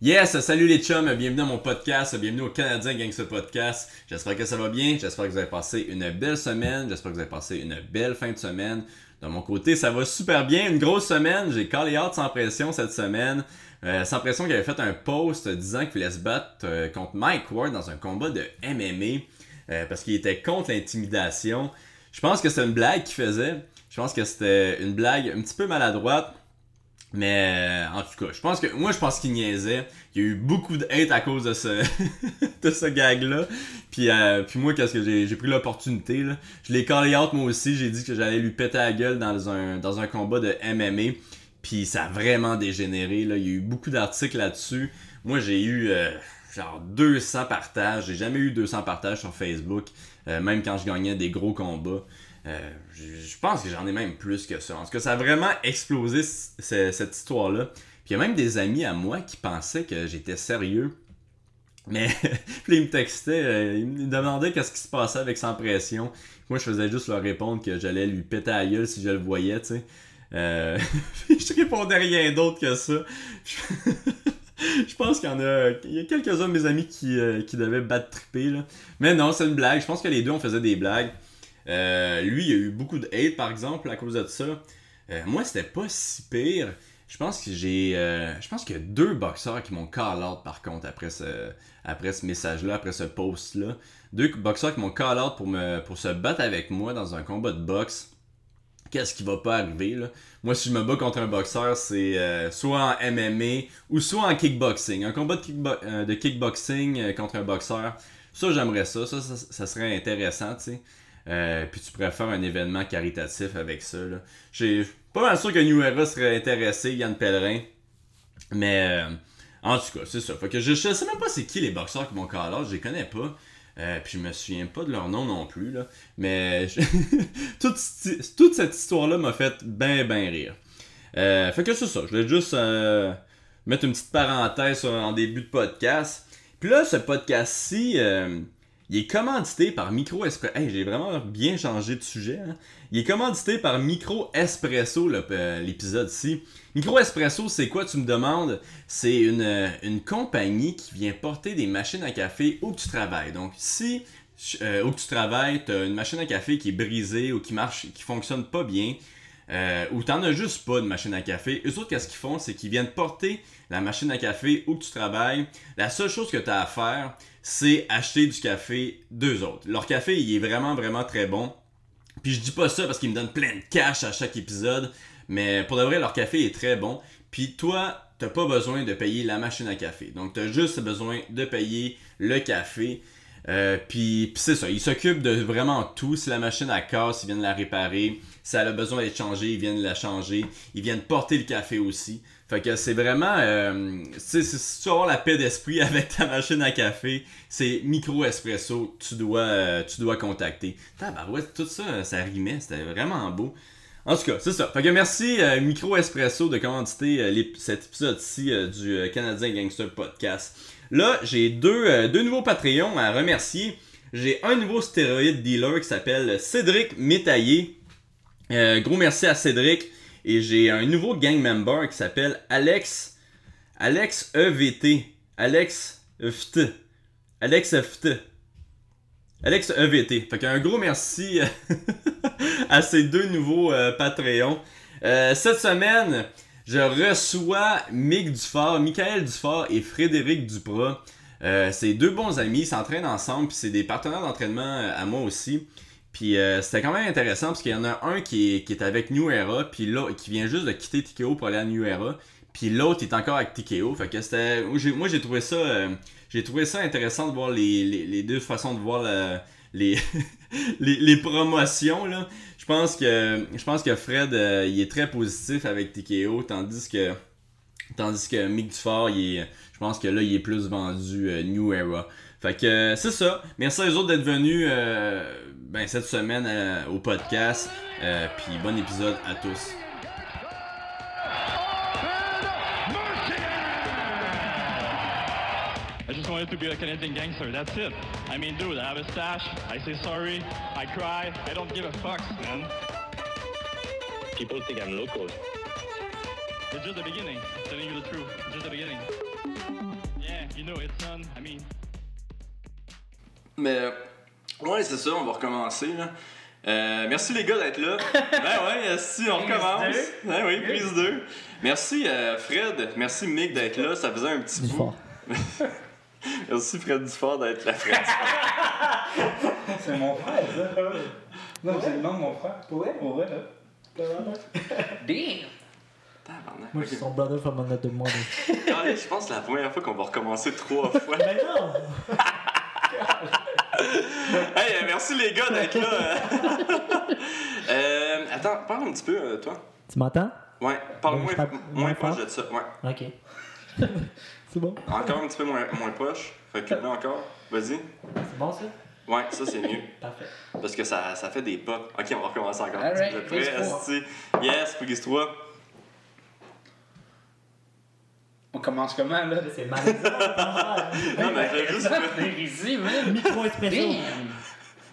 Yes, salut les chums, bienvenue à mon podcast, bienvenue au Canadien Gangster Podcast. J'espère que ça va bien, j'espère que vous avez passé une belle semaine, j'espère que vous avez passé une belle fin de semaine. De mon côté, ça va super bien, une grosse semaine, j'ai callé out sans pression cette semaine. Euh, sans pression qu'il avait fait un post disant qu'il voulait se battre euh, contre Mike Ward dans un combat de MMA euh, parce qu'il était contre l'intimidation. Je pense que c'est une blague qu'il faisait. Je pense que c'était une blague un petit peu maladroite. Mais euh, en tout cas, je pense que moi je pense qu'il niaisait. Il y a eu beaucoup de hate à cause de ce de ce gag là. Puis euh, puis moi qu'est-ce que j'ai pris l'opportunité là? Je l'ai callé out moi aussi, j'ai dit que j'allais lui péter la gueule dans un dans un combat de MMA. Puis ça a vraiment dégénéré là, il y a eu beaucoup d'articles là-dessus. Moi j'ai eu euh, genre 200 partages, j'ai jamais eu 200 partages sur Facebook même quand je gagnais des gros combats. Euh, je pense que j'en ai même plus que ça. En tout cas, ça a vraiment explosé cette histoire-là. Puis il y a même des amis à moi qui pensaient que j'étais sérieux. Mais puis ils me textaient, euh, ils me demandaient qu'est-ce qui se passait avec Sans Pression. Moi, je faisais juste leur répondre que j'allais lui péter la gueule si je le voyais, tu sais. Euh, je répondais rien d'autre que ça. je pense qu'il y en a, il y a quelques-uns de mes amis qui, qui devaient battre triper, là. Mais non, c'est une blague. Je pense que les deux, on faisait des blagues. Euh, lui, il a eu beaucoup de hate, par exemple, à cause de ça. Euh, moi, c'était pas si pire. Je pense que j'ai. Euh, je pense qu'il y a deux boxeurs qui m'ont call out par contre après ce, message-là, après ce post-là. Deux boxeurs qui m'ont call out pour, pour se battre avec moi dans un combat de boxe. Qu'est-ce qui va pas arriver là? Moi, si je me bats contre un boxeur, c'est soit en MMA ou soit en kickboxing. Un combat de, kickboxing contre un boxeur. Ça, j'aimerais. Ça, ça. ça, serait intéressant, tu sais. Euh, puis tu pourrais faire un événement caritatif avec ça. J'ai pas mal sûr que New Era serait intéressé, Yann Pellerin. Mais euh, en tout cas, c'est ça. Fait que je, sais même pas c'est qui les boxeurs qui m'ont call je les connais pas. Euh, puis je me souviens pas de leur nom non plus. Là. Mais toute, toute, cette histoire-là m'a fait ben ben rire. fait que c'est ça. Je voulais juste mettre une petite parenthèse en début de podcast. Puis là, ce podcast-ci il est commandité par Micro Espresso. Hey, j'ai vraiment bien changé de sujet. Hein. Il est commandité par Micro Espresso, euh, l'épisode-ci. Micro Espresso, c'est quoi, tu me demandes? C'est une, euh, une, compagnie qui vient porter des machines à café où tu travailles. Donc, si euh, où tu travailles, tu as une machine à café qui est brisée ou qui marche, qui fonctionne pas bien, euh, ou t'en as juste pas de machine à café. Eux autres, qu'est-ce qu'ils font? C'est qu'ils viennent porter la machine à café où tu travailles. La seule chose que tu as à faire, c'est acheter du café d'eux autres. Leur café, il est vraiment, vraiment très bon. Puis je dis pas ça parce qu'ils me donnent plein de cash à chaque épisode, mais pour de vrai, leur café est très bon. Puis toi, t'as pas besoin de payer la machine à café. Donc t'as juste besoin de payer le café. Euh, puis, c'est ça, ils s'occupent de vraiment tout. Si la machine a casse, ils viennent la réparer. Si elle a besoin d'être changée, ils viennent la changer. Ils viennent porter le café aussi. Fait que c'est vraiment. Euh, si tu veux avoir la paix d'esprit avec ta machine à café, c'est Micro Espresso tu dois, euh, tu dois contacter. ouais, tout ça, ça rimait, c'était vraiment beau. En tout cas, c'est ça. Fait que merci euh, Micro Espresso de commanditer cet épisode-ci du Canadien Gangster Podcast. Là, j'ai deux, deux nouveaux Patreons à remercier. J'ai un nouveau stéroïde dealer qui s'appelle Cédric Métaillé. gros merci à Cédric. Et j'ai un nouveau gang member qui s'appelle Alex. Alex EVT. Alex EVT. Alex EVT. Alex EVT. Fait qu'un gros merci à ces deux nouveaux euh, Patreons. Euh, cette semaine, je reçois Mick Dufort, Michael Dufort et Frédéric Duprat. Euh, c'est deux bons amis, ils s'entraînent ensemble, puis c'est des partenaires d'entraînement à moi aussi. Puis euh, c'était quand même intéressant parce qu'il y en a un qui est, avec New Era, puis qui vient juste de quitter TKO pour aller à New Era, puis l'autre est encore avec TKO. Fait que c'était. Moi j'ai trouvé ça. Euh, j'ai trouvé ça intéressant de voir les, deux façons de voir les, promotions. Je pense que je pense que Fred euh, il est très positif avec TKO, tandis que. Tandis que Mick Dufort, il est, je pense que là, il est plus vendu New Era. Fait que c'est ça. Merci à eux autres d'être venus ben, cette semaine euh, au podcast. Euh, puis bon épisode à tous. I just wanted to be a Canadian gangster, that's it. I mean, dude, I have a stash, I say sorry, I cry, I don't give a fuck, man. People think I'm local. It's just the beginning, I'm telling you the truth, it's just the beginning. know, it's done. I mean, Mais, ouais, c'est ça, on va recommencer, là. Euh, merci les gars d'être là. ben ouais, si on recommence. Ben oui, prise 2. Merci euh, Fred, merci Mick d'être là, ça faisait un petit bout. Merci Fred Dufort d'être là, Fred. C'est mon frère, ça. Non, c'est le nom de mon frère. Pour vrai? Pour vrai, là. Damn! Tabarnak. Moi, suis son brother from another mother. Ah, je pense que c'est la première fois qu'on va recommencer trois fois. Mais non! Hey, merci les gars d'être là. Euh, attends, parle un petit peu, euh, toi. Tu m'entends? Ouais, parle Ouais, moins, moins moins proche fort. de ça. Ouais. Ok. C'est bon? Encore un petit peu moins, moins proche. Fait que là encore. Vas-y. C'est bon ça? Ouais, ça c'est mieux. Parfait. Parce que ça, ça fait des pas. Ok, on va recommencer encore. Prise trois. esti? Yes, prise 3. On commence comment, là? C'est malaisant. Non, mais j'ai juste. C'est ici, man! Micro expresso. Damn!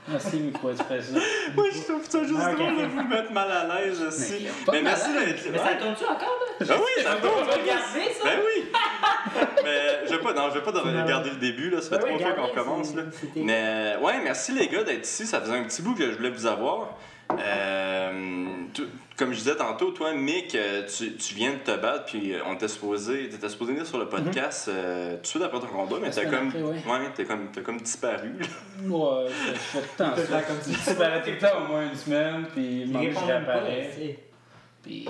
Merci, Micro Expresso. Moi, je trouve ça juste Ah, drôle de vous mettre mal à l'aise aussi. Mais Mais merci mal d'être Mais là. ça tourne-tu encore là? Ah oui, ça tourne. vas regarder, ça? Ben oui. Mais je vais pas, non, je vais pas de- regarder le début, là. Ça fait Ben trois fois qu'on commence, là. Mais ouais, merci les gars d'être ici. Ça faisait un petit bout que je voulais vous avoir. Euh, tu- comme je disais tantôt, toi, Mick, euh, tu, tu viens de te battre, puis euh, on était supposé, t'étais supposé venir sur le podcast euh, tout de suite après ton combat, mais t'as comme, ouais. ouais, t'es comme, t'as comme disparu. là. Ouais, je fais tout le temps ça. comme tu Je disparais tout le temps au moins une semaine, puis je réapparais. Puis.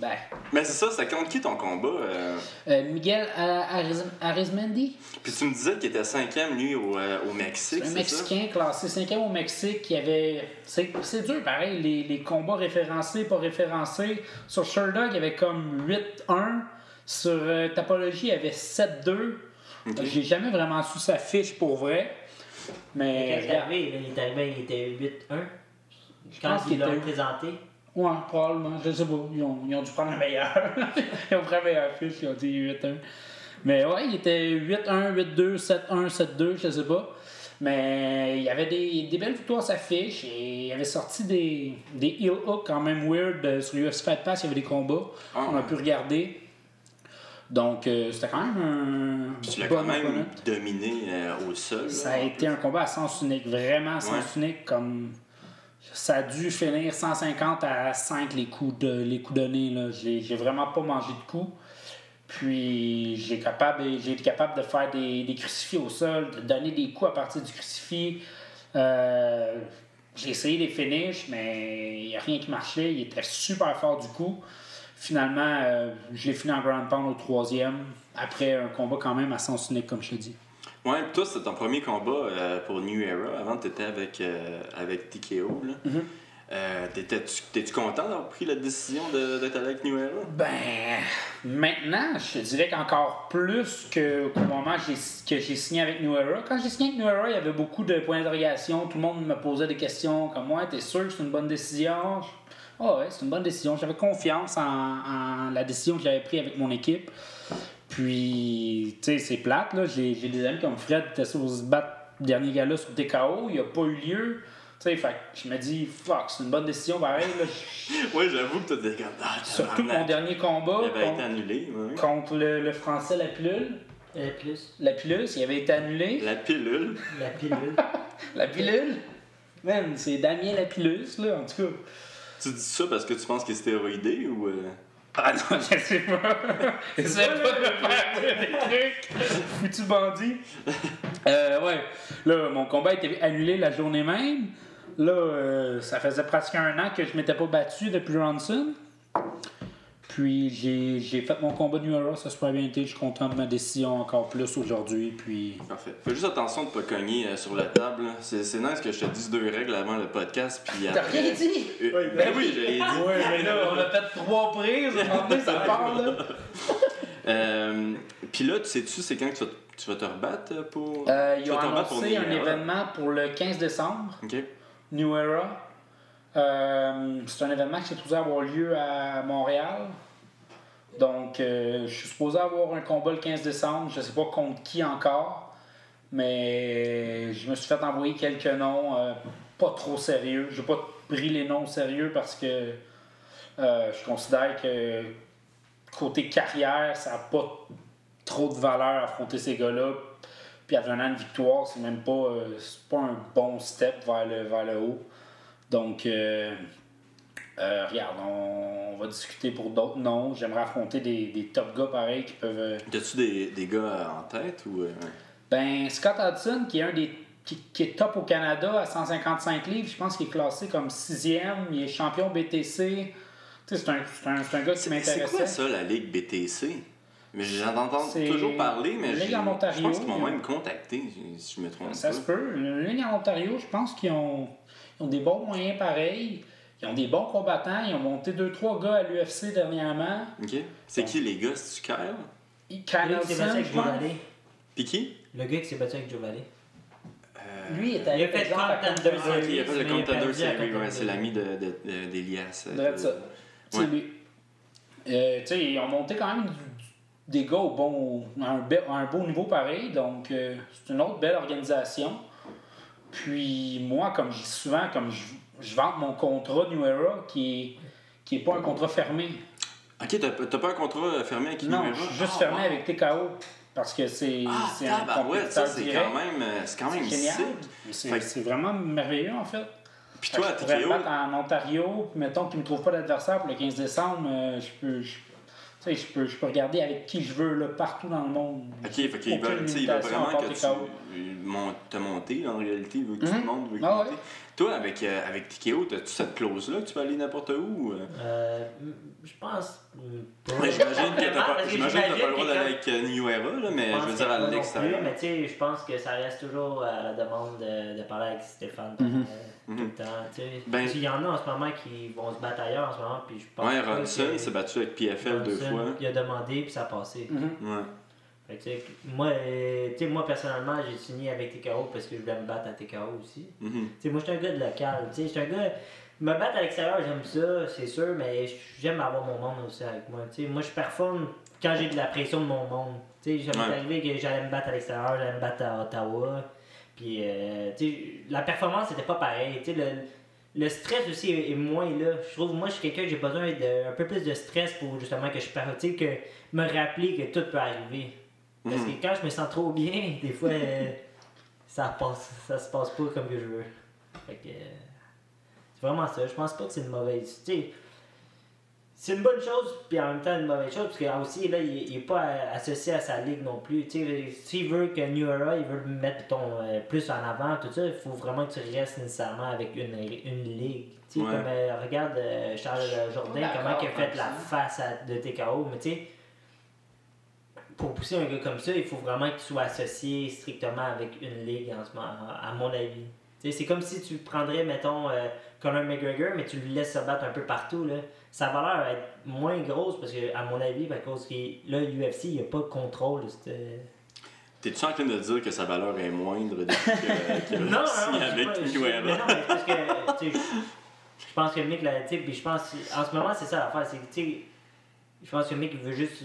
Ben. Mais c'est ça, c'était contre qui ton combat euh? Euh, Miguel Ariz- Arizmendi, Puis tu me disais qu'il était cinquième, lui, au, euh, au Mexique, un c'est ça? Mexicain classé 5e au Mexique qui avait. C'est c'est dur, pareil, les, les combats référencés, pas référencés. Sur Sherdog, il y avait comme 8-1. Sur euh, Tapologie, il y avait 7-2. Ok. J'ai jamais vraiment su sa fiche pour vrai. Mais. Quand il est arrivé, il est arrivé, il était 8-1. Je Quand pense qu'il il l'a était. Ouais, probablement. Je sais pas. Ils ont, ils ont dû prendre la meilleure. ils ont pris la meilleure fiche. Ils ont dit 8-1. Mais ouais, il était 8-1, 8-2, 7-1, 7-2, je sais pas. Mais il y avait des, des belles victoires à sa fiche et il avait sorti des, des heel hooks quand même weird euh, sur UFC Fight Pass. Il y avait des combats. Ah, On a pu regarder. Donc, euh, c'était quand même un. Puis tu l'as quand même opponent. dominé euh, au sol. Ça a été un combat à sens unique, vraiment à sens Ouais. unique. Comme ça a dû finir 150 à 5 les coups, de, les donnés. J'ai, vraiment pas mangé de coups. Puis j'ai, été capable de faire des, des crucifix au sol, de donner des coups à partir du crucifix. Euh, j'ai essayé des finishes, mais il n'y a rien qui marchait. Il était super fort du coup. Finalement, euh, je l'ai fini en ground pound au troisième, après un combat quand même à sens unique, comme je te dis. Ouais, toi, c'était ton premier combat euh, pour New Era. Avant, tu étais avec, euh, avec TKO. Là. Mm-hmm. Euh, t'es-tu content d'avoir pris la décision d'être avec New Era? Ben, maintenant, je dirais qu'encore plus que- qu'au moment que j'ai- signé avec New Era. Quand j'ai signé avec New Era, il y avait beaucoup de points d'interrogation. Tout le monde me posait des questions comme moi, t'es sûr que c'est une bonne décision? Ah ouais, c'est une bonne décision. J'avais confiance en, en la décision que j'avais prise avec mon équipe. Puis, tu sais, c'est plate, là. J'ai j'ai des amis comme Fred qui étaient supposés se battre le dernier gala sur TKO. Il n'a pas eu lieu. Tu sais, fait que je me dis, fuck, c'est une bonne décision, pareil. Là. Ouais, j'avoue que t'as des gars. Ah, Surtout mon dernier combat Il avait été contre, annulé. ouais. contre le, le français La Pilule. Euh, plus La Pilule, il avait été annulé. La pilule. la pilule. La Pilule? Man, c'est Damien Lapillus, là, en tout cas. Tu dis ça parce que tu penses qu'il est stéroïdé ou. euh? Ah non, je sais pas. Essaye pas de me faire des trucs. Foutu bandit. Euh, ouais. Là, mon combat a été annulé la journée même. Là, euh, ça faisait presque un an que je m'étais pas battu depuis Ronson. Puis j'ai j'ai fait mon combat de New Era, ça se super bien été. Je suis content de ma décision encore plus aujourd'hui. Puis Parfait. Fais juste attention de pas cogner euh, sur la table. C'est, c'est nice que je te dise deux règles avant le podcast. Puis T'as après- rien dit? Euh, ben oui, je l'ai dit. Ouais, mais là, on a fait trois prises. Donné, ça part, là. Euh, Puis là, tu sais-tu, c'est quand que tu vas, tu vas te rebattre pour. Euh, tu ils ont vas te rebattre pour annoncé un Era? événement pour le 15 décembre, Ok. New Era. Euh, c'est un événement qui est supposé avoir lieu à Montréal. Donc, euh, je suis supposé avoir un combat le 15 décembre. Je sais pas contre qui encore. Mais je me suis fait envoyer quelques noms euh, pas trop sérieux. Je n'ai pas pris les noms sérieux parce que euh, je considère que côté carrière, ça n'a pas trop de valeur à affronter ces gars-là. Puis à venant une victoire, c'est même pas, pas un bon step vers le, vers le haut. Donc, euh, regarde, on, on va discuter pour d'autres noms. J'aimerais affronter des, des top gars pareils qui peuvent. euh, T'as-tu des, des gars en tête ou. euh, Ben, Scott Hudson, qui est un des. Qui, qui est top au Canada à 155 livres, je pense qu'il est classé comme sixième. Il est champion BTC. Tu sais, c'est un, un, un gars qui C'est c'est m'intéressait. quoi ça, la Ligue BTC? Mais J'entends C'est toujours parler, mais Ligue Ontario. je pense qu'ils m'ont même contacté, si je me trompe Ça pas. se peut. La ligne en Ontario, je pense qu'ils ont, ils ont des bons moyens pareils. Ils ont des bons combattants. Ils ont monté 2-3 gars à l'UFC dernièrement. Ok. C'est qui les gars? C'est-tu Kyle? Kyle Nelson, je pense. Pis qui? Le gars qui s'est battu avec Joe Valley. Euh, Lui, il est Il a fait Contender il a fait le Contender Series, ouais, c'est l'ami de, de, de- d'Elias. euh, ça. Ouais. lui. Euh, tu sais, ils ont monté quand même des gars au bon, à, un be- un beau niveau pareil. Donc, euh, c'est une autre belle organisation. Puis, moi, comme je dis souvent, comme je, je vante mon contrat New Era, qui est, qui est pas un contrat fermé. Ok, t'as, pas un contrat fermé avec Non, Nuera? je suis juste Ah, fermé wow. avec TKO. Parce que c'est Ah, c'est un tabarouette, ça compétiteur c'est quand même, euh, c'est quand même C'est Fait vraiment merveilleux, en fait. Puis toi, je pourrais me TKO, battre en Ontario, puis mettons qu'ils ne me trouvent pas d'adversaire pour le 15 décembre, euh, je peux. Je, tu sais, je peux, je peux regarder avec qui je veux là, partout dans le monde. Ok, fait qu'il veut, vraiment que tu te monter, en réalité, il veut que tu Mhm. te montes, veut que Ah tu ouais. Toi, avec, euh, avec TKO, t'as-tu cette clause-là que tu peux aller n'importe où? euh? Euh, je pense. euh. Ouais, j'imagine que t'as pas, j'imagine que t'as pas le droit d'aller avec New Era, là, mais je veux dire à l'extérieur. Mais tu sais, je pense que ça reste toujours à la demande de, de parler avec Stéphane Mhm. euh, tout le temps. tu sais. Ben- qu'il y en a en ce moment qui vont se battre ailleurs en ce moment. Puis je pense Ouais, Ronson s'est battu avec PFL deux fois. Il a demandé, puis ça a passé. Mhm. Ouais. Fait que, moi, euh, moi, personnellement, j'ai signé avec TKO parce que je voulais me battre à TKO aussi. Mhm. Sais, moi, je suis un gars de local. Je suis un gars. Me battre à l'extérieur, j'aime ça, c'est sûr, mais j'aime avoir mon monde aussi avec moi. Tu sais, moi, je performe quand j'ai de la pression de mon monde. M'est Ouais. arrivé que j'allais me battre à l'extérieur, j'allais me battre à Ottawa. Puis, euh, la performance n'était pas pareille. Le, le stress aussi est, moins là. Je trouve, moi, je suis quelqu'un, j'ai besoin de un peu plus de stress pour justement que je parte, que me rappeler que tout peut arriver. Parce Mhm. que quand je me sens trop bien, des fois, euh, ça passe, ça se passe pas comme que je veux. Fait que, euh, c'est vraiment ça. Je pense pas que c'est une mauvaise. Tu sais, c'est une bonne chose, puis en même temps une mauvaise chose, parce que aussi, là, il, il est pas associé à sa ligue non plus. Tu sais, s'il veut que New Era, il veut mettre ton, euh, plus en avant, tout ça, il faut vraiment que tu restes nécessairement avec une, une ligue. Tu sais, Ouais. comme, euh, regarde euh, Charles Jourdain, D'accord, comment il a fait la face à, de TKO, mais tu sais, pour pousser un gars comme ça, il faut vraiment que tu sois associé strictement avec une ligue en ce moment, à mon avis. C'est comme si tu prendrais, mettons, euh, Conor McGregor, mais tu le laisses se battre un peu partout. Là. Sa valeur va être moins grosse parce que, à mon avis, à cause que là, l'UFC, il n'y a pas de contrôle. cette- T'es-tu en train de dire que sa valeur est moindre depuis que- qu'il Non, non, avec mais non, mais parce que, je pense que le mec, puis je pense, en ce moment, c'est ça l'affaire, c'est que, je pense que le mec, veut juste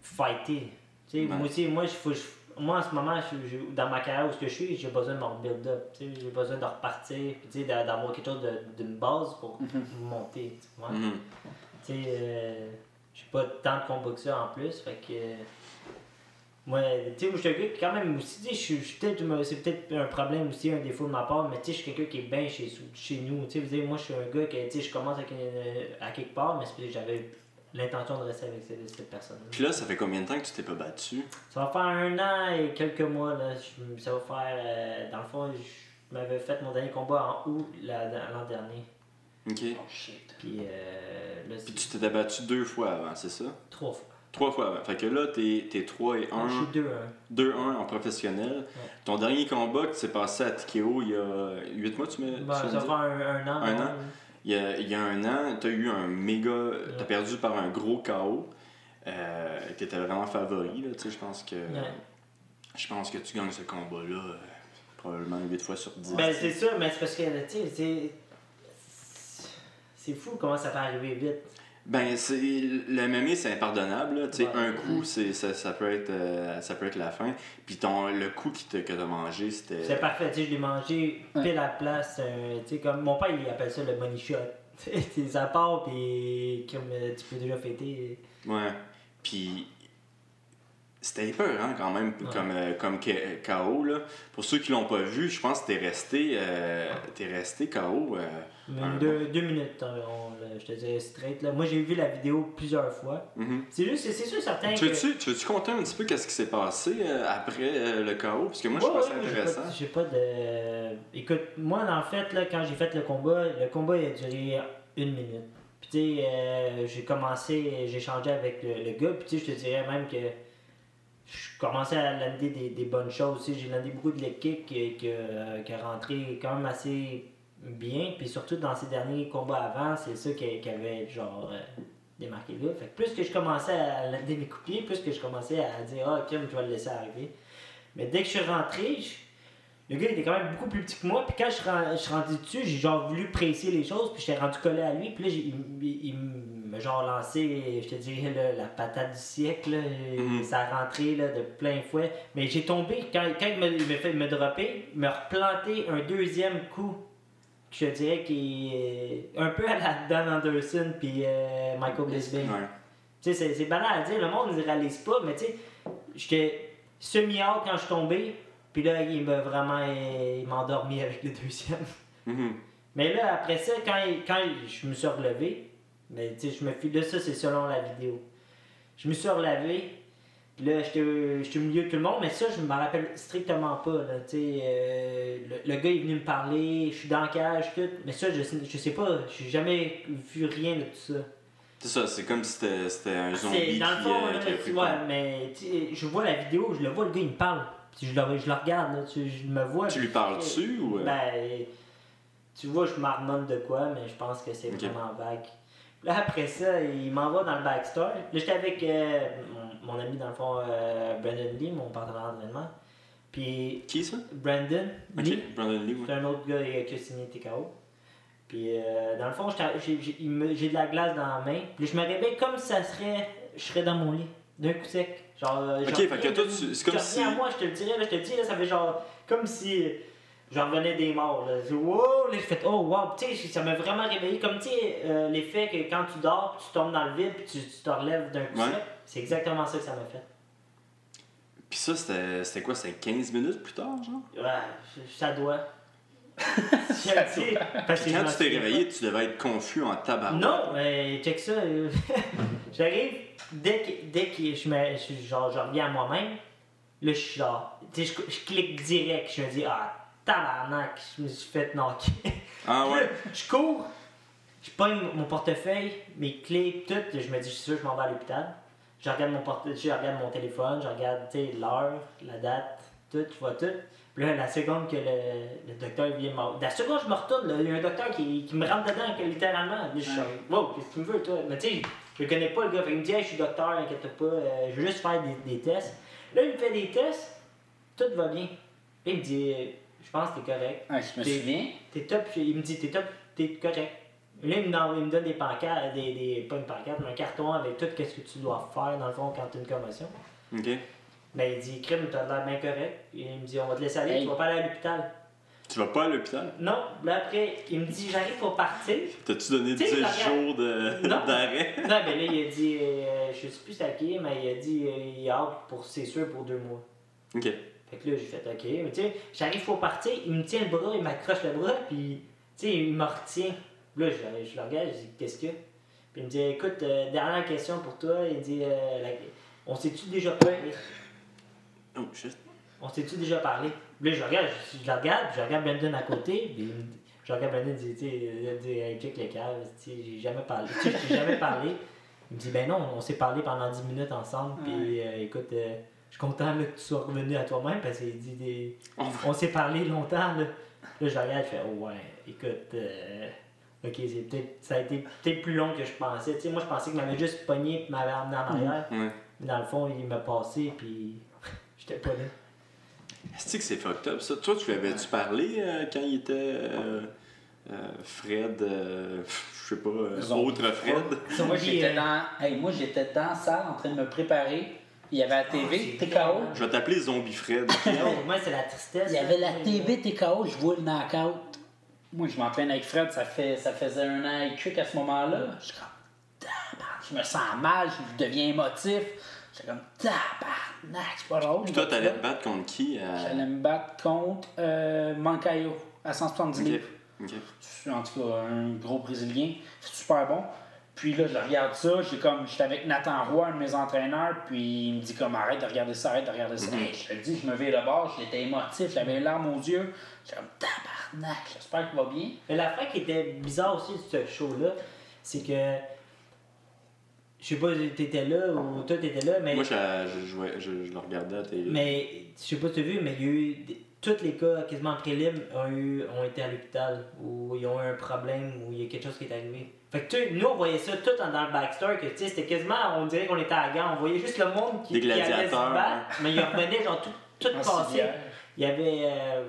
fighter. Tu sais, Ouais. moi aussi, moi, je, faut, je- moi, en ce moment, je- je- dans ma carrière où je suis, j'ai besoin de me build up, tu sais, j'ai besoin de repartir, puis d'avoir quelque chose d'une base pour monter, tu vois. Mhm. Euh, j'ai pas tant de combats que ça en plus, fait que. euh, moi, tu sais, je suis un gars qui, quand même, aussi, tu sais, je suis- peut-être, c'est peut-être un problème aussi, un défaut de ma part, mais tu sais, je suis quelqu'un qui est bien chez, chez nous. Tu sais, moi, je suis un gars qui, tu sais, je commence avec une- à quelque part, mais c'est parce que j'avais l'intention de rester avec cette, cette personne Puis là, ça fait combien de temps que tu t'es pas battu? Ça va faire un an et quelques mois, là. Je- ça va faire, euh, dans le fond, je m'avais fait mon dernier combat en août la- l'an dernier. Ok. Oh shit. Puis euh, là, Puis tu t'étais battu deux fois avant, c'est ça? trois fois. Trois fois avant. Fait que là, t'es, t'es 3 et 1, Je suis deux, hein. 2-1 en professionnel. Ton dernier combat qui s'est passé à Tikeo il y a 8 mois, tu me Ben, tu ça faire un, un an. Un ouais. Il y a, il y a un an, t'as eu un méga. T'as perdu par un gros KO. Euh, t'étais vraiment favori, tu je pense que. Ouais. Je pense que tu gagnes ce combat-là euh, probablement 8 fois sur 10. Ben, c'est sûr, mais c'est parce que, tu sais, c'est. C'est fou comment ça peut arriver vite. Ben, c'est, le MMA, c'est impardonnable. là. Tu sais, Ouais. Un coup, c'est, ça, ça, peut être, euh, ça peut être la fin. Puis ton, le coup qui te, que t'as mangé, c'était. C'est parfait, tu sais, je l'ai mangé pile à la place. euh, tu sais, comme mon père, il appelle ça le money shot. Tu sais, ça part, puis comme euh, tu peux déjà fêter. Ouais. Puis C'était hyper, hein, quand même, comme, euh, comme KO. Là. Pour ceux qui l'ont pas vu, je pense que t'es resté, euh, t'es resté KO. euh, deux, deux minutes environ, là, je te dirais straight. Là. Moi, j'ai vu la vidéo plusieurs fois. C'est juste, c'est c'est sûr certain Tu que... veux-tu, tu veux-tu compter un petit peu qu'est-ce qui s'est passé euh, après euh, le KO? Parce que moi, je trouve ça ouais, j'ai intéressant. pas- J'ai pas, de. Écoute, moi, en fait, là, quand j'ai fait le combat, le combat il a duré une minute. Puis, tu sais, euh, j'ai commencé, j'ai changé avec le, le gars, puis, tu sais, je te dirais même que je commençais à lander des, des bonnes choses. Tu sais, j'ai landé beaucoup de leg kicks qui, qui, euh, qui a rentré quand même assez bien. Puis, surtout dans ces derniers combats avant, c'est ça qui, avait, genre. euh, démarqué là. Fait que plus que je commençais à lander mes pied, plus que je commençais à dire Ah, Kim, tu vas le laisser arriver. Mais dès que je suis rentré, le gars était quand même beaucoup plus petit que moi. Puis quand je suis rendu dessus, j'ai genre voulu presser les choses. Puis j'étais rendu collé à lui. Puis là, il, il- il m'a genre lancé, je te dirais, là, la patate du siècle. là. Mhm. Ça a rentré là, de plein fouet. Mais j'ai tombé, quand, quand il me, m'a fait me dropper, il m'a replanté un deuxième coup. Je te dirais qui est un peu à la Dan Anderson puis euh, Michael. Ouais. Sais, c'est- c'est banal à dire, le monde ne réalise pas, mais tu sais, j'étais semi-out quand je suis tombé, puis là, il m'a vraiment. euh, Il m'a endormi avec le deuxième. Mhm. Mais là, après ça, quand, quand je me suis relevé, mais tu sais, je me fie. Là, ça, c'est selon la vidéo. Je me suis relevé, puis là, j'étais au milieu de tout le monde, mais ça, je me rappelle strictement pas. Là, tu sais, euh, le, le gars est venu me parler, je suis dans la cage, tout, mais ça, je, je sais pas, j'ai jamais vu rien de tout ça. C'est ça, c'est comme si c'était, un zombie dans le fond, euh, là, qui a pris le mais je vois la vidéo, je le vois, le gars il me parle. Puis je le, je le regarde, là, tu, je me vois. Tu lui parles dessus ou. euh? Ben, tu vois, je m'harmonne de quoi, mais je pense que c'est vraiment vague. Là, après ça, il m'envoie dans le backstore. Là, j'étais avec euh, mon, mon ami, dans le fond, euh, Brandon Lee, mon partenaire d'entraînement. Puis Qui ça? Brandon Ok, Lee, Brandon Lee, c'est ouais. un autre gars euh, qui a signé TKO. Puis euh, dans le fond, j'ai- de la glace dans la main. Puis je me réveille comme si ça serait. Je serais dans mon lit, d'un coup sec. Genre, euh, Ok, j'en fait que toi, c'est comme si- à moi, je te le dirais, là, je te le dis, là, ça fait genre. Comme si. J'en revenais des morts. Là. Je- Wow, là, j'ai fait oh wow, tu sais, ça m'a vraiment réveillé. Comme tu sais, euh, l'effet que quand tu dors, tu tombes dans le vide, puis tu, tu te relèves d'un coup Ouais. sec. C'est exactement ça que ça m'a fait. Puis ça, c'était, c'était quoi? C'était 15 minutes plus tard, genre? Ouais, ça doit. Parce que Quand tu t'es pas. réveillé, tu devais être confus en tabac. Non, mais check ça. J'arrive, dès que, dès que je, me, je, genre, je reviens à moi-même, là, je suis genre, tu sais, je, je clique direct, je me dis, ah, tabarnak, je me suis fait knocker. Ah Là, ouais? je cours, je pogne mon portefeuille, mes clés, tout, je me dis, je suis sûr, je m'en vais à l'hôpital. Je regarde mon porte je regarde mon téléphone, je regarde, tu sais, l'heure, la date, tout, je vois tout. Puis là, la seconde que le, le docteur vient me... La seconde, je me retourne, là, il y a un docteur qui, qui me rentre dedans, que, littéralement. Là, je suis genre, wow, qu'est-ce que tu me veux, toi? Mais tu sais, je le connais pas, le gars. Fait qu'il me dit, hey, je suis docteur, inquiète pas, euh, je veux juste faire des, des tests. Là, il me fait des tests, tout va bien. Puis il me dit, je pense que t'es correct. Ouais, je me T'es- souviens. T'es top, il me dit, t'es top, t'es correct. Là, il me, donne, il me donne des pancartes, des, des, pas une pancarte, mais un carton avec tout ce que tu dois faire, dans le fond, quand t'as une commotion. Ok. Mais il dit, crime, t'as l'air bien correct. Et il me dit, on va te laisser aller, Hey. tu vas pas aller à l'hôpital. Tu vas pas à l'hôpital? Non, là après, il me dit, j'arrive pour partir. T'as-tu donné Tu sais, 10 la- jours de, Non. d'arrêt? non, mais là, il a dit, euh, je sais plus c'est à qui, mais il a dit, euh, il a hâte pour, c'est sûr, pour deux mois. Ok. Fait que là, j'ai fait OK. Mais tu sais, j'arrive pour partir, il me tient le bras, il m'accroche le bras, puis tu sais, il me retient. Là, je, je le regarde, je dis Qu'est-ce que Puis il me dit Écoute, euh, dernière question pour toi. Il dit euh, la- On s'est-tu déjà parlé? Oh shit. On s'est-tu déjà parlé? Puis là, je le regarde, je, je le regarde, je regarde Brandon à côté, puis je regarde Brandon, il dit Tu sais, check le cave, tu sais, j'ai jamais parlé. Tu sais, j'ai jamais parlé. Il me dit Ben non, on s'est parlé pendant 10 minutes ensemble, puis euh, écoute. Je suis content là, que tu sois revenu à toi-même parce qu'il dit des. On s'est parlé longtemps. Là, là je regarde, je fais Oh ouais, écoute, euh, ok, c'est peut-être, ça a été peut-être plus long que je pensais. Tu sais, moi, je pensais qu'il m'avait juste pogné et m'avait emmené en arrière. Ouais. Mais dans le fond, il m'a passé puis j'étais pas là. Est-ce que c'est fucked up ça? Toi, tu lui avais-tu parlé euh, quand il était euh, euh, Fred, euh, je sais pas, euh, autre Fred? Moi, j'étais dans, hey, moi, j'étais dans la salle en train de me préparer. Il y avait la TV, c'est TKO. Je vais t'appeler Zombie Fred. Non, moi, c'est la tristesse. Il y avait là. la TV TKO, je vois le knockout. Moi, je m'entraîne avec Fred, ça, fait, ça faisait un an et quelques à ce moment-là. Je suis comme, je me sens mal, je deviens émotif. J'étais comme tabarnak, c'est pas drôle. Puis toi, t'allais te battre contre qui euh, J'allais me battre contre euh, Mancayo à 170 Ok. livres. En tout cas, un gros Brésilien. C'est super bon. Puis là, je regarde ça. J'ai comme, j'étais avec Nathan Roy, un de mes entraîneurs. Puis il me dit comme, arrête de regarder ça, arrête de regarder ça. Mhm. Hey, je te le dis, je me vais de bord. J'étais émotif. J'avais les larmes aux yeux. J'étais comme, tabarnak, j'espère qu'il va bien. Mais l'affaire qui était bizarre aussi de ce show-là, c'est que. Je sais pas si t'étais là ou toi t'étais là, mais. Moi, je, je, jouais- je, je le regardais à la télé. Mais je sais pas si tu as vu, mais il y a eu. des- Tous les cas quasiment en prélim ont, eu, ont été à l'hôpital ou ils ont eu un problème ou il y a quelque chose qui est arrivé. Fait que tu sais, nous on voyait ça tout en- dans le backstory, que tu sais, c'était quasiment, on dirait qu'on était à la gare, on voyait juste le monde qui, Des qui allait se battre, mais il revenait genre tout, tout passé. Il y avait euh,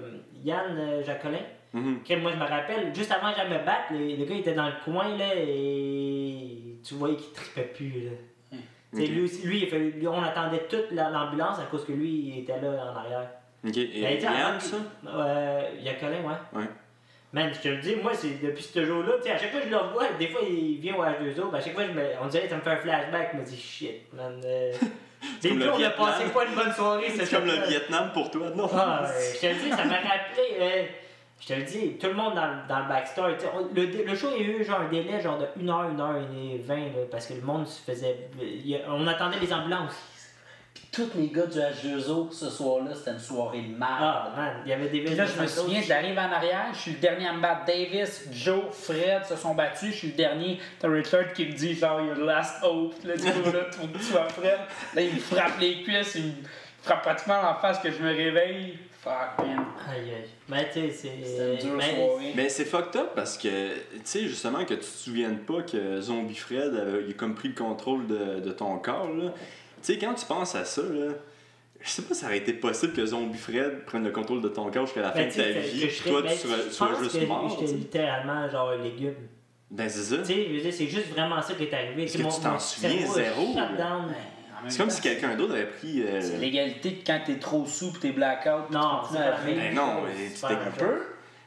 Yann euh, Jacolin. Mhm. Que moi je me rappelle, juste avant que j'aille me battre, le, le gars il était dans le coin là et tu voyais qu'il tripait plus là. Tu sais, Ok. Lui, aussi- lui, il fait- lui, on attendait toute la- l'ambulance à cause que lui il était là en arrière. Ok. Et Ben, Yann, ça? Euh, il y a Colin, ouais. Ouais. Man, je te le dis, moi, c'est depuis ce jour-là, tu sais, à chaque fois que je le revois, des fois, il vient au H2O, ben, à chaque fois, je me, on dirait que ça me fait un flashback, je me dis, shit, man. Euh... Des fois, on a passé pas une bonne soirée, C'est ce comme le. Vietnam pour toi, non? Ah, je te le dis, ça m'a rappelé. euh, je te le dis, tout le monde dans, le- dans le sais, on- Le, le show, il y a eu genre un délai genre de 1h, 1h20, là, parce que le monde se faisait. a- on attendait les ambulances. Tous les gars du H2O ce soir-là, c'était une soirée de mal. Ah, man, il y avait des Puis là, je me souviens, j'arrive en arrière, je suis le dernier à me battre. Davis, Joe, Fred se sont battus, je suis le dernier. T'as Richard qui me dit genre, your last hope. Là, du coup, là, tu vois Fred. Là, il me frappe les cuisses, il me frappe pratiquement en face que je me réveille. Fuck, man. Aïe, aïe. Mais tu sais, c'est. C'était une dure mais- soirée. Mais c'est fucked up parce que, tu sais, justement, que tu te souviennes pas que Zombie Fred avait il a comme pris le contrôle de, de ton corps, là. Tu sais, quand tu penses à ça, là, je sais pas si ça aurait été possible que Zombie Fred prenne le contrôle de ton corps jusqu'à la fin Ben, de tu ta vie, que puis je serais- toi, ben, tu sois, je tu sois juste que mort. J'étais littéralement genre un légume. Ben, c'est ça. Tu sais, je veux dire, c'est juste vraiment ça qui est arrivé. Est-ce que mon- tu t'en souviens zéro, C'est comme si quelqu'un d'autre avait pris. euh, C'est l'égalité que quand t'es trop sous pis t'es blackout, Non, tu continues à vivre. Ben non, mais tu t'es peu.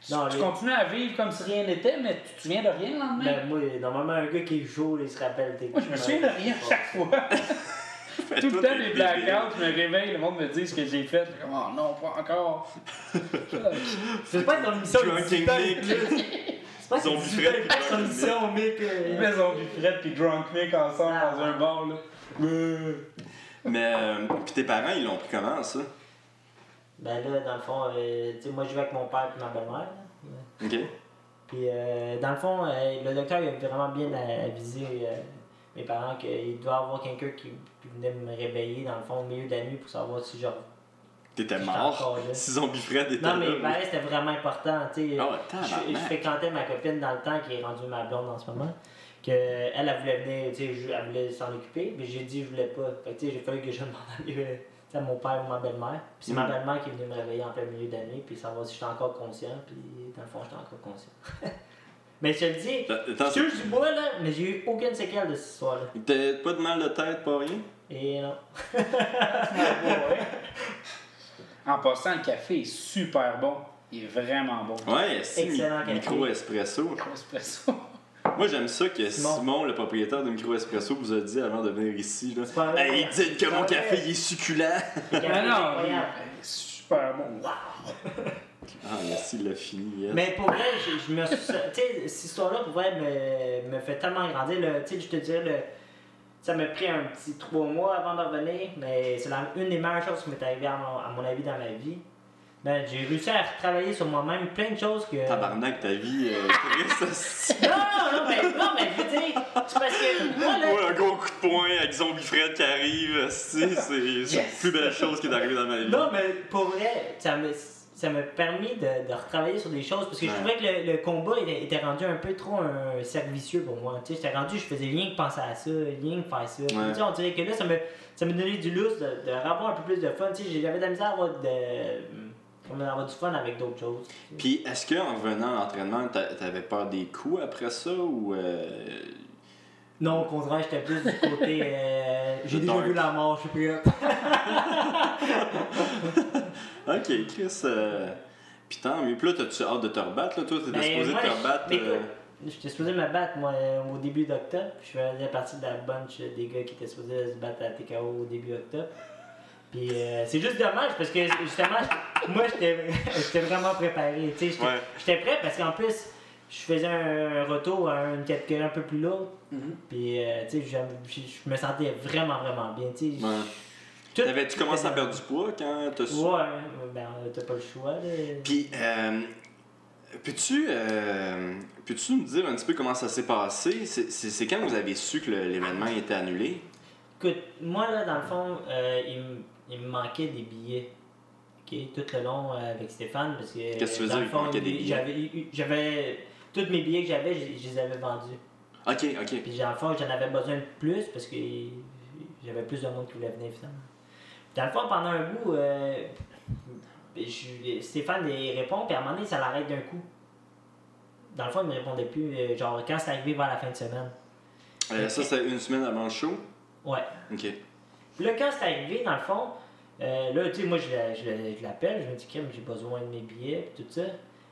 Non, tu les- continues à vivre comme si rien n'était, mais tu te souviens de rien le lendemain? Ben, moi, normalement, un gars qui est chaud, il se rappelle. t'es- Moi, je me souviens de rien à chaque fois. Tout le temps, débile. blackouts, je me réveille, le monde me dit ce que j'ai fait. Je suis comme, oh non, pas encore. C'est pas ton mission Drunk de Nick. C'est pas Zombie Fred, Fred. C'est ton Drunk mission, mec. Ils euh, mettent Zombie Fred puis Drunk Nick ensemble dans un bar, là. Euh. Mais, euh, pis tes parents, ils l'ont pris comment, ça? Ben là, dans le fond, euh, tu sais, moi, je vais avec mon père et ma belle-mère. là. Ok. Puis, euh, dans le fond, euh, le docteur il a vraiment bien avisé euh, mes parents qu'il doit y avoir quelqu'un qui, qui venait me réveiller, dans le fond, au milieu de la nuit pour savoir si genre. T'étais J'étais mort. Si Zombie Fred était Non, mais là. ben, c'était vraiment important, tu ouais, je, je fréquentais ma copine dans le temps, qui est rendue ma blonde en ce moment, que elle, elle voulait venir, elle voulait s'en occuper, mais j'ai dit je voulais pas. Fait que, j'ai fallu que je demande à, mon père ou ma belle-mère. Puis c'est ma Mm. belle-mère qui est venue me réveiller en plein milieu de la nuit, puis savoir si j'étais encore conscient, puis dans le fond, j'étais encore conscient. mais je te le dis, du bois, là, mais j'ai eu aucune séquelle de cette histoire-là. T'as pas de mal de tête, pas rien? Et non. En passant, le café est super bon. Il est vraiment bon. Ouais, c'est Excellent café. micro espresso. Espresso. Moi, j'aime ça que Simon. Simon, le propriétaire de Micro Espresso, vous a dit avant de venir ici. Là. pas vrai. Hey, dites que mon café il est succulent. Non, est super bon. Ah, merci, il l'a fini. yes. Mais pour vrai, je, je me suis. Tu sais, cette histoire-là, pour vrai, me, me fait tellement grandir. le- Tu sais, je te dirais, le, ça m'a pris un petit trois mois avant de revenir, mais c'est la- une des meilleures choses qui m'est arrivée, à mon, à mon avis, dans ma vie. Ben, j'ai réussi à travailler sur moi-même, plein de choses que. Tabarnak, ta vie, euh, triste. Non, non, mais, non, mais je veux dire, c'est parce que moi, là. Ouais, un gros coup de poing avec Zombie Fred qui arrive. C'est c'est Yes. la plus belle chose qui est arrivée dans ma vie. Non, mais pour vrai, ça m'a ça m'a permis de, de retravailler sur des choses parce que je trouvais que le, le combat était, était rendu un peu trop un servicieux pour moi. Tu sais, j'étais rendu, je faisais rien que penser à ça, rien que faire ça. Puis, tu sais, on dirait que là, ça me, ça me donnait du lousse de, de avoir un peu plus de fun. Tu sais, j'avais de la misère à avoir, de, avoir du fun avec d'autres choses. Puis, est-ce qu'en revenant à l'entraînement, t'a- t'avais peur des coups après ça ou. euh, Non, au contraire, j'étais plus du côté. euh, J'ai déjà vu la mort, je suis plus. Ok, Chris. Euh... Puis tant mieux. Puis là, t'as-tu hâte de te rebattre, là? Toi, t'étais Ben, supposé moi, te je- rebattre. mais euh, écoute, j'étais supposé me battre, moi, euh, au début d'octobre. Je faisais partie de la bunch des gars qui étaient supposés se battre à TKO au début octobre. Puis euh, c'est juste dommage parce que justement, moi, j'étais vraiment préparé. tu sais, J'étais Ouais. prêt parce qu'en plus, je faisais un retour à une catégorie un peu plus lourde. Puis, euh, tu sais, je je me sentais vraiment, vraiment bien. tu sais. Ouais. T'avais-tu commencé à perdre du poids quand t'as su? Ouais, ben, t'as pas le choix. Puis, euh, peux-tu euh, peux-tu nous dire un petit peu comment ça s'est passé? C'est- quand vous avez su que l'événement était annulé? Écoute, moi, là, dans le fond, euh, il, me- il me manquait des billets. OK, tout le long euh, avec Stéphane, parce que. Qu'est-ce que tu veux dire, il manquait des billets? J'avais. Tous mes billets que j'avais, je, je les avais vendus. Ok, ok. Puis, dans le fond, j'en avais besoin de plus parce que j'avais plus de monde qui voulait venir, finalement. Dans le fond, pendant un bout, euh, je- Stéphane il répond, puis à un moment donné, ça l'arrête d'un coup. Dans le fond, il me répondait plus, euh, genre quand c'est arrivé vers la fin de semaine. Euh, ça, c'était une semaine avant le show? Ouais. Ok. Puis là, quand c'est arrivé, dans le fond, euh, là, tu sais, moi, je, la- je, la- je l'appelle, je me dis, Kim, j'ai besoin de mes billets, puis tout ça.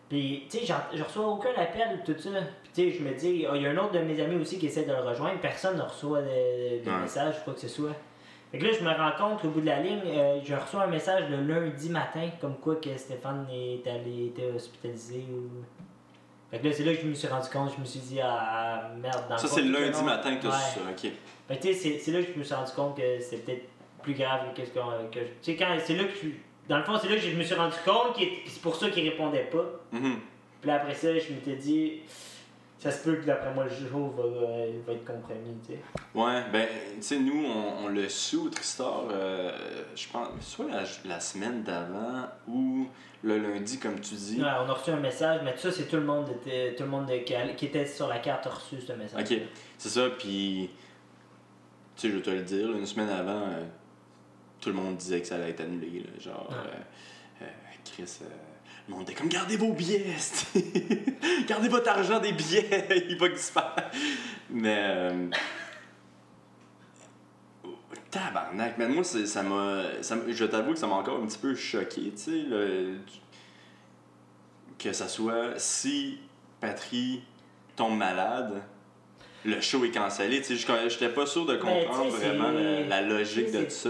Puis, tu sais, je reçois aucun appel, tout ça. Puis, tu sais, je me dis, ah, il y a un autre de mes amis aussi qui essaie de le rejoindre, personne ne reçoit de, de Ouais. message, quoi que ce soit. Fait que là, je me rends compte qu'au bout de la ligne, euh, je reçois un message le lundi matin, comme quoi que Stéphane est allé, était hospitalisé ou. Fait que là, c'est là que je me suis rendu compte, je me suis dit, ah, merde, dans Ça, c'est le lundi matin que t'as Ouais. su ça, ok. Fait que, tu sais, c'est- là que je me suis rendu compte que c'était peut-être plus grave que ce qu'on. que je- Tu sais, quand. C'est là que je. Dans le fond, c'est là que je me suis rendu compte que c'est pour ça qu'il répondait pas. Mhm. Puis là, après ça, je m'étais dit. Ça se peut que d'après moi, le jour va, euh, va être compromis, tu sais. Ouais, ben, tu sais, nous, on, on l'a su au Tristar, euh, je pense, soit la, la semaine d'avant ou le lundi, comme tu dis. Ouais, on a reçu un message, mais ça, c'est tout le monde, était, tout le monde de- qui, était sur la carte a reçu ce message. Ok, c'est ça, puis, tu sais, je vais te le dire, là, une semaine avant, euh, tout le monde disait que ça allait être annulé, là, genre, Ouais. euh, euh, Chris, monde était comme, gardez vos billets, gardez votre argent des billets, il va disparaître. Mais, euh, tabarnak, mais moi, ça m'a, je t'avoue que ça m'a encore un petit peu choqué, tu sais, que ça soit si Patrie tombe malade, le show est cancellé. Tu sais, je j'étais pas sûr de Mais, comprendre vraiment la, logique de ça.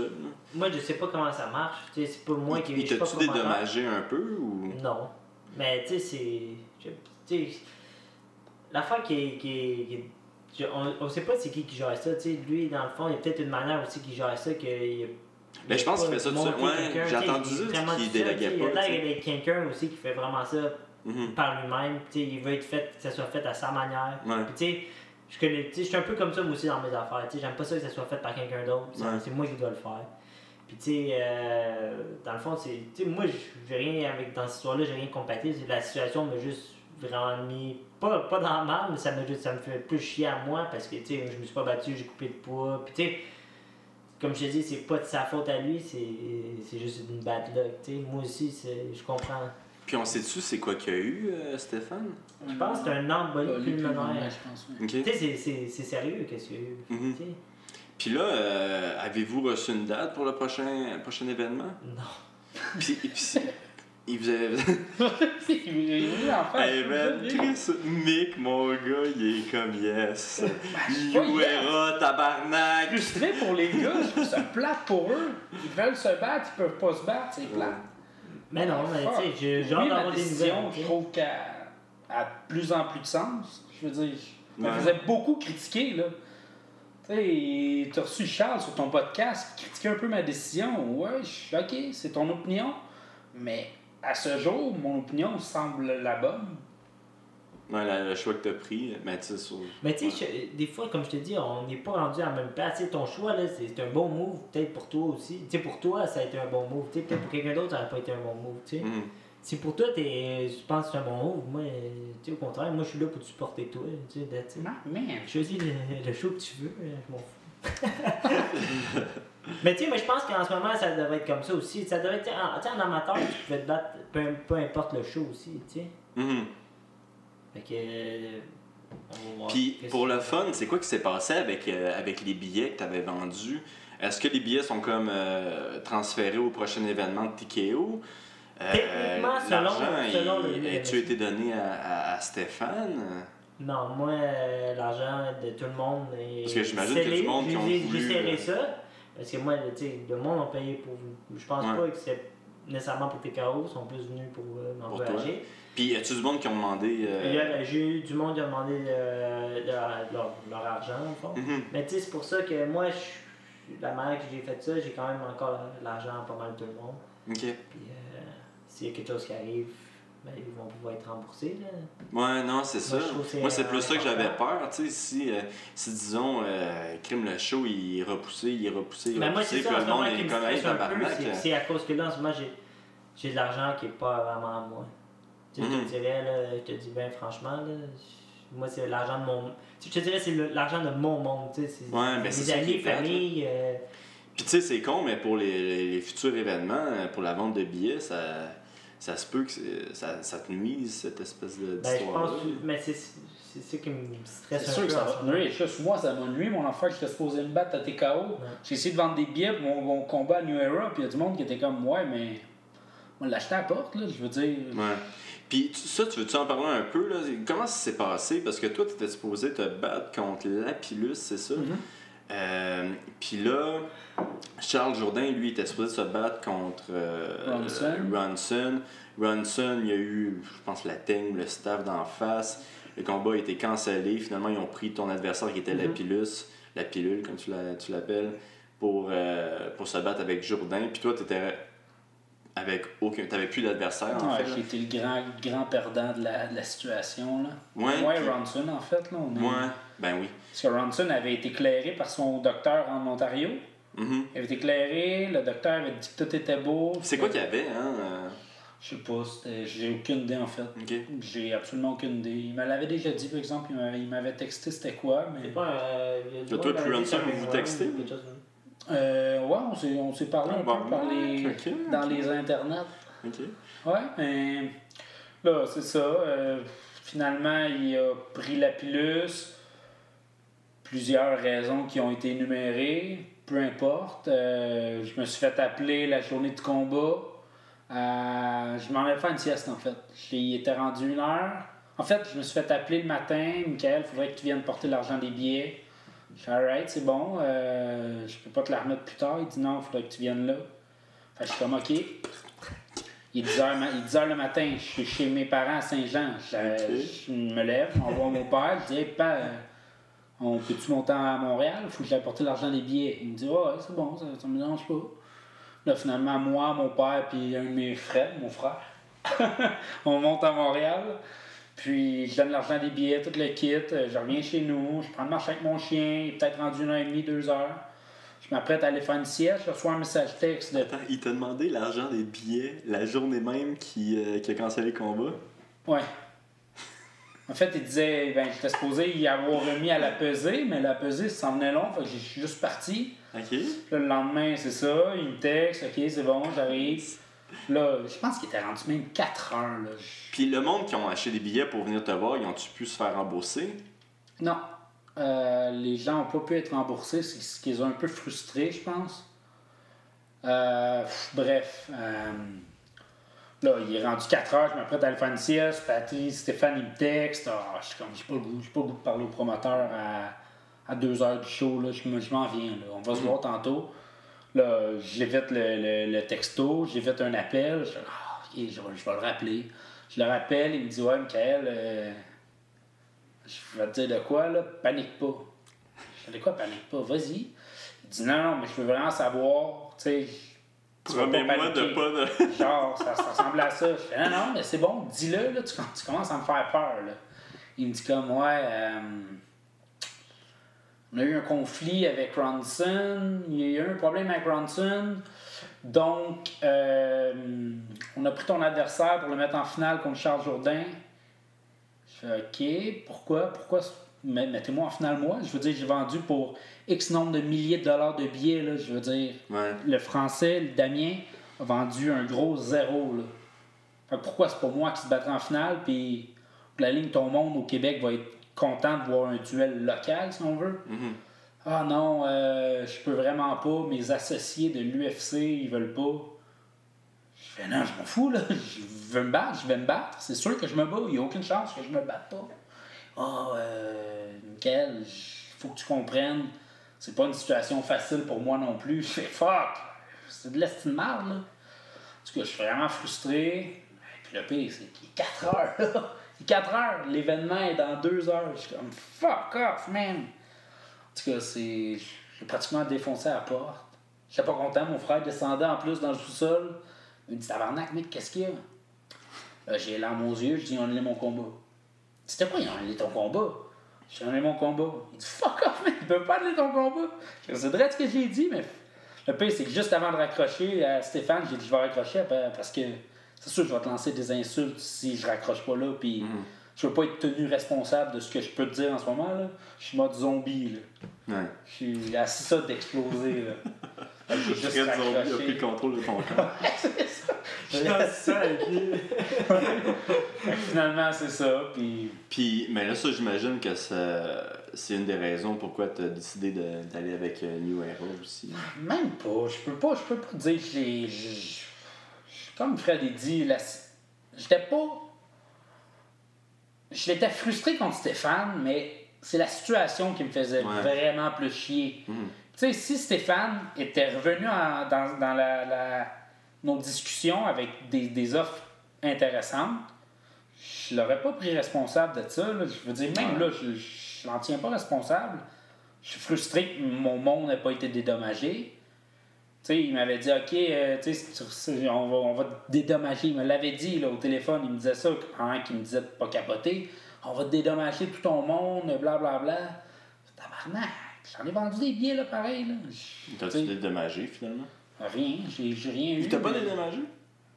Moi, je sais pas comment ça marche. Tu sais, c'est pas moi qui. Il pas t'a-tu dédommagé un peu ou? Non. Mais tu sais, c'est. Tu sais, l'affaire qui est. Qui qui je- on, on sait pas c'est qui qui gère ça. Tu sais, lui, dans le fond, il y a peut-être une manière aussi qu'il gère ça. Que, il, Ben, je pense qu'il fait ça tout seul. Ouais, j'ai entendu ça qu'il déléguait Il y a pas, quelqu'un aussi qui fait vraiment ça Mhm. par lui-même. Il veut être fait, que ça soit fait à sa manière. Ouais. Puis, je connais, tu sais, je suis un peu comme ça moi aussi dans mes affaires. Tu sais, j'aime pas ça que ça soit fait par quelqu'un d'autre. C'est- Ouais. C'est moi qui dois le faire. Puis, tu sais, euh, dans le fond, c'est. Tu sais, moi, j'ai rien avec. Dans cette histoire-là, j'ai rien compatible. La situation m'a juste vraiment mis. Pas, pas dans le mal, mais ça, juste, ça me fait plus chier à moi parce que, tu sais, je me suis pas battu, j'ai coupé de poids. Puis, tu sais, comme je te dis, c'est pas de sa faute à lui, c'est c'est juste une bad luck. Tu sais, moi aussi, c'est- je comprends. Puis on sait-tu c'est quoi qu'il y a eu, euh, Stéphane? Je pense que c'est un embolie pulmonaire. je pense, oui. Tu sais, c'est- c'est c'est sérieux, qu'est-ce qu'il y a eu? Mhm. Tu sais, Puis là, euh, avez-vous reçu une date pour le prochain, prochain événement? Non. Puis, puis il vous avait. il venu en. Hey man, Chris, Mick, mon gars, il est comme yes. pas Youera, tabarnak. frustré pour les gars, je trouve ça plate pour eux. Ils veulent se battre, ils peuvent pas se battre, c'est plate. Mais non, mais tu sais, j'ai j'ai hâte Oui, ma d'avoir des décision, nouvelles. je trouve qu'elle a de plus en plus de sens. Je veux dire, je me Ouais. faisais beaucoup critiquer, là. Tu sais, t'as reçu Charles sur ton podcast qui critiquait un peu ma décision. Ouais, je suis ok, c'est ton opinion. Mais à ce jour, mon opinion semble la bonne. Ouais, la- le choix que t'as pris, mais tu sais, sur. Mais tu sais, des fois, comme je te dis, on n'est pas rendu à la même place. Tu ton choix, là, c'est c'est un bon move, peut-être pour toi aussi. Tu sais, pour toi, ça a été un bon move. Tu sais, peut-être pour quelqu'un d'autre, ça n'aurait pas été un bon move. Tu sais. Mhm. Si pour toi, t'es- je pense que c'est un bon move, moi, tu sais, au contraire, moi, je suis là pour te supporter toi. Tu sais, man. Choisis le, le show que tu veux, euh, je m'en fous. mais tu sais, moi je pense qu'en ce moment ça devrait être comme ça aussi. Ça devrait être, tu sais, en, tu amateur, tu pouvais te battre peu, peu importe le show aussi, tu sais. Mhm. Fait que. euh, on va voir Puis qu'est-ce pour que- le fun, c'est quoi qui s'est passé avec, euh, avec les billets que tu avais vendus? Est-ce que les billets sont comme euh, transférés au prochain événement de? Euh, Techniquement, selon- L'argent, selon il- le- a-tu été donné à, à- à Stéphane? Non, moi, euh, l'argent de tout le monde est. Parce que j'imagine qu'il y a du monde qui ont J'ai- voulu, serré euh, ça. Parce que moi, tu sais, le monde a payé pour. Je pense Ouais. pas que c'est nécessairement pour tes ils sont plus venus pour euh, m'encourager. Puis, y a-tu du monde qui ont demandé. euh, a- J'ai eu du monde qui a demandé euh, leur, leur- leur argent, fond. mhm. Mais tu sais, c'est pour ça que moi, la manière que j'ai fait ça, j'ai quand même encore l'argent pas mal de tout le monde. Ok. Puis euh, s'il y a quelque chose qui arrive, ben, ils vont pouvoir être remboursés. Là. Ouais, non, c'est ça. Moi, c'est, c'est euh, plus ça que j'avais peur. Tu sais, si, euh, si disons, euh, Crime le show, il est repoussé, il est repoussé, il est Mais moi, c'est puis ça, le monde est comme, un peu, c'est à cause que là, en ce moment, j'ai, j'ai de l'argent qui est pas vraiment à moi. Tu sais, Mhm. Je te dirais, là, je te dis bien franchement, là, moi, c'est l'argent de mon... Je te dirais, c'est l'argent de mon monde, tu sais, c'est Ouais, ben, mes c'est ça qui amis, famille... euh, Puis tu sais, c'est con, mais pour les, les- les futurs événements, euh, pour la vente de billets, ça, ça se peut que ça, ça te nuise, cette espèce de ben, je d'histoire-là. pense... Mais c'est, c'est ça qui me stresse C'est un sûr peu. que ça va nuire. Moi, ça m'a nuit. Mon enfant, j'étais supposé me battre à TKO. J'ai essayé de vendre des billets pour mon, mon combat à New Era, puis il y a du monde qui était comme, ouais, mais on l'a acheté à la porte, là. Je veux dire. Ouais. Puis tu- ça, tu veux-tu en parler un peu? Là? Comment ça s'est passé? Parce que toi, tu étais supposé te battre contre Lapillus, c'est ça? Mm-hmm. Euh, Puis là, Charles Jourdain, lui, était supposé se battre contre euh, Ronson. Ronson. Ronson, il y a eu, je pense, la team, le staff d'en face. Le combat a été cancellé. Finalement, ils ont pris ton adversaire qui était Mm-hmm. Lapillus, la pilule, comme tu l'appelles, pour, euh, pour se battre avec Jourdain. Puis toi, tu étais avec aucun. T'avais plus d'adversaire, en Ouais, fait. là. j'ai été le grand, grand perdant de la, de la situation, là. Ouais, Moi et puis- Ronson, en fait, là. On est... Ouais, ben oui. Parce que Ronson avait été éclairé par son docteur en Ontario. Mhm. Il avait été éclairé, le docteur avait dit que tout était beau. C'est quoi qu'il y avait, hein? euh, Je sais pas, j'ai aucune idée en fait. Ok. J'ai absolument aucune idée. Il me l'avait déjà dit, par exemple, il m'avait- il m'avait texté c'était quoi, mais. C'est pas euh, il y a du Toi, qui Ronson, que vous vous ouais, textez? Euh, ouais, on s'est, on s'est parlé un Bon, peu par les, dans les internets. Ok. Ouais, mais là, c'est ça. euh, finalement, il a pris la pilus. Plusieurs raisons qui ont été énumérées. Peu importe. Euh, je me suis fait appeler la journée de combat. Euh, je m'en allais faire une sieste, en fait. Il était rendu une heure. En fait, je me suis fait appeler le matin. Michael, il faudrait que tu viennes porter l'argent des billets. Alright, c'est bon. Euh, je peux pas te la remettre plus tard. Il dit non, il faudrait que tu viennes là. Fait que je suis comme ok. Il est 10h, ma- il est 10 heures le matin, je suis chez mes parents à Saint-Jean. Je, je me lève, on voit mon père, je dis Hey, papa, euh, on peut-tu monter à Montréal? Il faut que j'aille porter l'argent des billets. Il me dit Ouais, c'est bon, ça, ça me dérange pas. Là, finalement, moi, mon père, puis un de mes frères, mon frère, on monte à Montréal. Puis je donne l'argent des billets, tout le kit. euh, Je reviens chez nous, je prends une marche avec mon chien, il est peut-être rendu une heure et demie, deux heures. Je m'apprête à aller faire une sieste, je reçois un message texte de Attends, il t'a demandé l'argent des billets la journée même qui, euh, qui a cancellé le combat? Ouais. En fait, il disait, ben, j'étais supposé y avoir remis à la pesée, mais la pesée, ça s'en venait long, fait que je suis juste parti. Ok. Le lendemain, c'est ça, il me texte, ok, c'est bon, j'arrive. Là, je pense qu'il était rendu même 4 heures, là. Puis le monde qui ont acheté des billets pour venir te voir, ils ont-tu pu se faire rembourser? Non. Euh, les gens n'ont pas pu être remboursés, c'est ce qui les a un peu frustrés, je pense. Euh, pff, bref. euh, là, il est rendu 4 heures, je m'apprête à aller faire une sieste. Patrice, Stéphane, il me texte. Ah, je suis comme, j'ai pas le goût, j'ai pas le goût de parler au promoteur à, à 2 heures du show. Là. Je, je m'en viens, là. on va se voir tantôt. Là, j'évite le, le, le texto, j'évite un appel. Je fais, ah, ok, je, vais, je vais le rappeler. Je le rappelle, il me dit, ouais, Michael, euh, je vais te dire de quoi, là, panique pas. Je fais de quoi, panique pas, vas-y. Il dit, non, non, mais je veux vraiment savoir, tu sais, tu vas pas Promets-moi de pas de. Genre, ça, ça ressemblait à ça. Je fais, non, non, mais c'est bon, dis-le, là, tu, tu commences à me faire peur, là. Il me dit comme, ouais, euh, on a eu un conflit avec Ronson, il y a eu un problème avec Ronson, donc euh, on a pris ton adversaire pour le mettre en finale contre Charles Jourdain. Je fais, ok, pourquoi, pourquoi, mettez-moi en finale moi, je veux dire, j'ai vendu pour X nombre de milliers de dollars de billets, là, je veux dire, Ouais. le français, le Damien, a vendu un gros zéro. Là. Fait que pourquoi c'est pas moi qui se battrai en finale, puis la ligne Ton Monde au Québec va être content de voir un duel local, si on veut? Mhm. Ah non, euh, je peux vraiment pas, mes associés de l'UFC, ils veulent pas. Je fais non, je m'en fous, là. Je veux me battre, je vais me battre. C'est sûr que je me bats, il n'y a aucune chance que je me batte pas. Ah, euh, Michael, il faut que tu comprennes, c'est pas une situation facile pour moi non plus. Je fais fuck, c'est de l'estime là. En tout cas, je suis vraiment frustré. Et puis le pire, c'est qu'il est 4 heures, là. Il est 4 heures, l'événement est dans 2 heures. Je suis comme fuck off, man. En tout cas, c'est. J'ai pratiquement défoncé la porte. J'étais pas content, mon frère descendait en plus dans le sous-sol. Il me dit Tabarnak, mec, qu'est-ce qu'il y a? Là, j'ai larmes aux yeux, je dis On est mon combat. C'était quoi, on est ton combat? J'ai est mon combat. Il dit Fuck off, mec, il peut pas aller ton combat. C'est vrai ce que j'ai dit, mais le pire, c'est que juste avant de raccrocher à Stéphane, j'ai dit Je vais raccrocher parce que c'est sûr que je vais te lancer des insultes si je raccroche pas là, puis je veux pas être tenu responsable de ce que je peux te dire en ce moment. là. Je suis mode zombie. Là. Ouais. Je suis à ça d'exploser. là. J'ai juste Zombie a raccroché. le contrôle de ton corps. ça avec lui. Fait que Finalement, c'est ça. Puis Puis, mais là, ça, j'imagine que ça- c'est une des raisons pourquoi tu as décidé de- d'aller avec euh, New Era aussi. Même pas. Je peux pas, je peux pas dire que j'ai. Comme Fred a dit, la- j'étais pas. J'étais frustré contre Stéphane, mais c'est la situation qui me faisait Ouais. vraiment plus chier. Mhm. Tu sais, si Stéphane était revenu en- dans, dans la, la- nos discussions avec des, des offres intéressantes, je l'aurais pas pris responsable de ça. là. Je veux dire, même Ouais. là, je, je l'en tiens pas responsable. Je suis frustré que mon monde n'ait pas été dédommagé. Tu sais, il m'avait dit, OK, euh, on, va, on va te dédommager. Il me l'avait dit là, au téléphone. Il me disait ça pendant qu'il me disait de pas capoter. On va te dédommager tout ton monde, blablabla. Bla, bla. Tabarnak, j'en ai vendu des billets, là, pareil. Là. T'as-tu dédommagé finalement? Rien, j'ai j'ai rien eu. Il t'a pas mais- dédommagé?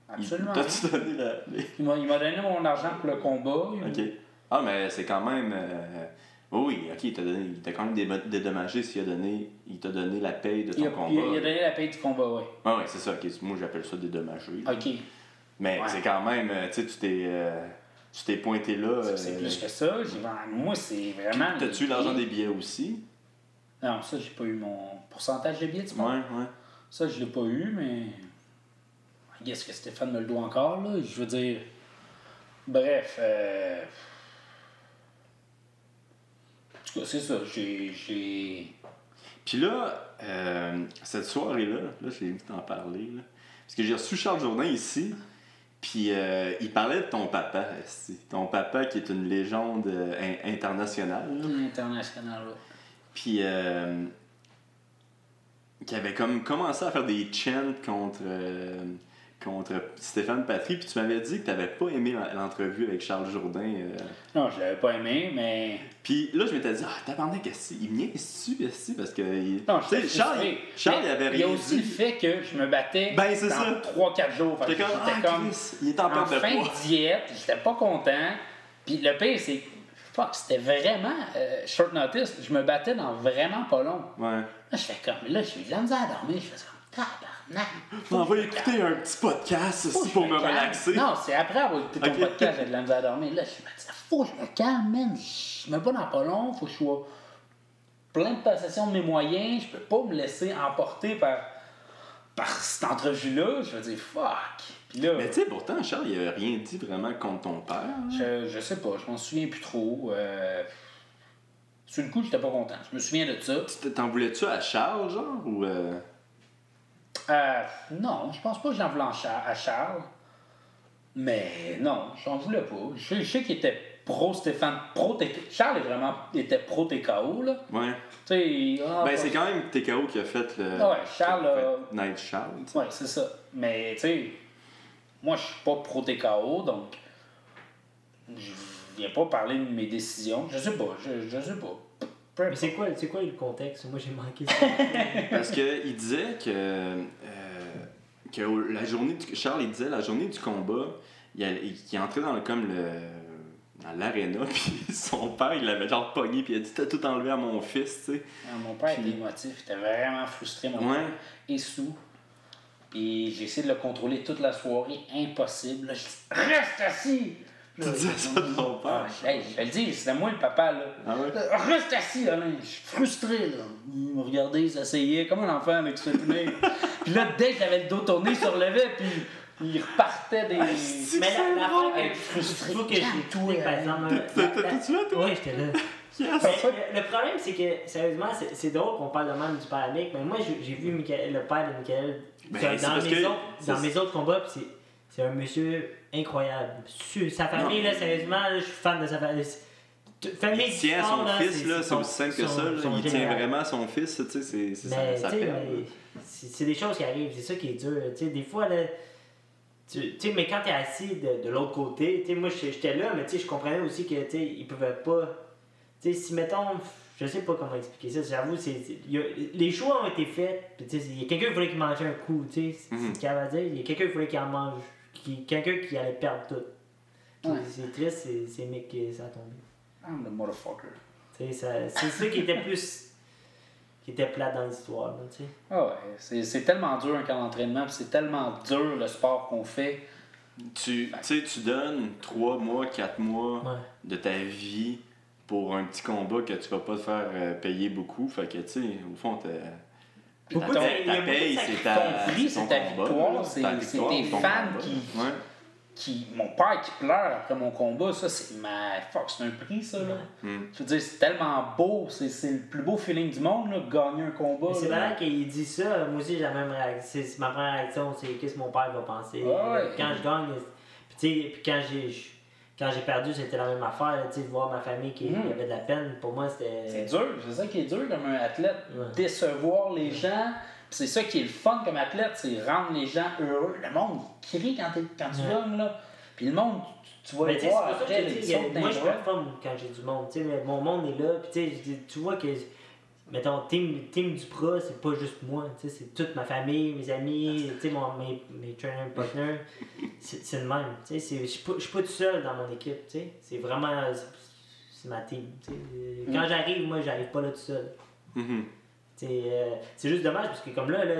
Absolument. T'as-tu donné la. Il m'a il m'a donné mon argent pour le combat. Il- Ok. Ah, mais c'est quand même. euh, Oui, oui, ok, il t'a donné. Il t'a quand même dé- dédommagé s'il a donné. Il t'a donné la paye de ton Il a, combat. il a- il a donné la paye du combat, oui. Ah, ouais, c'est ça, ok. Moi, j'appelle ça dédommagé. OK. Mais Ouais. c'est quand même. euh, Tu sais, tu t'es. euh, Tu t'es pointé là. C'est euh, plus que ça. Moi, c'est vraiment. T'as-tu eu l'argent des billets aussi? Non, ça, j'ai pas eu mon pourcentage de billets, tu vois. Ouais, ouais. Ça, je l'ai pas eu, mais. Guess que Stéphane me le doit encore, là. Je veux dire. Bref. Euh... Tout cas, c'est ça. J'ai. Puis là, euh, cette soirée-là, là, j'ai envie d'en parler. Là, parce que j'ai reçu Charles Jourdain ici, puis euh, il parlait de ton papa, ton papa qui est une légende euh, in- internationale. là. International, là. Puis euh, qui avait comme commencé à faire des chants contre, contre Stéphane Patry, puis tu m'avais dit que tu n'avais pas aimé l'en- l'entrevue avec Charles Jourdain. euh. Non, je l'avais pas aimé, mais. Puis là, je m'étais dit, ah, tabarnak, esti, il me niaise-tu, esti, parce que. Non, tu sais, Charles. Charles, Mais il avait Il y a rien aussi dit. le fait que je me battais Ben, c'est dans ça. 3-4 jours. J'étais comme, ah, comme Chris, il est en en de fin poids. de diète, j'étais pas content. Puis le pire, c'est fuck, c'était vraiment euh, short notice. Je me battais dans vraiment pas long. Ouais. Là, je fais comme, là, j'ai eu de la misère à dormir. Je fais comme, tabarnak. On va écouter un petit podcast aussi pour me relaxer. Non, c'est après avoir écouté ton podcast, j'ai de la misère à dormir. Là, je me dis, faut que je me calme, man. Je me bats dans pas long, faut que je sois plein de possession de mes moyens. Je peux pas me laisser emporter par, par cette entrevue-là. Je veux dire, fuck. Puis là, Mais tu sais, pourtant, Charles, il avait rien dit vraiment contre ton père. hein? je, je sais pas, je m'en souviens plus trop. Euh, sur le coup, j'étais pas content. Je me souviens de ça. T'en voulais-tu à Charles, genre, ou... euh, Euh, non, je pense pas que j'en voulais à Charles. Mais non, j'en voulais pas. Je, je sais qu'il était pro Stéphane, pro. Charles est vraiment était pro TKO, là. Ouais. Tu sais, Ben, c'est quand même TKO qui a fait le... Ah ouais, Charles, euh, Night Charles. Ouais, c'est ça. Mais, tu sais, moi, je suis pas pro TKO, donc je viens pas parler de mes décisions. Je sais pas, je, je sais pas. Mais c'est quoi, c'est quoi le contexte? Moi, j'ai manqué ça. Parce qu'il disait que, euh, que la journée du, Charles il disait la journée du combat, il, a- il, il est entré dans le, comme le dans l'aréna puis son père il l'avait genre pogné puis il a dit t'as tout enlevé à mon fils tu sais. Ah, Mon père Puis- était émotif, il était vraiment frustré, mon Ouais. père, et sous. Puis j'ai essayé de le contrôler toute la soirée, impossible. Là, je dis, reste assis! Tu disais ça de ton Ah, père? je, hey, je vais le dire, c'était moi le papa, là. Ah ouais? Reste assis, Alain. Je suis frustré, là. Il me regardait, il s'asseyait comme un enfant avec ce nez. puis là, dès que j'avais le dos tourné, il se relevait, puis il repartait des. c'est Mais la- l'affaire drôle. que je trouve que j'ai écouté, par exemple. La- la- T'étais-tu là, toi? Ouais, j'étais là. Yes. Mais le, le problème, c'est que, sérieusement, c'est drôle qu'on parle de même du père Mick, mais moi, j'ai vu Michael- le père de Michael Ben, dans, mes, que- autres, dans mes autres combats, pis c'est c'est un monsieur incroyable. Sa famille, là, sérieusement, là, je suis fan de sa famille. Famille Il tient son là, fils, là, c'est aussi simple que ça. là. Il tient général. vraiment son fils, tu sais, c'est ça, mais c'est des choses qui arrivent, c'est ça qui est dur. Des fois, là, tu sais, mais quand t'es assis de, de l'autre côté, tu sais, moi j'étais là, mais tu sais, je comprenais aussi que tu sais, ils pouvaient pas. Tu sais, si mettons, je sais pas comment expliquer ça, j'avoue, c'est, y les choix ont été faits, tu sais, il y a quelqu'un qui voulait qu'il mange un coup, tu sais, c'est Mhm. ce qu'il avait à dire, il y a quelqu'un qui voulait qu'il en mange, qui, quelqu'un qui allait perdre tout. Ouais. c'est triste, c'est, c'est Mick qui ça a tombé. I'm the motherfucker. C'est ça qui était plus. qui était plate dans l'histoire, là, tu sais. Ah ouais, c'est c'est tellement dur un camp d'entraînement, c'est tellement dur le sport qu'on fait. Tu tu sais, tu donnes 3 mois, 4 mois Ouais. de ta vie pour un petit combat que tu vas pas te faire euh, payer beaucoup. Fait que, tu sais, au fond, t'as. Beaucoup de- ta paye, c'est ta. Ton prix, ton c'est ta victoire, c'est- tes fans qui-. Qui, mon père qui pleure après mon combat, ça c'est ma. Fuck, c'est un prix ça là. Mm. Je veux dire, c'est tellement beau, c'est c'est le plus beau feeling du monde là, de gagner un combat. C'est malade qu'il dit ça. Moi aussi, j'ai la même réaction. C'est ma première réaction, c'est qu'est-ce que mon père va penser. Ouais, ouais. Quand je gagne, puis tu sais, puis quand j'ai quand j'ai perdu, c'était la même affaire. Tu sais, voir ma famille qui Mhm. avait de la peine, pour moi, C'est c'était. dur, c'est ça qui est dur comme un athlète, Ouais. décevoir les gens. C'est ça qui est le fun comme athlète, c'est rendre les gens heureux. Le monde crie quand, quand tu gagnes là. Puis le monde, tu, vas le c'est voir après, il sautent moi, je performe quand j'ai du monde. Mon monde est là, puis tu vois que. Mettons, team, team du Pro, c'est pas juste moi, c'est toute ma famille, mes amis, mon- mes, mes training partners, c'est le même, je suis pas, pas tout seul dans mon équipe, c'est vraiment, c'est- ma team. Quand j'arrive, moi, j'arrive pas là tout seul. Mhm. Sais, euh, c'est juste dommage parce que comme là, là,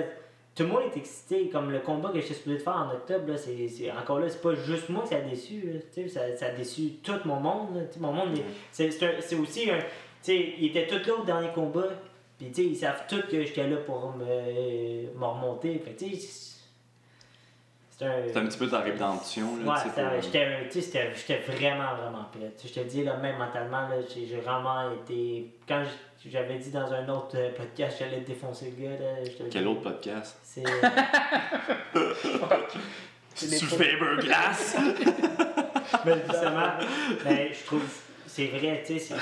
tout le monde est excité. Comme le combat que j'étais supposé faire en octobre, là, c'est, encore là, c'est pas juste moi que ça a déçu. là, tu sais, ça, ça a déçu tout mon monde. là, mon monde, un- c'est aussi un. Tu sais, ils étaient tous là au dernier combat. Puis tu sais, ils savent tous que j'étais là pour me, me remonter. Fait que, tu sais, c'est un. C'est un petit peu ta rédemption, là, Ouais, c'était- pour- j'étais, vraiment, vraiment prêt. Je te dis, là, même mentalement, là, j'ai, vraiment été. Quand j'avais dit dans un autre podcast, j'allais défoncer le gars, là, Quel autre podcast? C'est. Sur Faberglass! Mais justement, ben, je trouve. C'est vrai, tu sais,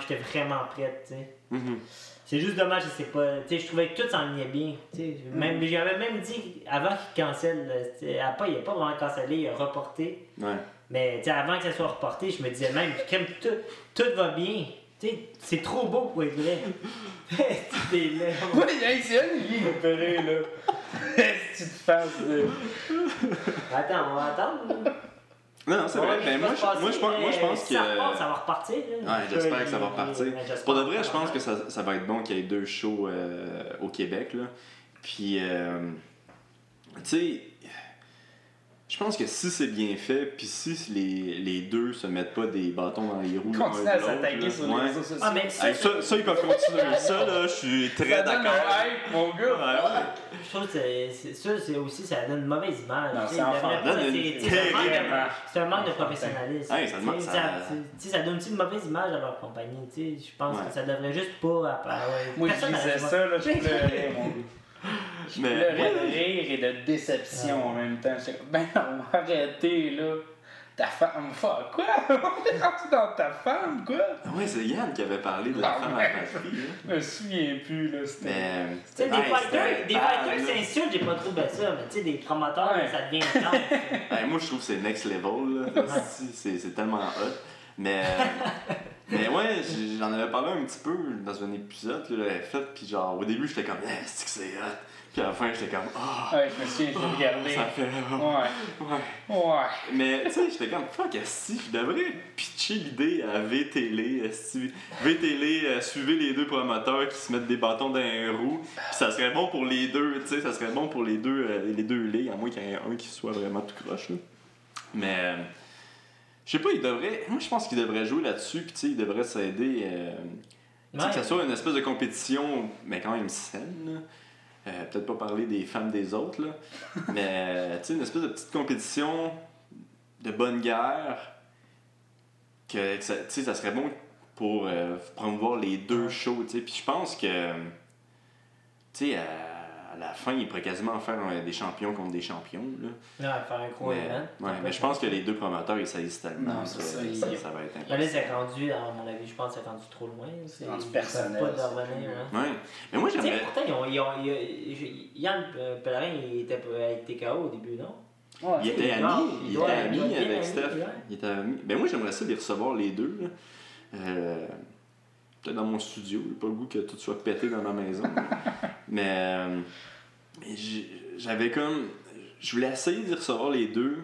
j'étais vraiment prête, tu sais. Mhm. C'est juste dommage, je sais pas. Tu sais, je trouvais que tout s'enlignait bien. Tu sais, même, j'avais même dit, avant qu'il cancelle, tu après, il n'a pas vraiment cancellé, il a reporté. Ouais. Mais tu sais, avant que ça soit reporté, je me disais même, crème, tout, tout va bien. Tu sais, c'est trop beau pour être vrai. T'es là. Hey, c'est elle qui est opéré, là. Est-ce que tu te fasses de. Attends, on va attendre. Non, non, c'est vrai. mais Ben, moi, je, moi, je pense, moi, je pense que. Ça, repart, ça va repartir. Là. Ouais, j'espère que ça va repartir. Pour de vrai, je pense que ça, ça va être bon qu'il y ait deux shows euh, au Québec. Là. Puis, euh, tu sais, je pense que si c'est bien fait, puis si les, les deux se mettent pas des bâtons dans les roues, l'un Continue de à s'attaquer sur les réseaux sociaux. Ah, mais ça, Hey, ça, ça, ils peuvent continuer. Ça, là, je suis très d'accord. mon gars. Ouais, ouais. Je trouve que c'est- ça, c'est aussi, ça donne une mauvaise image. C'est un manque de- terrible image. C'est un manque de professionnalisme. Hey, ça demande- donne aussi une mauvaise image à leur compagnie. tu sais. Je pense Ouais. que ça devrait juste pas. apparaître. Moi, je disais ça, là, je pleurais, mon gars. Je Mais- pleurais de rire et de déception en même temps. J'étais comme, ben non, arrêtez, là. Ta femme, fuck, quoi? On est rendu dans ta femme, quoi? Ah Ouais, c'est Yann qui avait parlé de la Ah, femme à ouais. la patrie. là. Je me souviens plus, là. C'était. Mais. Tu sais, des fighters, des fighters s'insultent, j'ai pas trouvé ça, mais tu sais, des promoteurs, Ouais. ça devient intense. Hey, moi, je trouve que c'est next level. là. C'est c'est tellement hot. Mais, euh, mais ouais, j'en avais parlé un petit peu dans un épisode que j'avais fait. Puis genre, au début, j'étais comme, yeah, c'est que c'est hot. Puis à la fin, j'étais comme, ah, Ouais, je me l'ai regardé. ça fait. Ouais, Ouais. ouais. Mais tu sais, j'étais comme, fuck, si je devrais pitcher l'idée à VTL. VTL, euh, suivez les deux promoteurs qui se mettent des bâtons dans les roues. Puis ça serait bon pour les deux, tu sais, ça serait bon pour les deux, euh, les deux ligues, à moins qu'il y en ait un qui soit vraiment tout croche. là. Mais. Je sais pas, il devrait. Moi, je pense qu'il devrait jouer là-dessus, puis tu sais, il devrait s'aider. euh, tu sais, Ouais. que ça soit une espèce de compétition, mais quand même saine. Euh, Peut-être pas parler des femmes des autres, là. mais euh, tu sais, une espèce de petite compétition de bonne guerre. Que, que ça, tu sais, ça serait bon pour euh, promouvoir les deux shows, tu sais. Puis je pense que, tu sais, la fin, il pourrait quasiment faire euh, des champions contre des champions, là. Ouais, faire un gros Mais, event. ouais, mais je pense que les deux promoteurs, ils saillissent tellement. Non, ça, ils- ça, ça va être Là, impossible. c'est rendu, à mon avis, je pense que c'est rendu trop loin. C'est rendu personnel, Pas de revenir, plus- hein. Ouais. Mais moi, j'aimerais. pourtant, ils ont, ils ont, ils ont- Yann euh, Pellerin, il était avec TKO au début, non? Ouais. Il était ami, il était ami avec Steph. Il était ami. Ben moi, j'aimerais ça les recevoir les deux. là. Euh, Peut-être dans mon studio. J'ai pas le goût que tout soit pété dans ma maison. mais euh, mais j'avais comme. Je voulais essayer de recevoir les deux.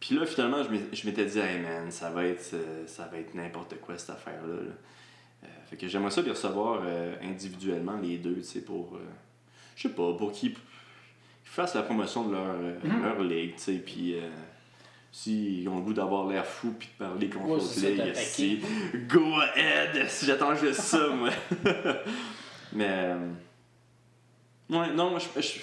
Puis là, finalement, je m'étais dit, hey man, ça va être, euh, ça va être n'importe quoi cette affaire-là. là. Euh, fait que j'aimerais ça les recevoir euh, individuellement les deux, tu sais, pour. je sais pas, pour qu'ils fassent la promotion de leur, Mhm. leur ligue, tu sais, puis. S'ils ont le goût d'avoir l'air fou puis de parler contre Ouais, si, go ahead! Si j'attends juste ça, moi. Mais. euh, Ouais, non, moi, je. Je,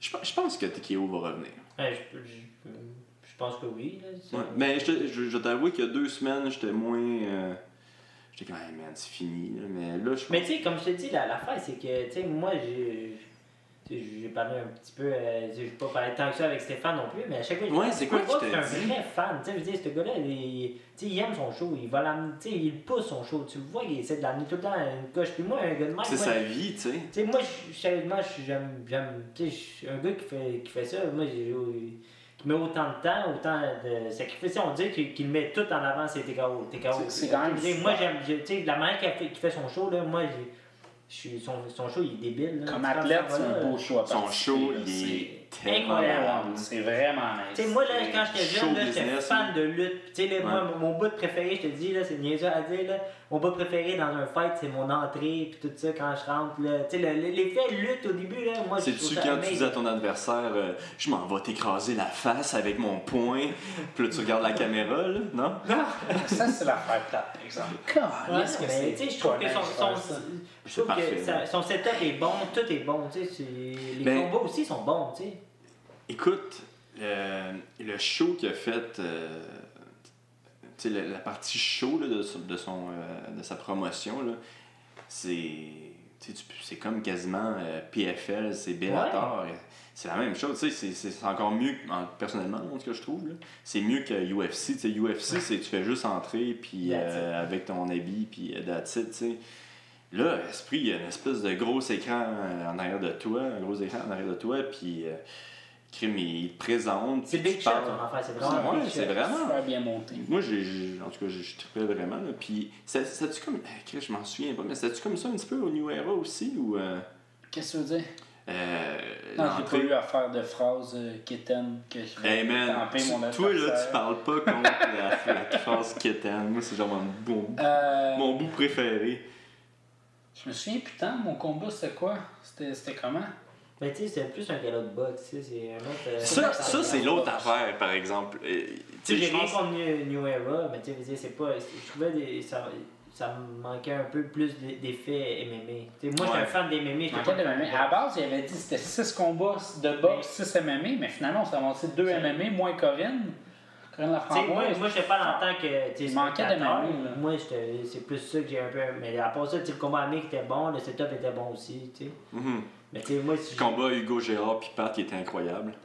je, je pense que TKO va revenir. Ouais, je, je, je pense que oui. Là. Ouais. Mais je, te- je, je t'avoue qu'il y a deux semaines, j'étais moins. euh, j'étais comme, hey man, c'est fini. Là. Mais là, je Mais tu sais, comme je te dis, la- l'affaire, c'est que, tu sais, moi, j'ai. J'ai parlé un petit peu, euh, j'ai pas parlé tant que ça avec Stéphane non plus, mais à chaque fois, je Ouais, c'est quoi que c'est dit? un vrai fan? Tu sais, je veux dire, ce gars-là, il, tu sais, il aime son show, il va l'amener, tu sais, il pousse son show. Tu le vois, il essaie de l'amener tout le temps à une coche. Puis moi, un gars de même, c'est moi, sa vie, tu sais. Tu sais, moi, je- sérieusement, j'aime, j'aime, tu sais, un gars qui fait, qui fait ça, moi, j'ai, qui met autant de temps, autant de sacrifices. On dit qu'il, qu'il met tout en avant, c'est TKO. TKO. C'est- c'est quand même Moi, j'aime, je- tu sais, la manière qu'il fait, qu'il fait son show, là, moi, j'ai, son, son show, il est débile. Là. Comme athlète, c'est un beau show à Son show, il est tellement incroyable. C'est vraiment nice. Tu sais, moi, là, quand j'étais jeune, là, j'étais fan de lutte. Tu sais, là, moi, Ouais. mon mon bout préféré, je te dis, là, c'est niaiseux à dire, là, mon bout préféré dans un fight, c'est mon entrée, puis tout ça, quand je rentre, là. Tu sais, le- le- l'effet lutte au début, là, moi, je C'est-tu quand tu dis à ton adversaire, euh, je m'en vais t'écraser la face avec mon poing, puis là tu regardes la caméra, là, non? Ça, c'est l'affaire plate, par exemple. Ouais, Calisse que mais c'est tu sais, je trouve que son, son, je trouve parfait, que son setup est bon, tout est bon, tu sais, les Ben- combats aussi sont bons, tu sais. Écoute, euh, le show qu'il a fait, euh, la, la partie show là, de, de, son, euh, de sa promotion, c'est c'est comme quasiment euh, PFL, c'est Bellator. C'est la même chose, c'est- encore mieux, en- personnellement, en tout cas, je trouve. C'est mieux que UFC. Tu sais, UFC, c'est tu fais juste entrer puis, euh, avec ton habit, puis that's it, tu sais. Là, Esprit, il y a une espèce de gros écran en arrière de toi, un gros écran en arrière de toi, puis euh, Crime, il te présente. C'est Big Shot, affaire, c'est Ouais, vraiment Big c'est vraiment. Super bien monté. Moi, j'ai, en tout cas, je trippais vraiment. Là. Puis, c'était-tu comme. eh, je m'en souviens pas, mais c'était-tu comme ça un petit peu au New Era aussi ou. Euh, Qu'est-ce que tu veux dire? euh, Non, j'ai pas eu à faire de phrases euh, kitten que je Hey man, tamper tu- mon toi là, tu parles pas contre la, la phrase kitten. Moi, c'est genre mon, bon- Euh, mon bout préféré. Je me souviens, putain, mon combat c'était quoi? C'était comment? Mais tu sais, c'est plus un galop de boxe, tu sais, c'est un autre. euh, Ça, c'est ça l'autre affaire, par exemple. Tu sais, sais, j'ai je rien pense. contre New, New Era, mais tu sais, je veux dire, c'est pas. Je trouvais des, ça, ça me manquait un peu plus d'e- d'effets MMA. Tu sais, moi, j'étais un fan des MMA. j'étais pas de MMA. À la base, il avait dit que c'était 6 combats de boxe, 6 MMA, mais finalement, on s'est avancé 2 MMA, moins Corinne. Sais, moi, moi je pas en tant que. tu sais, Il manquait de là. Moi, c'est plus ça que j'ai un peu. Mais à part ça, tu sais, le combat amique était bon, le setup était bon aussi, tu sais. Mhm. Mais tu sais, moi, si. Le combat Hugo Gérard puis Pat qui était incroyable.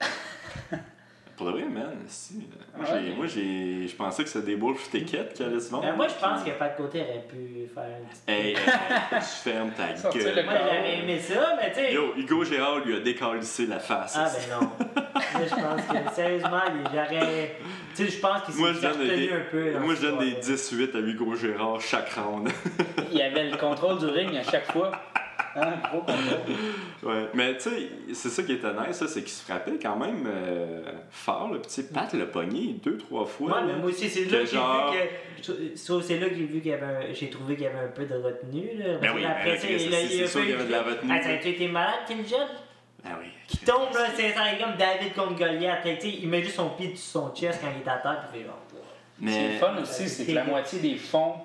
Pour de vrai, man, si. Moi, Ouais. j'ai, moi, j'ai, je pensais que c'était des Wolf Tickets qui allaient se vendre. Ben, moi, je pense puis- que Pat Côté aurait pu faire une petite. Hey, tu fermes ta Sortir gueule. le Moi, j'aurais aimé ça, mais tu sais. Yo, Hugo Gérard lui a décalissé la face. Ah, ben non. Je pense que, sérieusement, il- j'aurais. Tu sais, je pense qu'il Moi, s'est je donne retenu des- un peu. Moi, je donne des histoire-là. 18 à Hugo Gérard chaque round. Il avait le contrôle du ring à chaque fois. Hein, gros ouais. Mais tu sais, c'est ça qui était nice, ça, c'est qu'il se frappait quand même euh, fort. Le petit Pat l'a pogné deux, trois fois. Ouais, là. mais moi aussi, c'est là que j'ai genre- vu que. c'est là que j'ai vu qu'il y avait un- J'ai trouvé qu'il y avait un peu de retenue, là. Ben oui, Après ben, ça, Chris, il a- c'est- il a c'est sûr qu'il y avait de la retenue. Ah, ça a été malade, Kim Jong? Ah oui. Qui tombe, là, c'est ça, comme David contre Goliath. Tu sais, il met juste son pied dessus son chest quand il est à terre, puis il fait genre. Ce qui est Mais. fun aussi, c'est que la moitié des fonds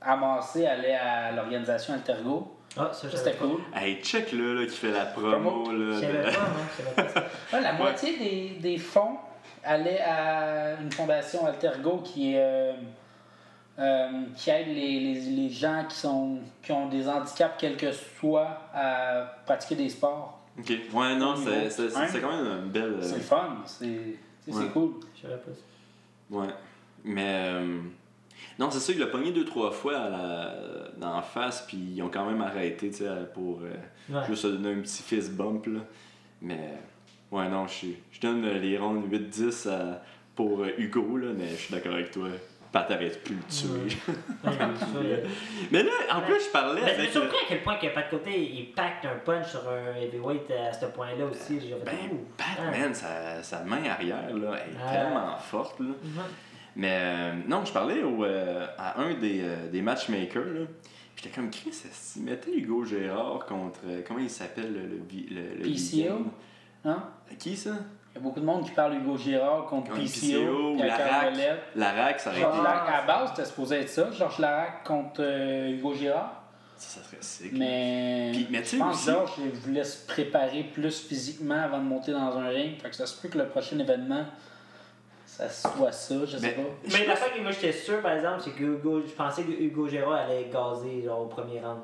amassés allaient à l'organisation Altergo. Ah, ça, c'était cool. Hey, check là, là qui fait la promo là. De- pas, pas. Ouais, la moitié des, des fonds allait à une fondation Altergo qui, est, euh, euh, qui aide les, les, les gens qui, sont, qui ont des handicaps, quels que soient, à pratiquer des sports. Ok. Ouais, non, c'est quand même une belle. euh, C'est le fun. C'est c'est- Ouais. c'est cool. Je savais pas ça. Ouais. Mais. Euh, Non, c'est ça, il l'a pogné deux, trois fois à la... dans la face, puis ils ont quand même arrêté, tu sais, pour euh, Ouais. juste se donner un petit fist bump, là. Mais. Ouais, non, je je donne euh, les rondes 8-10 à- pour euh, Hugo, là, mais je suis d'accord avec toi. Pat plus de le tuer. Ouais, mais euh, là, en plus, je parlais Mais je suis surpris à quel point que Pat Côté, il pacte un punch sur un heavyweight à ce point-là aussi. Ben, Pat, hein. sa, sa main arrière, là, elle est tellement forte, là. Mhm. Mais euh, non, je parlais au, euh, à un des, euh, des matchmakers, j'étais comme, Chris, il mettait Hugo Gérard contre. euh, comment il s'appelle le, le, le, le PCO? Hein? Qui ça? Il y a beaucoup de monde qui parle Hugo Girard contre PCO, PCO, à Larac. Larac, ça aurait Georges été. Larac, à la base, c'était supposé être ça. Georges Larac contre Hugo Girard. Ça, ça serait sick. Mais, Puis, mais tu sais je pense que Georges voulait se préparer plus physiquement avant de monter dans un ring. Fait que ça se peut que le prochain événement, ça soit ça, je sais Mais- pas. Mais la fois que moi j'étais sûr, par exemple, c'est que Hugo, je pensais que Hugo Gérard allait gazer genre, au premier round.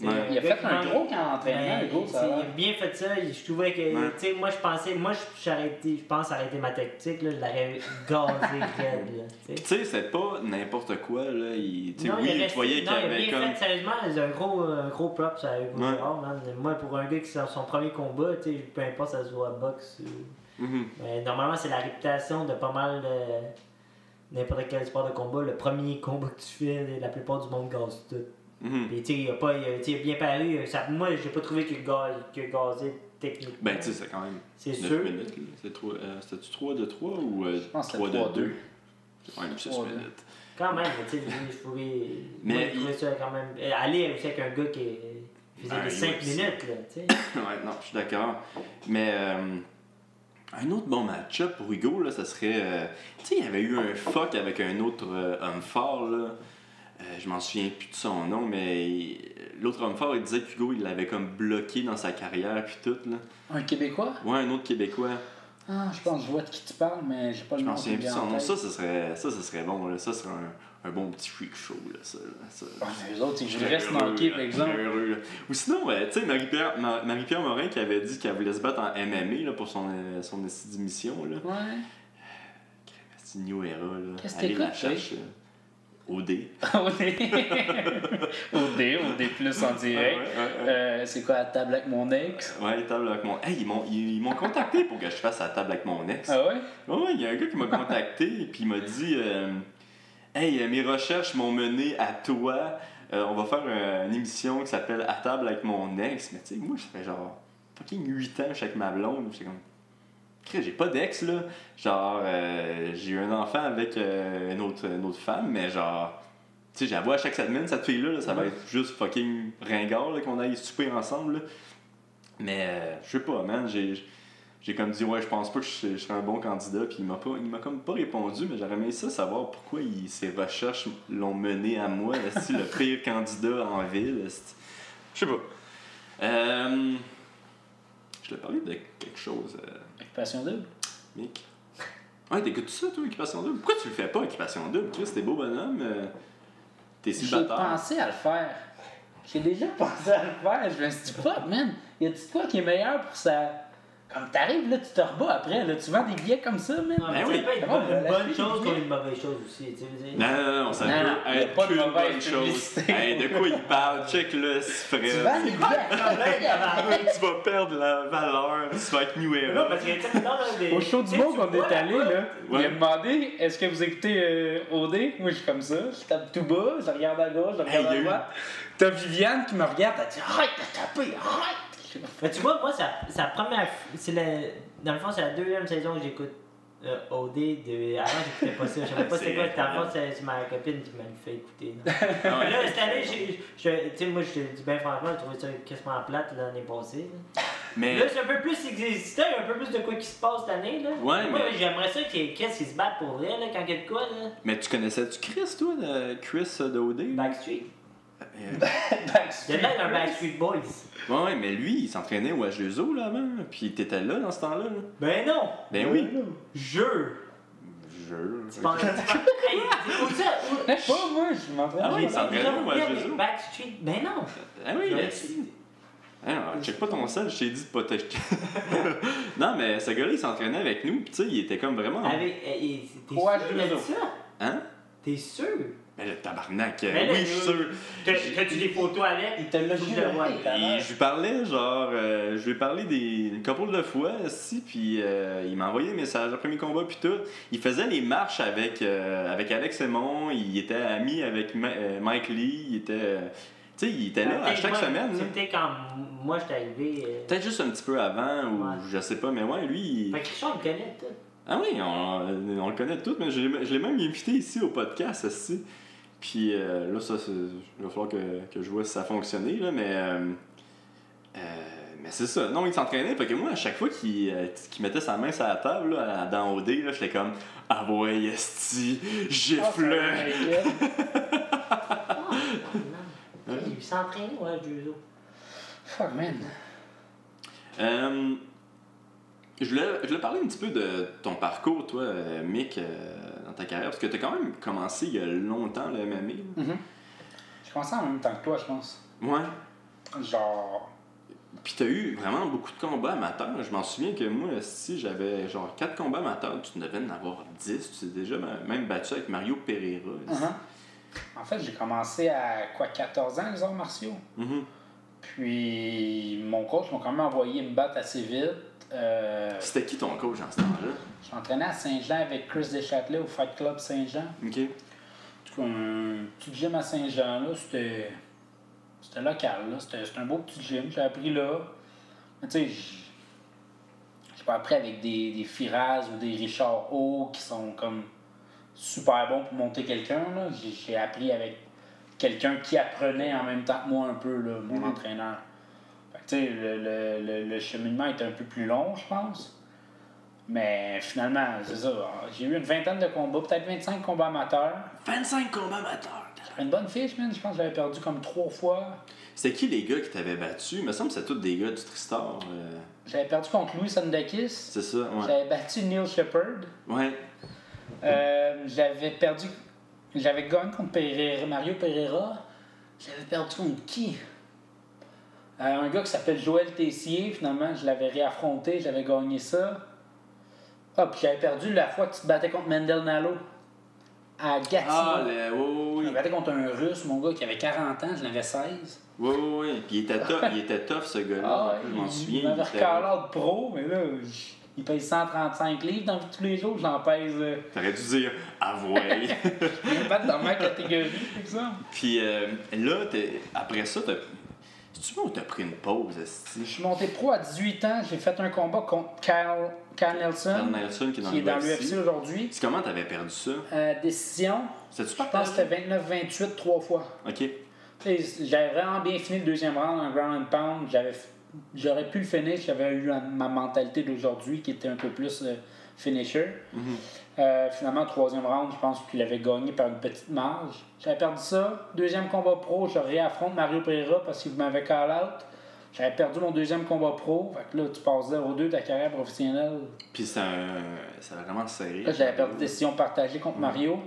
Ouais. Il a gars fait qui un gros camp d'entraînement, Hugo, ça Il a bien fait ça. Je trouvais que. Ouais. Tu sais, moi je pensais. Moi je pense arrêter ma tactique. Là, je l'aurais gazé raide. Tu sais. Puis tu sais, c'est pas n'importe quoi, là. Il, tu sais, Non, oui, il tu voyais qu'il avait bien comme. fait, sérieusement, c'est un gros, un gros props à Hugo Ouais. Gérard, man. Moi, pour un gars qui c'est son premier combat, tu sais, peu importe ça se voit à boxe. Mhm. Mais normalement, c'est la réputation de pas mal de n'importe quel sport de combat. Le premier combat que tu fais, la plupart du monde gaze tout. Mhm. Puis, tu sais, il a pas, il bien paru. Ça, moi, j'ai pas trouvé qu'il gaz, a gazé techniquement. Ben, tu sais, c'est quand même c'est 9 sûr. minutes, là. C'est trois- euh, C'était-tu 3 de 3 ou euh, Je pense que 3 c'était de 3 de 2 C'est quand même 6 3 de. minutes. Quand même, tu sais, faut. il- Mais moi, il- ça quand même. euh, Aller aussi avec un gars qui faisait Ben, des 5 UFC. minutes, là, tu sais. ouais, non, je suis d'accord. Mais euh, un autre bon match-up pour Hugo, là, ça serait. euh, tu sais, il y avait eu un fuck avec un autre euh, homme fort, là. Euh, je m'en souviens plus de son nom, mais il- l'autre homme fort, il disait qu'Hugo, il l'avait comme bloqué dans sa carrière, puis tout, là. Un Québécois? Ouais, un autre Québécois. Ah, je pense que je vois de qui tu parles, mais j'ai pas le Je nom m'en souviens plus de son nom. Ça, ça serait, ça, ça serait bon, là. Ça serait un, un bon petit freak show, là. Ça, là. Ça, Ah, mais eux autres, ils là, par exemple. heureux. Ou sinon, euh, tu sais, Marie-Pierre Ma- Marie-Pierre Morin qui avait dit qu'elle voulait se battre en MMA là, pour son, euh, son essai d'émission. Là. Ouais. C'est une New Era. Là. Qu'est-ce que la t'écoutes, chercher. OD. OD, OD plus en direct. Ouais, ouais, ouais. Euh, c'est quoi, à table avec mon ex? Ouais, table avec mon. Hey, ils m'ont, ils, ils m'ont contacté pour que je fasse la table avec mon ex. Ah ouais? Ouais, il y a un gars qui m'a contacté et puis il m'a dit euh, Hey, euh, mes recherches m'ont mené à toi. Euh, on va faire une émission qui s'appelle À table avec mon ex. Mais tu sais, moi, ça fait genre fucking 8 ans avec ma blonde. J'étais comme. J'ai pas d'ex, là. Genre, euh, j'ai eu un enfant avec euh, une, autre, une autre femme, mais genre. Tu sais, vois à chaque semaine, cette fille-là, là, ça va être juste fucking ringard qu'on aille souper ensemble. là. Mais euh, je sais pas, man. J'ai j'ai comme dit, ouais, je pense pas que je, je serais un bon candidat. Puis il m'a pas, il m'a comme pas répondu, mais j'aurais aimé ça savoir pourquoi il, ses recherches l'ont mené à moi, esti, le pire candidat en ville. Je sais pas. Euh, je voulais parler de quelque chose, euh, Occupation double? Mick. Ouais, t'écoutes ça, toi, Occupation Double? Pourquoi tu le fais pas, Occupation Double? Chris, t'es beau bonhomme. euh, t'es J'ai célibataire. pensé à le faire. J'ai déjà pensé à le faire. Je me suis dit, fuck, man, y a-tu quoi qui est meilleur pour ça? Comme t'arrives, là, tu te rebats après, là, tu vends des billets comme ça. Non, mais Ben ça oui. peut être on une bonne chose comme une mauvaise chose aussi, tu veux dire. Non, non, non, ça Non, non, peut être pas mauvaise bonne chose. Hey, de quoi il parle? Check le Fred. Tu vends des billets. tu vas perdre la valeur, tu vas être New Non, Era. parce que, Au show du monde vois, est allé, là, il Ouais. a demandé est-ce que vous écoutez euh, OD Moi, je suis comme ça, je tape tout bas, je regarde à gauche, je regarde à droite. T'as Viviane qui me regarde, elle dit arrête de taper, arrête Mais tu vois, moi, c'est la- première. C'est la, dans le fond, c'est la deuxième saison que j'écoute euh, OD. De, avant, j'écoutais pas ça. Je savais pas C'est quoi. Dans le fond, c'est ma copine qui m'a fait écouter. là. Ah ouais. Là, cette année, tu sais, moi, je te dis bien franchement, j'ai trouvé ça quasiment plate l'année passée. là. Mais Là, c'est un peu plus existant, il y a un peu plus de quoi qui se passe cette année. Là. Ouais, Moi, mais- j'aimerais ça qu'il y ait Chris qui se batte pour vrai, là, quand il y a de quoi, là. Mais tu connaissais-tu Chris, toi, de Chris de OD? Backstreet. Euh, Il a l'air d'un Backstreet Boys. ouais, ouais, mais lui, il s'entraînait au H2O là avant, puis t'étais là dans ce temps-là. Là. Ben non! Ben oui. Jure! Je. Tu penses. hey, pour ça! Je sais pas, moi, je m'entraîne. Ah oui, il s'entraînait au bien H2O. avec Backstreet. Ben non! Ah oui, J'aurais. Ah non, check pas ton sel, je t'ai dit de pas t'acheter. non, mais ce gars-là, il s'entraînait avec nous, pis tu sais, il était comme vraiment. Avec. eh, eh, T'es sûr je a dit ça? Hein? T'es sûr? Mais le tabarnak, euh, Mais là, oui, je suis sûr. T'as- T'as-tu des photos avec? Il te l'a juré. le. Et je lui parlais, genre, euh, je lui ai parlé des une couple de fois, si, puis euh, il m'a envoyé des messages après mes combats, puis tout. Il faisait les marches avec, euh, avec Alex Aymon, il était ami avec Ma- euh, Mike Lee, il était. euh, tu sais, il était là à chaque moi, semaine. là. C'était quand moi j'étais arrivé. euh, Peut-être juste un petit peu avant, ou Ouais. je sais pas, mais ouais, lui. il- Fait que Richard, il connaît tout. Ah oui, on, on le connaît tous, mais je l'ai je l'ai même invité ici au podcast aussi. Puis euh, là, ça, c'est- il va falloir que, que je vois si ça a fonctionné, là, mais. euh, euh, mais c'est ça. Non, il s'entraînait. Fait que moi, à chaque fois qu'il euh, mettait sa main sur la table, là, dans OD, là, j'étais comme Ah ouais, esti, gifle. Ah. Il s'entraînait ouais, autres. Fuck, man. Euh, je, voulais, je voulais parler un petit peu de ton parcours, toi, euh, Mick, euh, dans ta carrière, parce que tu as quand même commencé il y a longtemps le MMA. Mhm. J'ai commencé en même temps que toi, je pense. Ouais. Genre. Puis t'as eu vraiment beaucoup de combats amateurs. Je m'en souviens que moi, si j'avais genre 4 combats amateurs, tu devais en avoir 10. Tu t'es déjà même battu avec Mario Pereira. Mhm. En fait, j'ai commencé à quoi, 14 ans, les arts martiaux? Mhm. Puis mon coach m'a quand même envoyé me battre assez vite. Euh, C'était qui ton coach en ce temps-là? je m'entraînais à Saint-Jean avec Chris Deschâtelet au Fight Club Saint-Jean. Ok. En tout cas, un petit gym à Saint-Jean, là, c'était. C'était local, là. C'était un beau petit gym. J'ai appris là. Mais tu sais, j'ai pas appris avec des, des Firaz ou des Richard O qui sont comme super bons pour monter quelqu'un, là. J'ai appris avec quelqu'un qui apprenait en même temps que moi un peu, là, mon Mhm. entraîneur. Fait que, tu sais, le, le, le, le cheminement était un peu plus long, je pense. Mais finalement, c'est ça. J'ai eu une vingtaine de combats, peut-être 25 combats amateurs. 25 combats amateurs! Une bonne fiche, man. Je pense que j'avais perdu comme trois fois. C'était qui les gars qui t'avaient battu? Il me semble que c'était tous des gars du Tristar. euh, J'avais perdu contre Louis Sandakis. C'est ça, ouais. J'avais battu Neil Shepard. Ouais. Euh, j'avais perdu. J'avais gagné contre Pereira, Mario Pereira. J'avais perdu contre qui? Un gars qui s'appelle Joël Tessier. Finalement, je l'avais réaffronté. J'avais gagné ça. Ah, puis j'avais perdu la fois que tu te battais contre Mendel Nalo. À Gatineau. Ah, le... oui, oui, me battais contre un russe, mon gars, qui avait 40 ans. Je l'avais 16. oui. Oui, oui, Puis il était tough, il était tough ce gars-là. Ah, je m'en il- souviens. Il m'avait recalé de pro, mais là, il pèse 135 livres dans tous les jours, j'en pèse. Euh, T'aurais dû dire avouez. je me dans ma catégorie, par exemple. Puis euh, là, après ça, t'as. C'est-tu bon ou t'as pris une pause, Je suis monté pro à 18 ans, j'ai fait un combat contre Nelson, Carl Nelson qui est dans qui est dans l'UFC. aujourd'hui. C'est comment t'avais perdu ça? Euh, décision, C'était-tu je pense que c'était 29-28 trois fois. Ok. Tu J'avais vraiment bien fini le deuxième round en ground and pound. J'aurais pu le finish, j'avais eu ma mentalité d'aujourd'hui qui était un peu plus euh, finisher. Mhm. Euh, finalement, troisième round, je pense qu'il avait gagné par une petite marge. J'avais perdu ça. Deuxième combat pro, je réaffronte Mario Pereira parce qu'il m'avait call out. J'avais perdu mon deuxième combat pro. Fait que là, tu passes 0-2 de ta carrière professionnelle. Puis c'est un. C'est vraiment serré. Là, j'avais perdu décision partagée contre Mario.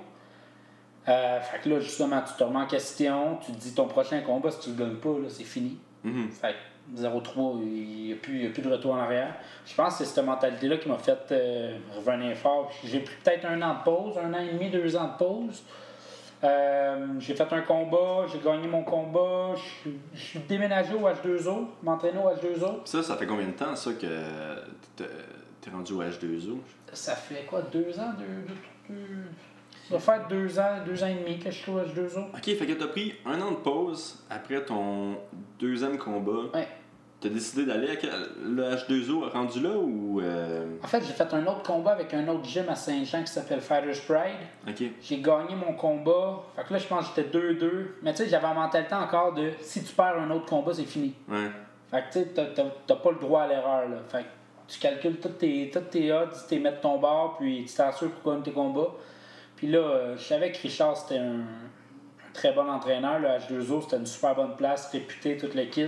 Euh, fait que là, justement, tu te remets en question. Tu te dis ton prochain combat, si tu le gagnes pas, là, c'est fini. Mhm. Fait que 0-3, il n'y a, plus- il y a plus de retour en arrière. Je pense que c'est cette mentalité-là qui m'a fait euh, revenir fort. J'ai pris peut-être un an de pause, un an et demi, deux ans de pause. Euh, j'ai fait un combat, j'ai gagné mon combat, je suis- déménagé au H2O, m'entraîner au H2O. Ça, ça fait combien de temps, ça, que t'es t'es rendu au H2O? Ça fait quoi, deux ans? Deux, deux, deux- Ça va faire deux ans, deux ans et demi que je suis au H2O. Ok, fait que t'as pris un an de pause après ton deuxième combat. Ouais. T'as décidé d'aller à quel- le H2O rendu là ou. euh, En fait, j'ai fait un autre combat avec un autre gym à Saint-Jean qui s'appelle Fighters Pride. Ok. J'ai gagné mon combat. Fait que là, je pense que j'étais 2-2. Mais tu sais, j'avais en mentalité encore de si tu perds un autre combat, c'est fini. Ouais. Fait que tu sais, t'as- pas le droit à l'erreur. là. Fait que tu calcules toutes tes, toutes tes odds, tu mets de ton bord, puis tu t'assures pour gagner tes combats. Puis là, euh, je savais que Richard, c'était un, un très bon entraîneur. Le H2O, c'était une super bonne place, réputé, toute le kit.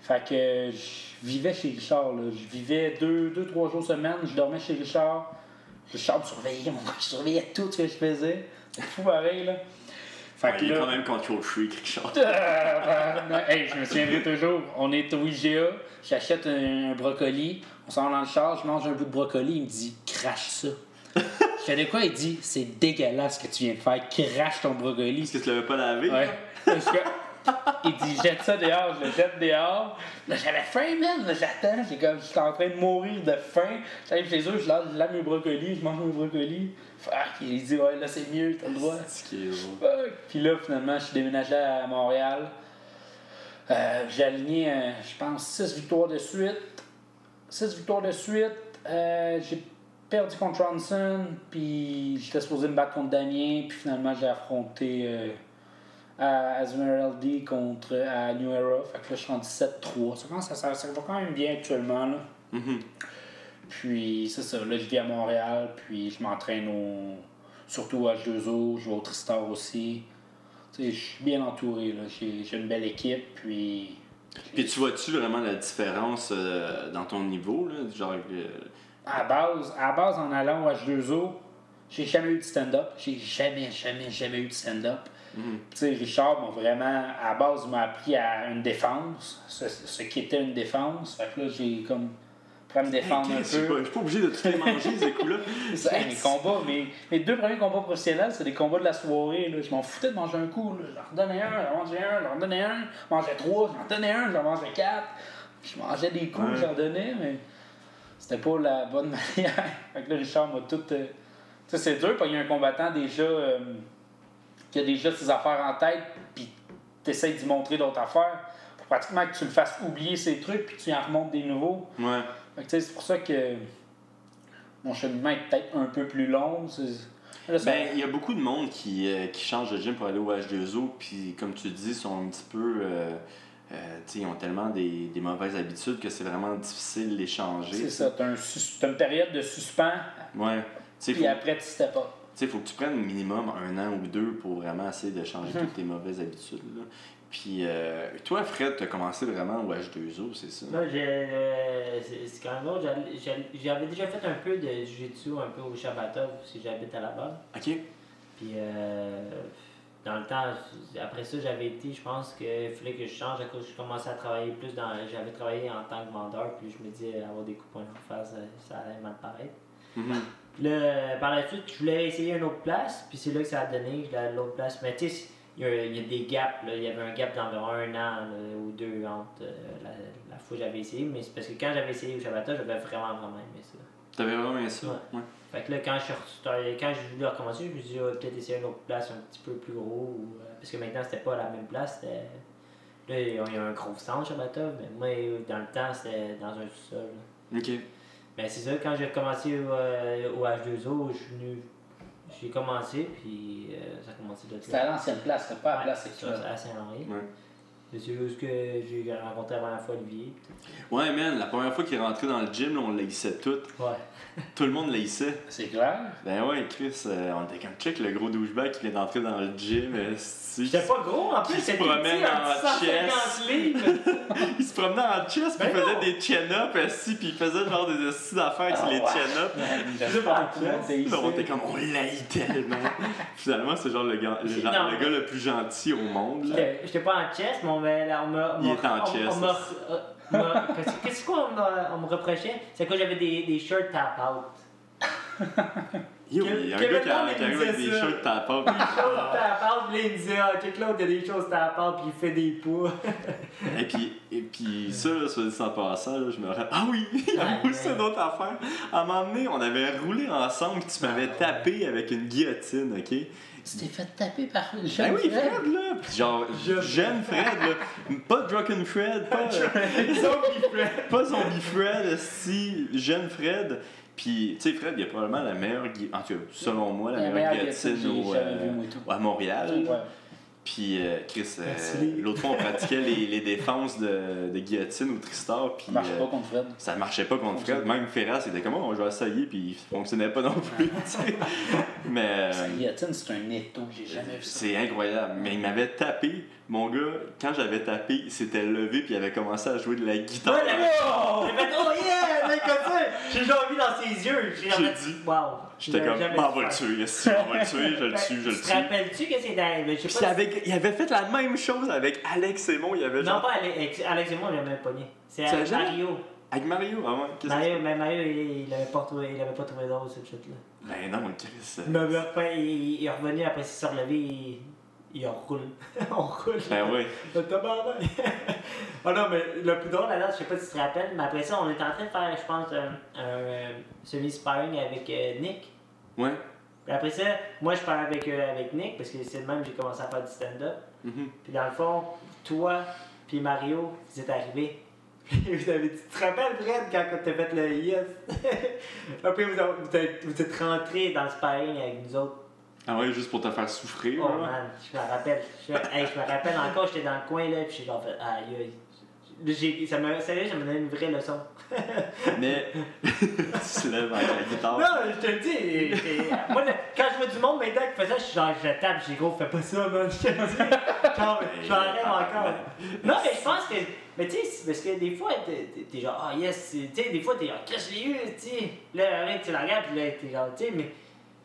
Fait que je vivais chez Richard. Là. Je vivais deux, deux, trois jours semaine. Je dormais chez Richard. Richard me surveillait, mon gars. Je surveillais tout ce que je faisais. C'est fou pareil, là. Fait Ouais, que il est quand même control freak, Richard. euh, hey, je me souviendrai toujours. On est au IGA, j'achète un, un brocoli, on s'en va dans le char, je mange un bout de brocoli, il me dit crache ça. Quoi Il dit c'est dégueulasse ce que tu viens de faire, crache ton brocoli. Est-ce que tu l'avais pas lavé? Ouais. Parce que- il dit jette ça dehors, je le jette dehors. Là j'avais faim, man, j'attends, j'ai comme j'étais en train de mourir de faim. J'arrive chez eux, je lave, mes brocolis, je mange mes brocolis. Fuck, il dit ouais là c'est mieux, t'as le droit. Fuck. Puis là, finalement, je suis déménagé à Montréal. Euh, j'ai aligné, euh, je pense, 6 victoires de suite. 6 victoires de suite. Euh, j'ai perdu contre Ronson, puis j'étais supposé me battre contre Damien, puis finalement, j'ai affronté euh, à Azmeraldi contre à New Era. Fait que là, je suis rendu 7-3. Ça, commence à- ça, ça va quand même bien actuellement. Là. Mhm. Puis c'est ça, là je vis à Montréal, puis je m'entraîne au... surtout au H2O, je vais au Tristar aussi. Tu sais, je suis bien entouré, là. J'ai, j'ai une belle équipe, puis. Puis tu vois-tu vraiment la différence euh, dans ton niveau, là? Genre, euh, À base, à base en allant au H2O, j'ai jamais eu de stand-up. J'ai jamais, jamais, jamais eu de stand-up. mhm. Tu sais, Richard m'a vraiment, à base, m'a appris à une défense, ce, ce qui était une défense. Fait que là, j'ai comme. Prends me défendre Hey, un peu. pas- je suis pas obligé de tous les manger, ces coups-là. Hey, mes combats, mes, mes deux premiers combats professionnels, c'est des combats de la soirée. Là. Je m'en foutais de manger un coup. Là. J'en redonnais un, j'en mangeais un, j'en redonnais un, j'en mangeais trois, j'en donnais un, j'en mangeais quatre. Je mangeais des coups, Ouais. j'en donnais, mais c'était pas la bonne manière. fait que là, Richard m'a tout. euh, Tu sais, c'est dur, parce qu'il y a un combattant déjà euh, qui a déjà ses affaires en tête, puis t'essayes d'y montrer d'autres affaires. Faut pratiquement que tu le fasses oublier ses trucs, puis tu en remontes des nouveaux. Ouais. Fait que, tu sais, c'est pour ça que mon cheminement est peut-être un peu plus long. Là, Ben, il y a beaucoup de monde qui, euh, qui change de gym pour aller au H2O, puis comme tu dis, sont un petit peu. euh, euh, tu sais, ils ont tellement des, des mauvaises habitudes que c'est vraiment difficile de les changer. c'est ça, t'as un sus- t'as une période de suspens, Ouais. Tu sais, puis faut, après tu step up. tu sais, faut que tu prennes minimum un an ou deux pour vraiment essayer de changer Mhm. toutes tes mauvaises habitudes. Là. Puis, euh, toi, Fred, tu as commencé vraiment au H2O, c'est ça? Moi, j'ai, euh, c'est c'est quand même drôle. J'avais déjà fait un peu de jiu-jitsu, un peu au Shabbatov, si j'habite à la base. Ok. Puis, euh, dans le temps, après ça, j'avais été, je pense qu'il fallait que je change à cause que je commençais à travailler plus dans. J'avais travaillé en tant que vendeur, puis je me disais, avoir des coups de poing en face, ça, ça allait mal paraître. Mhm. Puis là, euh, par la suite, je voulais essayer une autre place, puis c'est là que ça a donné, à l'autre place. Mais tu sais, il y, a- il y a des gaps, là. il y avait un gap d'environ un an là, ou deux entre euh, la, la fois que j'avais essayé, mais c'est parce que quand j'avais essayé au Shabbat, j'avais vraiment, vraiment aimé ça. T'avais vraiment aimé ça? Ouais. Ouais. Fait que là, quand je quand j'ai voulu recommencer, je me suis dit, ah, peut-être essayer une autre place un petit peu plus gros, ou, euh, parce que maintenant, c'était pas la même place, c'était... Là, il y a un gros centre, Shabbatov, mais moi, dans le temps, c'était dans un sous-sol. là. Ok. Ben c'est ça, quand j'ai commencé au, euh, au H2O, je suis venu. J'ai commencé, puis euh, ça a commencé de C'était à l'ancienne place, c'était pas à la place c'est actuelle. à Saint-Henri. Ouais. C'est juste que j'ai rencontré la première fois Olivier. Ouais, man, la première fois qu'il est rentré dans le gym, là, on l'haïssait tout. tout. Ouais. Tout le monde l'haïssait. C'est clair. Ben ouais, Chris, euh, on était comme check le gros douchebag qui vient d'entrer dans le gym. euh, si- J'étais pas gros, en plus, promène petit, en en 150 chest. livres. Il se promenait en chest, puis Ben il faisait non. des chin-ups, assis, puis il faisait genre des astuces d'affaires avec Ah les ouais. chin-ups. J'aime pas tout le monde Là, on était comme, on l'haït tellement. Finalement, c'est genre le gars le, C'est- genre- non, le mais- gars le plus gentil au monde. J'étais pas en chest, mais on. On m'a- Qu'est-ce qu'on me reprochait? C'est que j'avais des, des shirts tap out. Yo, il y a un gars qui, arrive avec des shirts tapants. Des choses tap out, puis là, il me disait, ah, check l'autre, il y a des choses tap out, puis il fait des poids. Et puis, et puis ça, là, soit dit en passant, là, je me rappelle. Ah oui, il y a aussi une autre affaire. À un moment donné, on avait roulé ensemble, puis tu m'avais tapé avec une guillotine, ok? T'es fait taper par le Ben jeune oui, Fred. Fred, là! Puis genre, jeune Fred, là. Pas Drunken Fred, pas, Zombie Fred. pas Zombie Fred, si, jeune Fred. Puis, tu sais, Fred, il a probablement la meilleure, en tout cas, selon moi, la, La meilleure guillotine euh, à Montréal. Ouais. Puis, euh, Chris, euh, l'autre fois, on pratiquait les, les défenses de, de guillotine ou Tristar. Puis, Ça marche euh, pas contre Fred. ça marchait pas contre Fred. Même Ferras, il était comme, Oh, on va essayer, puis il fonctionnait pas non plus. Mais. euh, La guillotine, c'est un étau, j'ai jamais vu ça. c'est incroyable. Mais il m'avait tapé. Mon gars, quand j'avais tapé, il s'était levé puis il avait commencé à jouer de la guitare. Ouais, la- J'ai fait, oh yeah, mec, comme ça. J'ai déjà vu dans ses yeux. J'ai dit. wow. J'étais comme, on va le tuer, yes, on va le tuer, je le tue, je le Tu te tue. rappelles-tu que c'est si- avec, il avait fait la même chose avec Alex Simon, il avait Non, genre. pas Alex, Alex et moi, on l'a même pogné. C'est avec jamais? Mario. Avec Mario, ah ouais, qu'est-ce que Mario, mais Mario, il, il avait pas trouvé, il avait pas trouvé drôle cette chute-là. Ben non, Chris. euh, Il m'avait refait, il, il est revenu après s'il s'est relevé, il, il roule. on roule. Ben oui. Le tabarnak. ah non, mais le plus drôle là, je sais pas si tu te rappelles, mais après ça, on était en train de faire, je pense, un, un, euh, semi-sparring avec euh, Nick. Ouais. Puis après ça, moi je parlais avec, euh, avec Nick parce que c'est le même que j'ai commencé à faire du stand-up. Mhm. Puis dans le fond, toi puis Mario, vous êtes arrivés. Puis vous avez dit, tu te rappelles Fred quand t'as fait le yes? Après vous, êtes, vous êtes rentrés dans le sparring avec nous autres. Ah ouais, juste pour te faire souffrir. Oh là. man, je me rappelle. Je, hey, je me rappelle encore, j'étais dans le coin là, puis j'ai genre fait aïe aïe. J'ai- Ça m'a sérieux, ça m'a donné une vraie leçon. Mais. tu te lèves avec la guitare. Non, je te le dis. j'ai- Moi, le- quand je vois du monde maintenant qui fait ça, je suis genre, je tape, j'ai gros, fais pas ça, man. Je te dis. Genre, j'en rêve encore. Non, mais je pense que. Mais tu sais, parce que des fois, t'es genre, ah yes, tu sais, des fois, t'es genre, qu'est-ce que je l'ai eu, tu sais? Là, tu la regardes, puis là, t'es genre, tu sais, mais.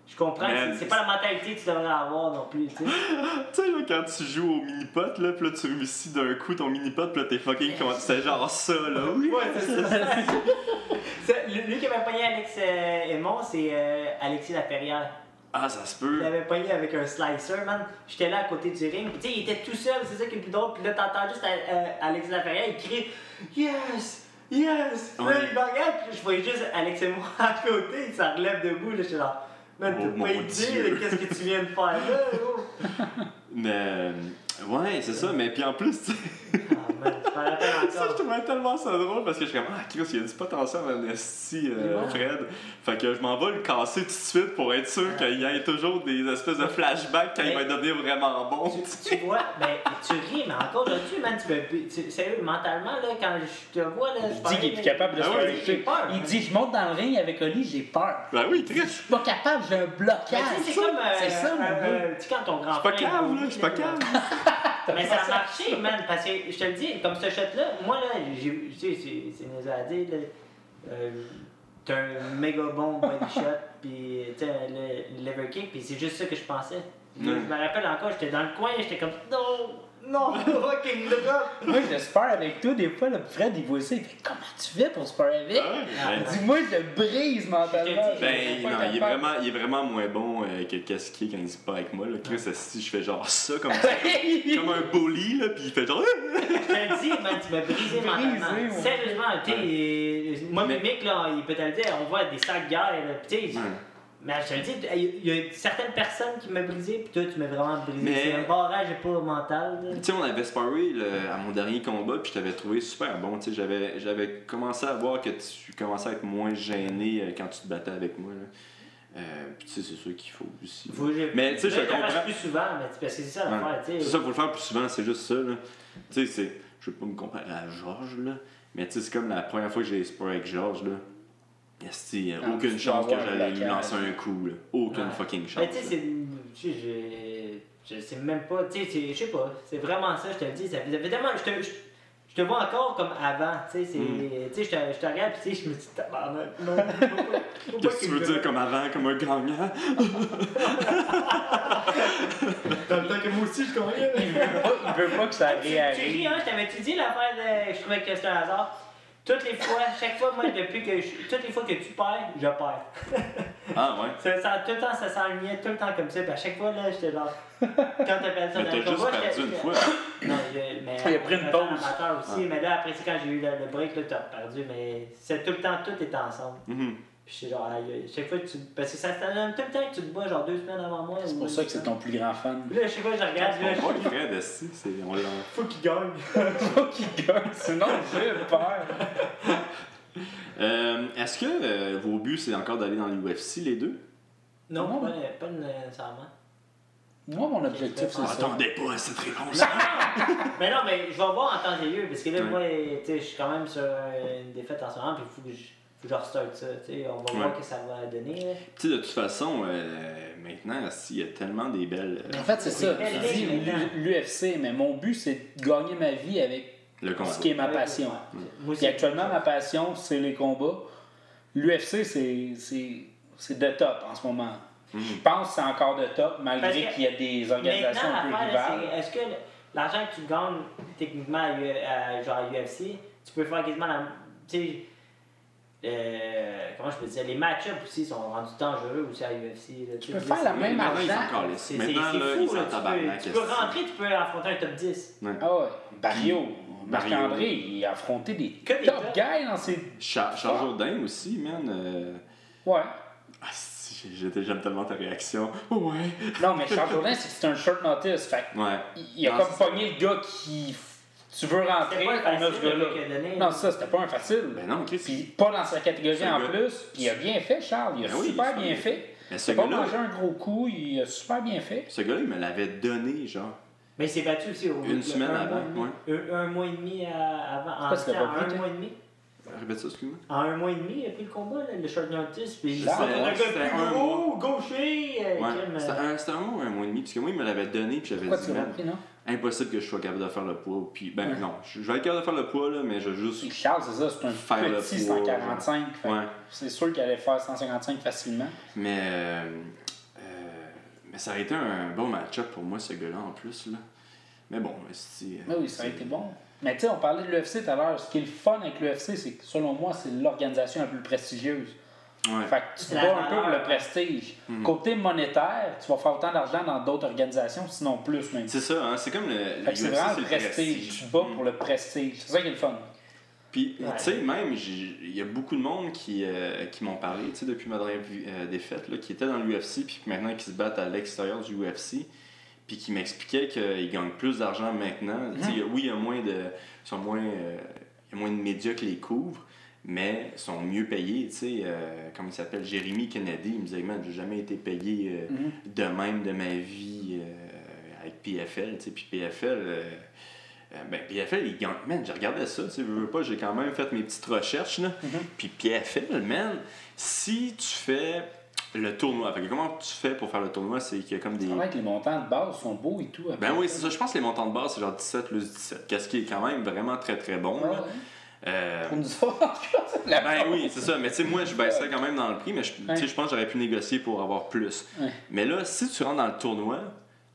Je comprends, c'est- pas la mentalité que tu devrais avoir non plus, tu sais. Tu sais, là, quand tu joues au mini-pot, là, pis là, tu réussis d'un coup ton mini-pot, pis là, t'es fucking comment C'est genre ça, là. Oui. Ouais, c'est ça. C'est- lui qui avait pogné Alex euh, Aymon, c'est euh, Alexis Laferrière. Ah, ça se Il peut. l'avait pogné avec un slicer, man. J'étais là à côté du ring. Tu sais, il était tout seul, c'est ça qui est le plus drôle. Puis là, t'entends juste euh, Alexis Laferrière, il crie Yes! Yes! Là, Ouais. il me regarde, puis je voyais juste Alex et moi à côté, il s'en relève debout. Là, j'étais là. Man, Oh, t'as pas idée qu'est-ce que tu viens de faire là. Mais. Ouais, c'est ça. Mais puis en plus. Ah, je rappelle Ça, je trouvais tellement ça drôle parce que je suis comme, ah, Chris, il y a du potentiel en esti, euh. Fred. Fait que je m'en vais le casser tout de suite pour être sûr qu'il y ait toujours des espèces de flashbacks quand il va devenir vraiment bon. Tu, tu vois, ben, tu ris, mais encore aujourd'hui, man, tu peux. tu- Sérieux, mentalement, là, quand je te vois, là. Il dit qu'il est plus capable de Ah se faire j'ai peur. Il dit Je monte dans le ring avec Oli, j'ai peur. Ben oui, Je Chris. suis pas capable, j'ai un blocage. sais, c'est comme. euh, C'est ça, mon euh, gars. Tu sais, quand ton grand Je suis pas cave, là, je suis pas cave. Mais ça a marché, man, parce que je te le dis, comme ce shot-là, moi, là, tu sais, c'est niaiseux à dire, là, euh, t'as un méga bon body shot, puis tu sais, le, le lever kick, puis c'est juste ça que je pensais. Je me rappelle encore, j'étais dans le coin, j'étais comme, non, non, fucking drop. Moi, je spare avec toi, des fois, le Fred, il voit ça, il fait Comment tu fais pour spare avec? Ah ben, Dis-moi, je le brise mentalement. Ben, non, il est, vraiment, il est vraiment moins bon euh, que qu'est-ce qu'il est quand il se bat avec moi. Là. Chris, si je fais genre ça, comme, comme un bully, là, pis il fait genre. Je te le dis, man, tu m'as brisé Brisé, mentalement. Sérieusement, tu sais, euh, moi, Mais- Mimic, là, il peut te le dire, on voit des sacs guerres, là, pis tu sais, Ouais. Mais je te le dis, il y a certaines personnes qui m'ont brisé, puis toi, tu m'as vraiment brisé. Mais- C'est un barrage pas mental. Tu sais, on avait sparé le- à mon dernier combat, puis je t'avais trouvé super bon. Tu sais, j'avais, j'avais commencé à voir que tu commençais à être moins gêné euh, quand tu te battais avec moi. Là. Euh, puis tu sais, c'est sûr qu'il faut aussi. Faut Mais, tu sais, je comprends. plus souvent, mais parce que c'est ça l'affaire, tu C'est sais. ça, faut le faire plus souvent, c'est juste ça. Là. Tu sais, c'est. Je veux pas me comparer à Georges, là. Mais tu sais, c'est comme la première fois que j'ai sparé avec Georges, là. Esti, a Ah, aucune tu chance que j'allais lui lancer un coup, là. Aucune Ouais. fucking chance. Mais tu sais, c'est. Tu sais, je. Je sais même pas, tu sais, c'est- je sais pas, c'est vraiment ça, je te le dis. Ça fait tellement. Je te, je, je te vois encore comme avant, tu sais, c'est. Mm. Tu sais, je te, je te regarde, puis tu sais, je me dis, tabarnak, non. Qu'est-ce que tu veux dire comme avant, comme un gagnant? Dans le temps que moi aussi, je connais. Il veut pas, il veut pas que ça Tu, tu ris, réarrive. hein, je t'avais-tu dit l'affaire de. Je trouvais que c'était un hasard? Toutes les fois, chaque fois, moi, depuis que je, toutes les fois que tu perds, je perds. Ah ouais. Ça, ça- tout le temps, ça s'enlignait tout le temps comme ça. Puis à chaque fois, là, j'étais genre. Quand t'appelles ça Mais t'as juste combat, perdu une fois. Non, je- mais. Il a pris une pause. amateur aussi, mais là, après, c'est quand j'ai eu le, le break, là, t'as perdu. Mais c'est tout le temps, tout était ensemble. Mhm. Puis j'étais genre, aïe, chaque fois que tu. Parce que ça se donne tout le temps que tu te bats, genre deux semaines avant moi. C'est ou pour ça que c'est ton plus grand fan. Puis Là, je sais pas, je regarde, là, voit je le Fred, c'est. On l'a. faut qu'il gagne. Faut qu'il gagne, sinon j'ai peur. Euh, Est-ce que euh, vos buts, c'est encore d'aller dans l'UFC, les deux? Non, Non. pas, pas nécessairement. Moi, mon objectif, c'est ça. attendait pas à cette réponse. Mais non, mais je vais voir en temps et lieu, parce que là, Ouais. moi, tu sais, je suis quand même sur une défaite en ce moment, puis il faut que je, que je ça, tu sais. On va voir Ouais. ce que ça va donner. de toute façon, euh, maintenant, il y a tellement des belles. euh, En fait, c'est ça. Je dis l'UFC, mais mon but, c'est de gagner ma vie avec le combat. ce qui est ma passion. Ouais. Puis actuellement, ma passion, c'est les combats. L'UFC, c'est, c'est, c'est de top en ce moment. Mhm. Je pense que c'est encore de top, malgré qu'il y a des organisations un peu rivales. est-ce que l'argent que tu gagnes techniquement à, U- à- genre à UFC, tu peux faire quasiment la. Euh, comment je peux dire? Les match-ups aussi sont rendus dangereux aussi à UFC. là. Tu peux faire la même Maintenant, ils argent. sont encore lisses. C'est fou, ils là. Tu peux, tu peux esti. rentrer, tu peux affronter un top 10. Ah ouais. Barrio. Marc-André, il a affronté des top top. guys dans ses. Charles Charles Jourdain aussi, man. euh, Ouais. ah, J'aime tellement ta réaction. Ouais. Non, mais Charles Jourdain, c'est un short notice. Fait que Ouais. il- il a Non, comme pogné le gars qui. Tu veux rentrer, on a ce gars-là. Non, ça, c'était pas un facile. Ben non, Chris. Puis pas dans sa catégorie en gars- plus. Puis il a bien fait, Charles. Il a Ben super bien fait. Mais ce Il a pas mangé un gros coup, il a super bien fait. ce gars-là, il me l'avait donné, genre. Mais il s'est battu aussi au Une semaine un avant, mois. Un, un mois et demi avant. En, Pourquoi un mois et demi. Répète ça, excuse-moi. En un mois et demi, il a pris le combat, là, le short notice. Puis C'était- c'était un gars plus un gros, gaucher. euh, C'était euh, un, mois ou un mois et demi, parce que moi, il me l'avait donné, puis j'avais Pourquoi dit, tu l'as pris, non? Impossible que je sois capable de faire le poids. Puis, ben Ouais. non, je, vais être capable de faire le poids, là, mais je vais juste. Charles, c'est ça, c'est un Faire le petit poids, 145. fait que Ouais. C'est sûr qu'il allait faire 155 facilement. Mais, euh, euh, mais ça aurait été un bon match-up pour moi, ce gars-là, en plus, là. Mais bon, c'est. Mais oui, ça a été bon. Mais tu sais, on parlait de l'UFC tout à l'heure. Ce qui est le fun avec l'UFC, c'est que selon moi, c'est l'organisation la plus prestigieuse. Ouais. Fait que tu te bats un peu pour le prestige. Mhm. Côté monétaire, tu vas faire autant d'argent dans d'autres organisations, sinon plus même. C'est ça, hein, c'est comme le. Fait que c'est vraiment le prestige. Tu te bats pour le prestige. C'est ça qui est le fun. Puis, Ouais. tu sais, même, il y a beaucoup de monde qui, euh, qui m'ont parlé, tu sais, depuis ma dernière euh, défaite, là, qui étaient dans l'UFC, puis maintenant qui se battent à l'extérieur du UFC, puis qui m'expliquaient qu'ils gagnent plus d'argent maintenant. Tu sais, a- oui, il y a moins de. ils sont moins, euh, il y a moins de médias qui les couvrent, mais ils sont mieux payés, tu sais. euh, comment il s'appelle Jérémy Kennedy, il me disait, man, j'ai jamais été payé euh, Mhm. de même de ma vie euh, avec PFL, tu sais. Puis PFL. euh, ben, PFL, il gagne. Man, j'ai regardé ça, tu sais, veux, veux pas, j'ai quand même fait mes petites recherches, là. Puis PFL, man, si tu fais le tournoi, fait que comment tu fais pour faire le tournoi, c'est qu'il y a comme des. Vrai que les montants de base sont beaux et tout. Ben oui, c'est ça, je pense que les montants de base, c'est genre 17 plus 17, qu'est-ce qui est quand même vraiment très très bon, Ouais, là. ouais. Euh, Pour nous la ben oui, c'est ça. Mais tu sais, moi, je baisserais quand même dans le prix, mais je, tu sais, Ouais. je pense que j'aurais pu négocier pour avoir plus. Mais là, si tu rentres dans le tournoi,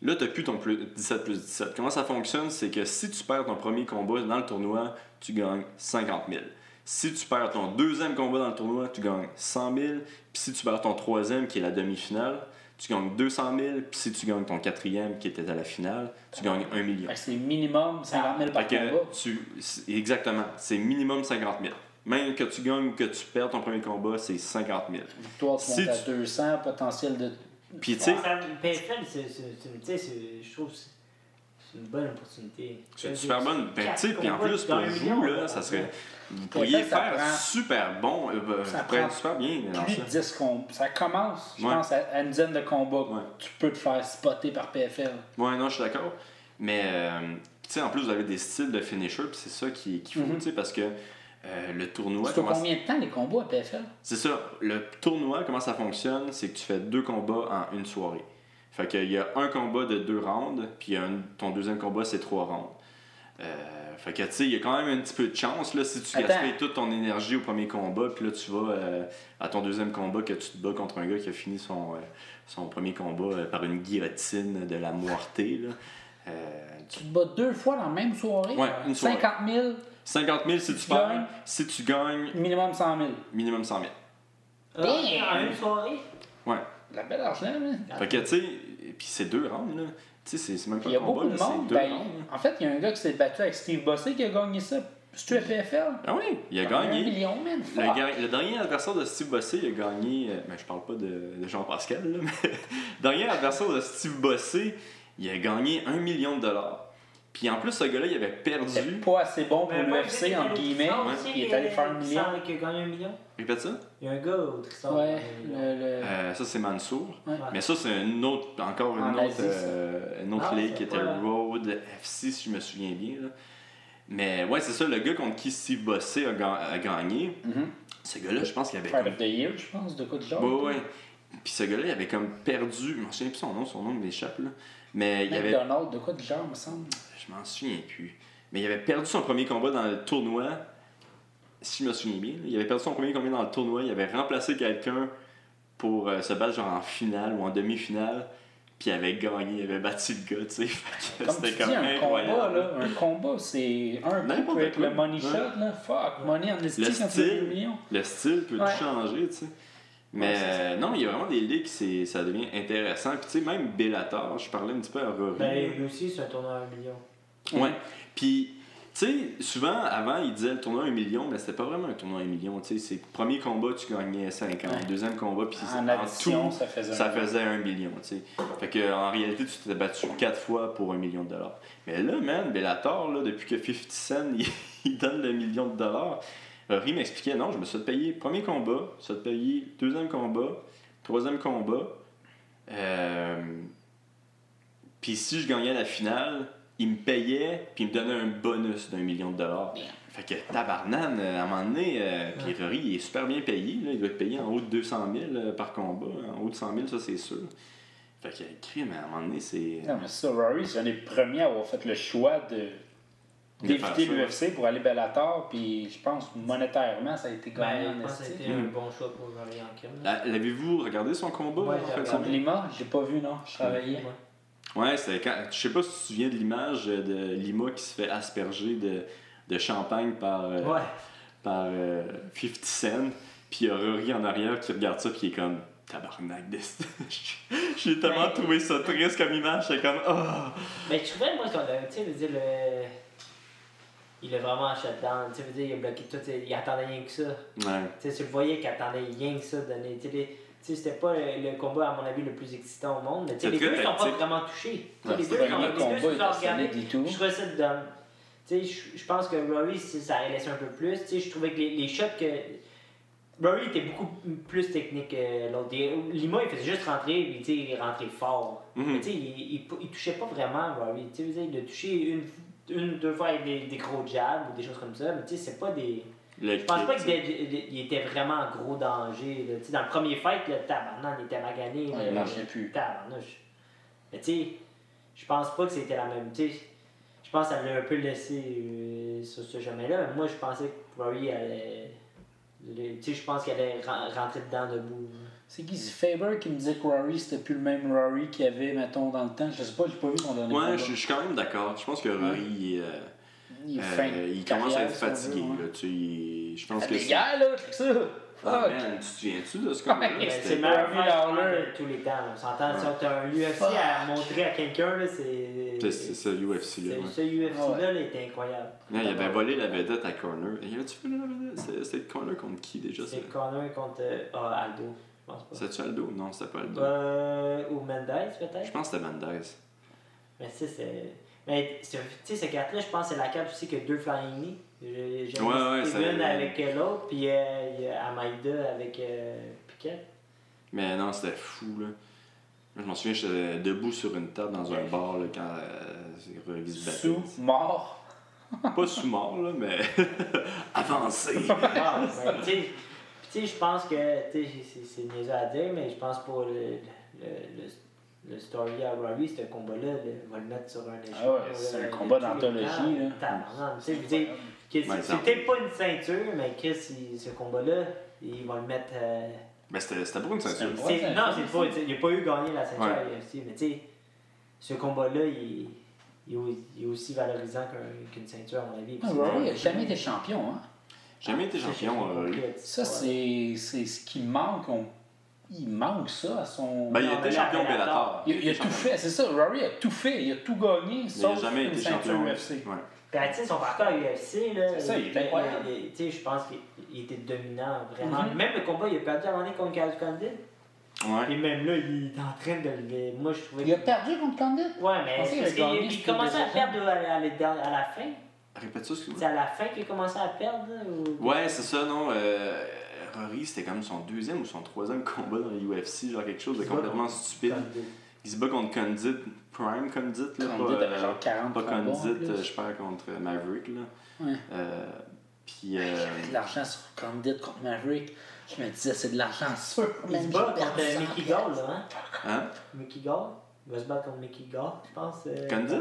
là, tu plus ton plus 17 plus 17. Comment ça fonctionne? C'est que si tu perds ton premier combat dans le tournoi, tu gagnes 50 000. Si tu perds ton deuxième combat dans le tournoi, tu gagnes 100 000. Puis si tu perds ton troisième, qui est la demi-finale, tu gagnes 200 000. Puis si tu gagnes ton quatrième, qui était à la finale, tu gagnes 1 million. C'est minimum 50 000 par combat. tu, exactement, c'est minimum 50 000. Même que tu gagnes ou que tu perds ton premier combat, c'est 50 000. Victoire, tu Si montes à tu- 200, potentiel de. Puis tu sais, tu je trouve c'est une bonne opportunité. c'est une super bonne. Ben, tu sais, puis en plus, pour vous, là, ça serait. Vous pourriez ça faire prend- super bon. euh, ben, Ça être super bien ça. de 10 combats. Ça commence, je Ouais. pense, à, une dizaine de combats. Ouais. Tu peux te faire spotter par PFL. Ouais, non, je suis d'accord. Mais, euh, tu sais, en plus, vous avez des styles de finisher, puis c'est ça qui, qui faut, Mhm. tu sais, parce que euh, le tournoi. C'est comment- combien de temps les combats à PFL C'est ça. Le tournoi, comment ça fonctionne, c'est que tu fais deux combats en une soirée. Fait qu'il y a un combat de deux rounds, puis un- ton deuxième combat, c'est trois rounds. Euh, fait que, tu sais, il y a quand même un petit peu de chance, là, si tu Attends. gaspilles toute ton énergie au premier combat, puis là, tu vas euh, à ton deuxième combat, que tu te bats contre un gars qui a fini son, euh, son premier combat euh, par une guillotine de la moirté, là. Euh, Tu te bats deux fois dans la même soirée? Ouais, une soirée. 50 000, 50 000 si tu, Tu perds, gagnes? si tu gagnes, minimum 100 000. minimum 100 000. Ah, en une soirée? Ouais. La belle argent, là. Fait que, tu sais, et puis c'est deux rounds, là. Tu sais, c'est- même pas il y a un combat, beaucoup de monde. deux ben, en fait, il y a un gars qui s'est battu avec Steve Bossé qui a gagné ça. C'est-tu Ah oui, il a Un gagné. million, man. Le, Fuck. ga- le dernier adversaire de Steve Bossé, il a gagné. euh, Ben, je parle pas de, de Jean-Pascal, là, mais le dernier adversaire de Steve Bossé, il a gagné un million de dollars. Puis en plus, ce gars-là, il avait C'est perdu. pas assez bon pour l'UFC, entre guillemets. Il est allé faire un qui million. Qui a gagné un million. Répète ça Il y a un gars au Tristan. Ouais, le, le- Euh, ça, c'est Mansour. Ouais. Mais ça, c'est une autre, encore une En autre, euh, une autre Ah, ligue qui était Road FC, si je me souviens bien. là. Mais ouais, c'est ça, le gars contre qui Steve Bossé a, ga- a gagné, Mhm. ce gars-là, je pense qu'il avait Fight comme of the Year, je pense, de quoi de genre. Ouais, ouais. Puis ce gars-là, il avait comme perdu. Je m'en souviens plus son nom, son nom m'échappe, là. Mais il avait. McDonald, de quoi de genre, me semble. Je m'en souviens plus. Mais il avait perdu son premier combat dans le tournoi. Si je me souviens bien, il avait perdu son premier combat dans le tournoi. Il avait remplacé quelqu'un pour euh, se battre genre en finale ou en demi-finale. Puis il avait gagné, il avait battu le gars, tu sais. C'était dis, comme un combat, incroyable. là, un combat, c'est un coup N'importe avec quoi. le money Ouais. shot, là. Fuck, money en esti Le quand style. 2 millions. Le style peut Ouais. tout changer, tu sais. Mais euh, non, il y a vraiment des ligues, c'est, ça devient intéressant. Puis tu sais, même Bellator, je parlais un petit peu à Rory. Ben, lui aussi, c'est un tournoi à un million. Ouais. Puis, tu sais, souvent, avant, il disait le tournoi à 1 million, mais c'était pas vraiment un tournoi à 1 million. Tu sais, c'est le premier combat, tu gagnais 50. Ouais. Deuxième combat, puis En en tout, ça faisait ça un- faisait 1 million, tu sais. Fait que, en réalité, tu t'es battu 4 fois pour 1 million de dollars. Mais là, man, Bellator, là, depuis que 50 Cent, il, il donne le million de dollars, Rory m'expliquait, non, je me suis fait payer premier combat, je me suis fait payer deuxième combat, troisième combat. Euh, puis si je gagnais la finale, il me payait, puis il me donnait un bonus d'un million de dollars. Bien. Fait que tabarnane, euh, à un moment donné, euh, puis Rory, il est super bien payé. Là, il doit être payé en haut de 200 000 euh, par combat. En haut de 100 000, ça c'est sûr. Fait que crime, à un moment donné, c'est. Non, mais ça, Rory, c'est un des premiers à avoir fait le choix de d'éviter l'UFC pour aller Bellator, puis je pense monétairement, ça a été Ben, gagnant je en pense que ça a été Mm. un bon choix pour Rory en L'avez-vous regardé son combat Ouais, en fait, Lima, j'ai pas vu, non. Je travaillais. Ouais. Ouais, c'était quand. Je sais pas si tu te souviens de l'image de Lima qui se fait asperger de, de champagne par, euh, Ouais. par euh, 50 Cent. Puis il y a Rory en arrière qui regarde ça, puis il est comme tabarnak. de- J'ai tellement Ben- trouvé ça triste comme image. J'étais comme, ah! Mais je trouvais, moi, qu'on a, tu sais, veux dire, le... il a vraiment shut down. Tu sais, veux dire, il a bloqué tout. tu Il attendait rien que ça. Ouais. Tu sais, tu le voyais qu'il attendait rien que ça. de Donner, tu tu sais, c'était pas le, le combat, à mon avis, le plus excitant au monde. Mais tu sais, C'est les deux sont pas vraiment touchés. Ouais, les deux, pas sont- tout. Je trouvais ça sais, je, je pense que Rory, ça aurait laissé un peu plus. Tu sais, je trouvais que les, les shots que. Rory était beaucoup plus technique que l'autre. Il- Lima, il faisait juste rentrer, puis tu sais, il est rentré fort. Mhm. Mais tu sais, il, il, il touchait pas vraiment Rory. Tu sais, je veux dire, il a touché une, une deux fois avec des, des gros jabs ou des choses comme ça. Mais tu sais, c'est pas des. Le Je pense pas qu'il était, il était vraiment en gros danger. là. Tu sais, dans le premier fight, le tabarnak, il était magané. Ouais, il marchait plus. Tabarnouche. Mais tu sais, je pense pas que c'était la même. Tu sais, je pense que ça l'a un peu laissé euh, sur ce chemin-là. Mais moi, je pensais que Rory allait. Tu sais, je pense qu'elle allait ren- rentrer dedans debout. C'est qui C'est Faber qui me disait que Rory, c'était plus le même Rory qu'il y avait, mettons, dans le temps? Je sais pas, j'ai pas vu son dernier Ouais, je, suis quand même d'accord. Je pense que Rory, euh, Il, euh, il commence à être si fatigué. ouais. là, tu sais, il- je pense que c'est- gars, là, c'est ça. Ah, man, tu te souviens-tu de ce combat-là? Ouais, C'était- c'est je Lawler. tous les temps. là. On s'entend, Ouais. si on a un UFC à montrer à quelqu'un, là, c'est. C'est c'est ça, UFC. c'est- Là, ouais. Ce UFC-là là, est incroyable. Ouais, il avait volé la vedette à Corner. Il avait-tu volé la vedette? C'était- C'était Corner contre qui déjà? C'est ça? Connor contre euh, ah, Aldo, je pense pas. C'était-tu Aldo? Non, c'était pas Aldo. Euh, ou Mendes, Je peut-être. pense que c'était Mendez. Mais ça, c'est. Mais c'est- tu sais, cette carte-là, je pense que c'est la carte aussi que deux Flying Knee. J'ai j'ai Ouais, ouais, Steven avec euh, l'autre, puis euh, il y a Amaida avec euh, Piquet. Mais non, c'était fou, là. Moi, je m'en souviens, j'étais debout sur une table dans un bar là, quand euh, se battait. Sous, mort. Pas sous mort, là, mais avancé. Ah, ben, tu sais, puis tu sais, je pense que, tu sais, c'est- c'est niaiseux à dire, mais je pense pour le, le, le, le story à Rory, ce combat-là, on va le mettre sur un échec. Ah ouais, c'est un combat d'anthologie, sais, je veux dire, c'est peut-être pas une ceinture, mais Chris, il- ce combat-là, ils vont le mettre. euh, Mais c'était c'était pour une ceinture. Non, un c'est pas. Il a pas eu gagné la ceinture Ouais. à mais tu sais, ce combat-là, il, il, est au- il est aussi valorisant qu'un- qu'une ceinture, à mon avis. Ah, Rory a jamais été champion, hein. Jamais été c'est- champion, Rory. Ça, c'est c'est ce qui manque. on- Il manque ça à son. Ben, il était champion Bellator. Il, il a était tout fait, c'est ça. Rory a tout fait. Il a tout gagné, il sauf n'a jamais une été champion. UFC. Ouais. Puis, tu sais, son parcours à UFC, là. C'est ça, il incroyable. il- Tu sais, je pense qu'il il était dominant, vraiment. Mhm. Même le combat, il a perdu à un moment donné contre Carlos Condit. Ouais. Et même là, il est en train de le. Moi, je trouvais Il a que- perdu contre Condit? Ouais, mais parce qu'il commençait à perdre à, la- fin. Répète ça, excuse-moi. C'est à la fin qu'il a commencé à perdre. Ouais, c'est ça, non. Euh, Rory, c'était comme son deuxième ou son troisième combat dans l'UFC, genre quelque chose de complètement stupide. Il se bat contre Condit, Prime Condit, là, Condit pas, avait euh, genre 40 pas Condit, euh, je perds contre Maverick, là. Ouais. Euh, puis, euh, De l'argent sur Condit contre Maverick. Je me disais, c'est de l'argent sûr. Il se bat contre Mickey 100 Gall, là, hein? hein? Mickey Gall? Il va se battre contre Mickey Gall, je pense. euh, Condit, ça?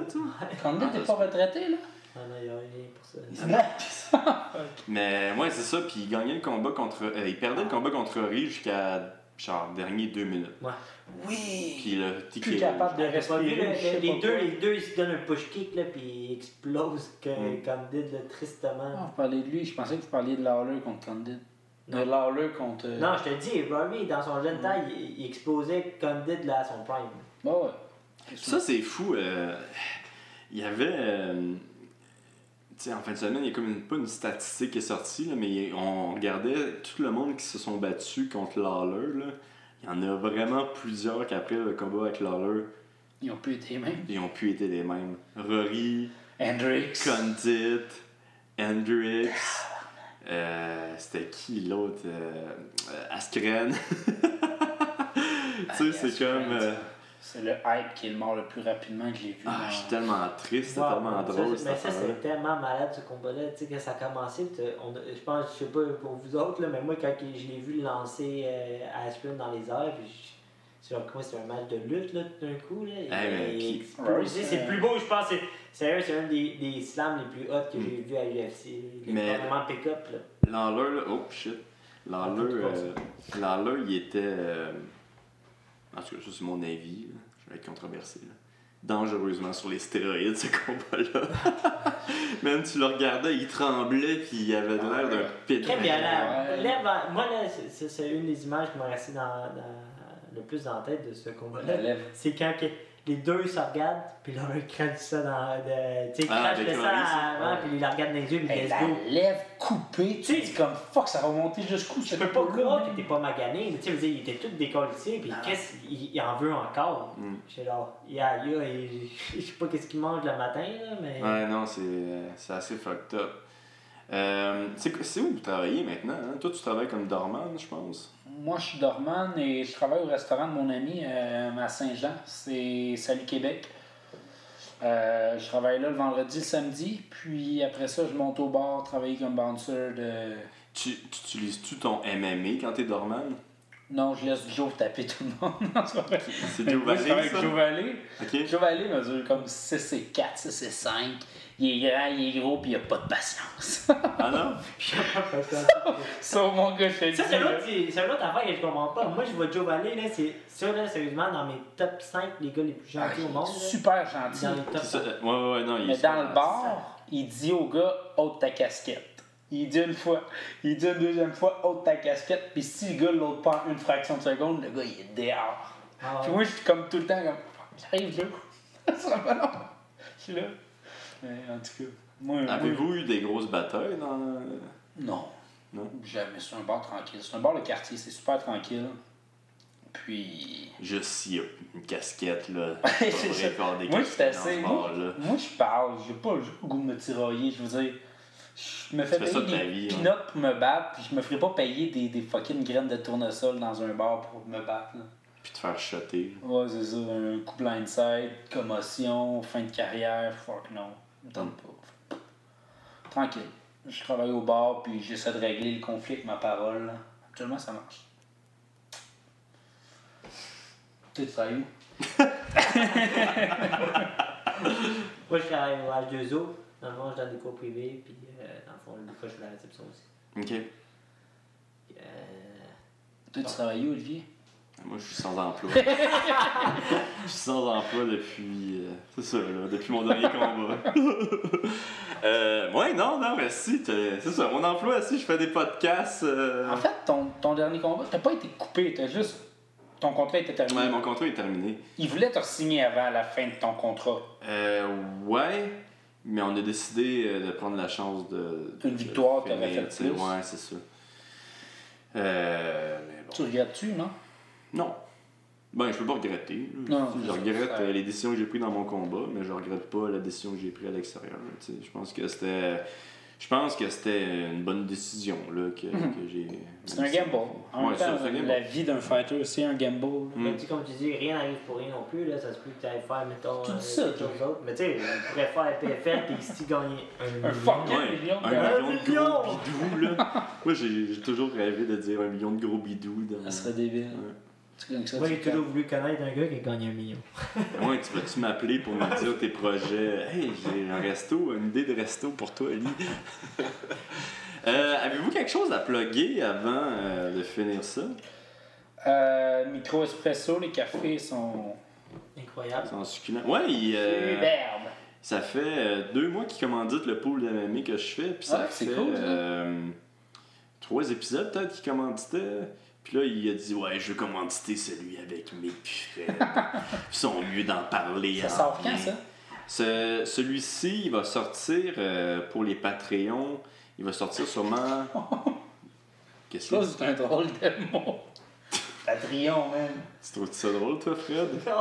Condit Ah, n'est ça pas retraité, là? Ah non, il y a rien pour ça. Mais ouais, c'est ça. Puis il gagnait le combat contre. euh, il perdait le combat contre Rory jusqu'à genre dernier deux minutes. Oui! Puis le Plus TKO. capable de respirer. je sais les, pas deux, quoi. les deux, ils se donnent un push kick, là, puis ils explosent que, Mm. Là, Ah, tristement. vous parlez de lui, je pensais que vous parliez de Lawler contre Condit. De Lawler contre. euh, Non, je te dis, Rory, dans son jeune temps, il, il explosait Condit là, à son prime. Bah ouais. Ça, c'est fou. euh, il y avait. euh, tu sais, en fin de semaine, il y a comme une, pas une statistique qui est sortie, là, mais on regardait tout le monde qui se sont battus contre Lawler. Là. Il y en a vraiment plusieurs qu'après le combat avec Lawler, Ils ont pu être les mêmes. ils ont pu être les mêmes. Rory, Hendrix. Condit, Hendrix. euh, C'était qui l'autre? Euh, euh, Askren. tu sais, c'est comme. Euh, C'est le hype qui est le mort le plus rapidement que j'ai vu. ah, dans- je suis tellement triste, c'est Wow, tellement ça, drôle. Mais ça, c'est tellement malade ce combat-là. Tu sais, quand ça a commencé, on je pense, je sais pas pour vous autres, là, mais moi, quand je l'ai vu lancer euh, Aspirin dans les airs, puis je- c'est un match de lutte, là, tout d'un coup, là. il- il c'est c'est- le plus beau, je pense. c'est- c'est un des, des slams les plus hot que Mm. j'ai vu à UFC. Les Mais- vraiment pick-up, là. Là, oh shit. Lawler, euh, il était. euh, en tout cas, ça, c'est mon avis. là. Je vais être controversé. là. Dangereusement sur les stéroïdes, ce combat-là. Même tu le regardais, il tremblait, puis il avait de l'air d'un pédé. Très bien, moi, là, c'est- c'est une des images qui m'a resté dans, dans- le plus dans la tête de ce combat-là. C'est quand que les deux se regardent, puis là, un crache ça dans. de- Tu sais, Ah, crache avec le sang avant, puis il la regarde dans les yeux, puis let's la lèvre coupée, tu Tu sais- comme fuck, ça va monter jusqu'où Je peux pas croire que t'es pas magané, mais tu sais, il était tout décollissé, puis qu'est-ce il, il en veut encore? Mm. J'étais là, yeah, yeah, et je sais pas qu'est-ce qu'il mange le matin, là, mais. Ouais, non, c'est c'est assez fucked up. Euh, c'est c'est où vous travaillez maintenant? hein? Toi, tu travailles comme dormant, je pense? Moi, je suis dormant et je travaille au restaurant de mon ami euh, à Saint-Jean. C'est Salut Québec. Euh, je travaille là le vendredi, le samedi. Puis après ça, je monte au bar, travailler comme bouncer de. Tu, tu utilises-tu ton MMA quand t'es dormant? Non, je laisse Joe taper tout le monde. C'est Joe Vallée, Joe? Vallée. Ok. Joe Vallée mesure comme 6 et 4, 6 et 5. Il est grand, il est gros, puis il a pas de patience. Ah non? ça, mon gars, je te le Ça, dis, c'est l'autre, c'est c'est un autre affaire que je comprends pas. Moi, je vois Joe Valley, là, c'est ça, là, sérieusement, dans mes top 5 les gars les plus Ah, gentils il au monde. là. super gentil. Dans les top ça, 5. ouais, ouais, non, il Mais dans le bar, il dit au gars, ôte ta casquette. Il dit une fois, il dit une deuxième fois, ôte ta casquette. Puis si le gars l'ôte pas en une fraction de seconde, le gars il est dehors. Ah, Puis moi, je suis comme tout le temps comme, j'arrive là. Ça va pas long. Je suis là. Mais en tout cas, moi. moi- Avez-vous eu des grosses batailles dans. Non. Non? Jamais. C'est un bar tranquille. C'est un bar de quartier, c'est super tranquille. Puis. Juste s'il y a une casquette, là. C'est ça. des Moi, c'est assez. ce Moi, moi, je parle. J'ai pas le goût de me tirailler. Je veux dire, je me fais Tu payer des vie, pour me battre, puis je me ferai pas payer des, des fucking graines de tournesol dans un bar pour me battre. là. Puis te faire shotter. Ouais, c'est ça. Un coup blindside, commotion, fin de carrière. Fuck non. Me tente pas. Tranquille. Je travaille au bar, puis j'essaie de régler le conflit avec ma parole. Actuellement, ça marche. Tu travailles où? Moi, je travaille au H2O. Dans le fond, je donne des cours privés, puis euh, dans le fond, des fois, je fais la réception aussi. Ok. Puis, euh, Toi, tu travailles où, Olivier? Moi, je suis sans emploi. je suis sans emploi depuis. euh, c'est ça, là, depuis mon dernier combat. euh, ouais, non, non, mais si, c'est ça, mon emploi, si je fais des podcasts. euh, En fait, ton, ton dernier combat, t'as pas été coupé, t'as juste. Ton contrat était terminé. Ouais, mon contrat est terminé. Il voulait te signer avant la fin de ton contrat. Euh, ouais, mais on a décidé euh, de prendre la chance de. de- Une victoire, t'aurais fait tu plus. Ouais, c'est ça. Euh, mais Tu bon. regrettes-tu, non? Non. Ben, je peux pas regretter. Non, Tu sais, c'est je regrette euh, les décisions que j'ai prises dans mon combat, mais je regrette pas la décision que j'ai prise à l'extérieur. là, tu sais. Je pense que c'était. Je pense que c'était une bonne décision là, que, que j'ai. Mhm. C'est un gamble. En Ouais, même ça, temps, c'est un gamble. la vie d'un fighter, c'est un gamble. Mm. Mais tu sais, comme tu dis, rien n'arrive pour rien non plus. Là. Ça se peut que tu ailles faire, mettons, dis euh, ça, toi. chose d'autre. Mais tu sais, on pourrait faire PFL et ici gagner un Un million. fucking Ouais, million de un million de gros bidous, là. Moi, j'ai j'ai toujours rêvé de dire un million de gros bidous. Dans... Ça serait débile. Ouais. Moi, j'ai toujours voulu connaître un gars qui a gagné un million. Ouais, tu vas-tu m'appeler pour me dire tes projets? Hey, j'ai un resto, une idée de resto pour toi, Ali. Euh, Avez-vous quelque chose à plugger avant euh, de finir ça? Euh, micro espresso, les cafés sont Incroyable. C'est en succulent. Ouais, il, euh, superbes. ça fait euh, deux mois qu'il commandite le pool d'MMA que je fais. Puis ça Ah, c'est fait cool, euh, trois épisodes peut-être qu'il commanditait. Puis là, il a dit Ouais, je veux commanditer celui avec puis Fred. Ils sont mieux d'en parler. Ça sort bien. quand, ça? Ce- Celui-ci, il va sortir euh, pour les Patreons. Il va sortir sûrement. Qu'est-ce que Ça, c'est? c'est un drôle de mot. Patreon, man. Tu trouves ça drôle, toi, Fred? Je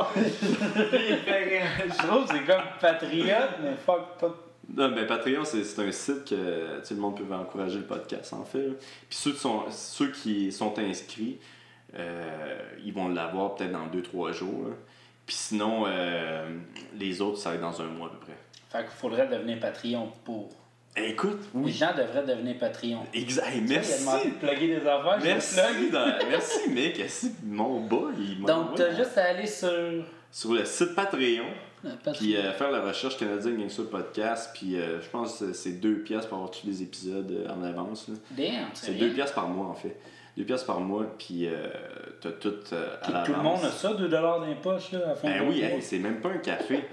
trouve que c'est comme patriote, mais fuck, pas. Non, ben Patreon, c'est un site que sais, le monde peut encourager le podcast, en fait. là. Puis ceux, qui sont, ceux qui sont inscrits, euh, ils vont l'avoir peut-être dans 2-3 jours. là. Puis sinon, euh, les autres, ça va être dans un mois à peu près. Fait qu'il faudrait devenir Patreon pour. Écoute, Les oui. gens devraient devenir Patreon. Exact. Hey, Il a merci. de plugger des affaires, Merci, dans- merci, mec. Merci, mon boy. il Donc, t'as juste à aller sur. Sur le site Patreon. Euh. Puis euh, faire la recherche Canadien Gangster Podcast. Puis euh, je pense que c'est 2 piastres pour avoir tous les épisodes en avance. là. Damn, c'est C'est rien. 2 piastres par mois en fait. 2 piastres par mois, puis euh, t'as tout euh, à tout le monde a ça, 2$ dans les poches, là, à fin Ben oui, hey, c'est même pas un café.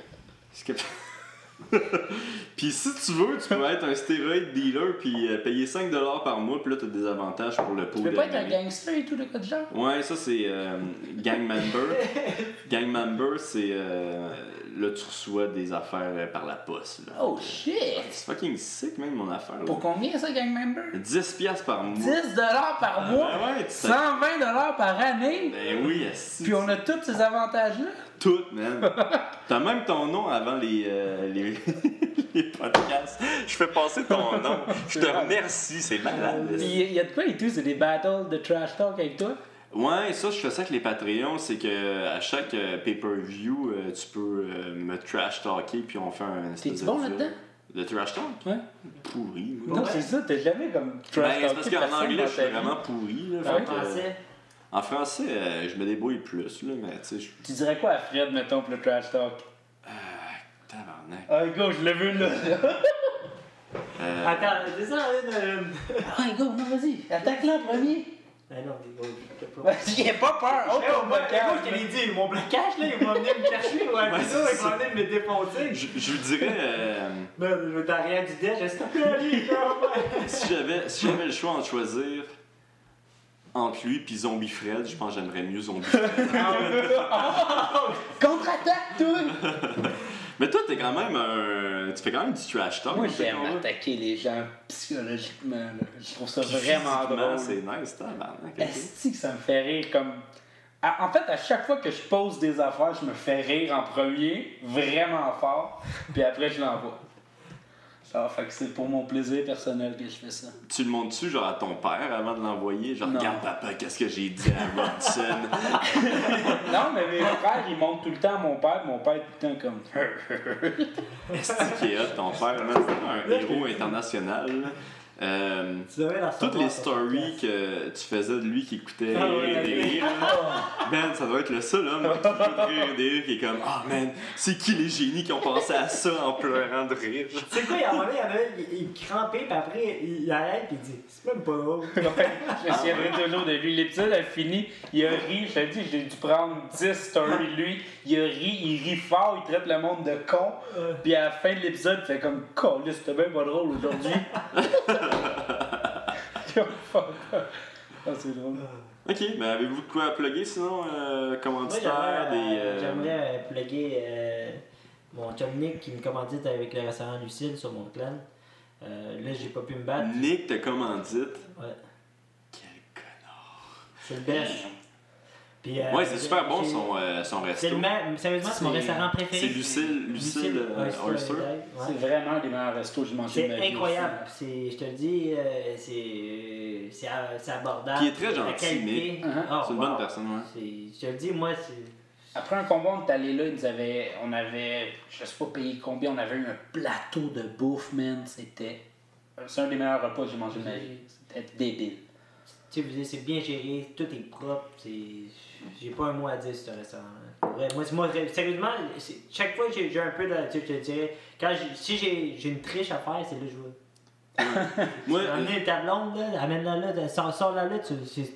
Puis si tu veux, tu peux être un stéroïde dealer puis euh, payer 5$ par mois, puis là t'as des avantages pour le pot Tu peux de pas être un gangster et tout, de quoi de genre? Ouais, ça c'est euh, gang member. gang member, c'est euh, là tu reçois des affaires euh, par la poste. Là. Oh shit! C'est fucking sick même mon affaire. là. Pour combien ça, gang member? 10 piastres par mois. 10$ par mois? Ben ouais, tu sais- 120$ par année? Ben oui. Puis on a tous ces avantages-là? Tout, man. T'as même ton nom avant les, euh, les, les podcasts. Je fais passer ton nom. Je te remercie, c'est malade. Il y a de quoi et tout? C'est des battles de trash talk avec toi? Ouais, ça, je fais ça avec les Patreons. C'est que à chaque euh, pay-per-view, euh, tu peux euh, me trash talker, puis on fait un espèce de bon là-dedans? Le trash talk? Ouais. Pourri. Non, Ouais. c'est ça, t'as jamais comme trash Ben, c'est parce qu'en anglais, je suis vraiment pourri. Là, En que, euh, français, en français, euh, je me débrouille plus, là, mais tu sais, je. Tu dirais quoi à Fred, mettons, pour le trash talk? Tabarnak. Ah, go, je l'ai vu là. Euh, Attends, c'est ça, euh, ah, go, non, vas-y, attaque-le en premier. Ah non, sais pas. Vas-y, il a pas peur. Oh, Hey, moi, blocage. je te l'ai dit, mon blocage, là, il va venir me chercher, ouais, Ouais, c'est ça, c'est il va ça. venir me défoncer. je, je vous dirais. euh, Ben, je veux t'arrière du deck, je stop là, lui, si j'avais si j'avais le choix entre choisir entre lui puis Zombie Fred, je pense que j'aimerais mieux Zombie Fred. Contre-attaque, toi. Mais toi, t'es quand même un. Tu fais quand même du trash talk. Moi, j'aime attaquer les gens psychologiquement. là. Je trouve ça vraiment drôle. C'est nice, tabarnak. Est-ce que ça me fait rire comme. En fait, à chaque fois que je pose des affaires, je me fais rire en premier, vraiment fort, puis après je l'envoie. Fait que c'est pour mon plaisir personnel que je fais ça. Tu le montres-tu genre à ton père avant de l'envoyer? Genre, Non. regarde papa, qu'est-ce que j'ai dit à Robson? Non, mais mes frères, ils montrent tout le temps à mon père, mon père est tout le temps comme. C'est qui est hot, ton père, c'est un héros international. Euh, Tu la toutes les stories que tu faisais de lui qui écoutait Ah ouais, des ouais. rires, man, ça doit être le seul homme qui écoute rire des rires qui est comme Ah man, c'est qui les génies qui ont pensé à ça en pleurant de rire? C'est quoi, il y a un moment, il y en a, il, il crampait, puis après, il, arrête, puis il dit, c'est même pas drôle. Je me souviendrai toujours de lui. L'épisode a fini, il a ri. Je te dis, j'ai dû prendre 10 stories de lui. Il a ri, il rit fort, il traite le monde de con. Puis à la fin de l'épisode, il fait comme Colin, c'était bien pas drôle aujourd'hui. ah, c'est drôle. Ok, mais avez-vous de quoi à plugger sinon? Euh, commanditaire, j'aimerais, des. euh, euh, j'aimerais euh, plugger euh, mon chum Nick qui me commandite avec le restaurant Lucille sur mon clan. Euh, là, j'ai pas pu me battre. Nick te commandite. Ouais, Quel connard. c'est le best. Puis, euh, Ouais, c'est super bon son, euh, son C'est resto. le ma- Sérieusement, c'est mon restaurant préféré. c'est Lucille- Lucille, euh, Oyster. ouais. C'est vraiment un des meilleurs restos que j'ai mangé de ma C'est vie. incroyable. C'est, je te le dis, euh, c'est, c'est, euh, c'est abordable. Puis il est très gentil, mais- Oh, C'est une wow. bonne personne, ouais. Je te le dis, moi, c'est. Après un combat, on est allé là, ils nous avaient, on avait, je sais pas payé combien, on avait eu un plateau de bouffe, man. C'était. C'est un des meilleurs repas que j'ai mangé de ma vie. C'était débile. Tu sais, c'est bien géré, tout est propre. C'est... J'ai pas un mot à dire sur ce restaurant-là. Pour vrai, Moi, moi, sérieusement, chaque fois que j'ai, un peu de. Tu sais, je te dirais, quand j'ai- si j'ai, j'ai une triche à faire, c'est là que je. Moi, ta blonde, là, amène-la là, sors-la là, tu,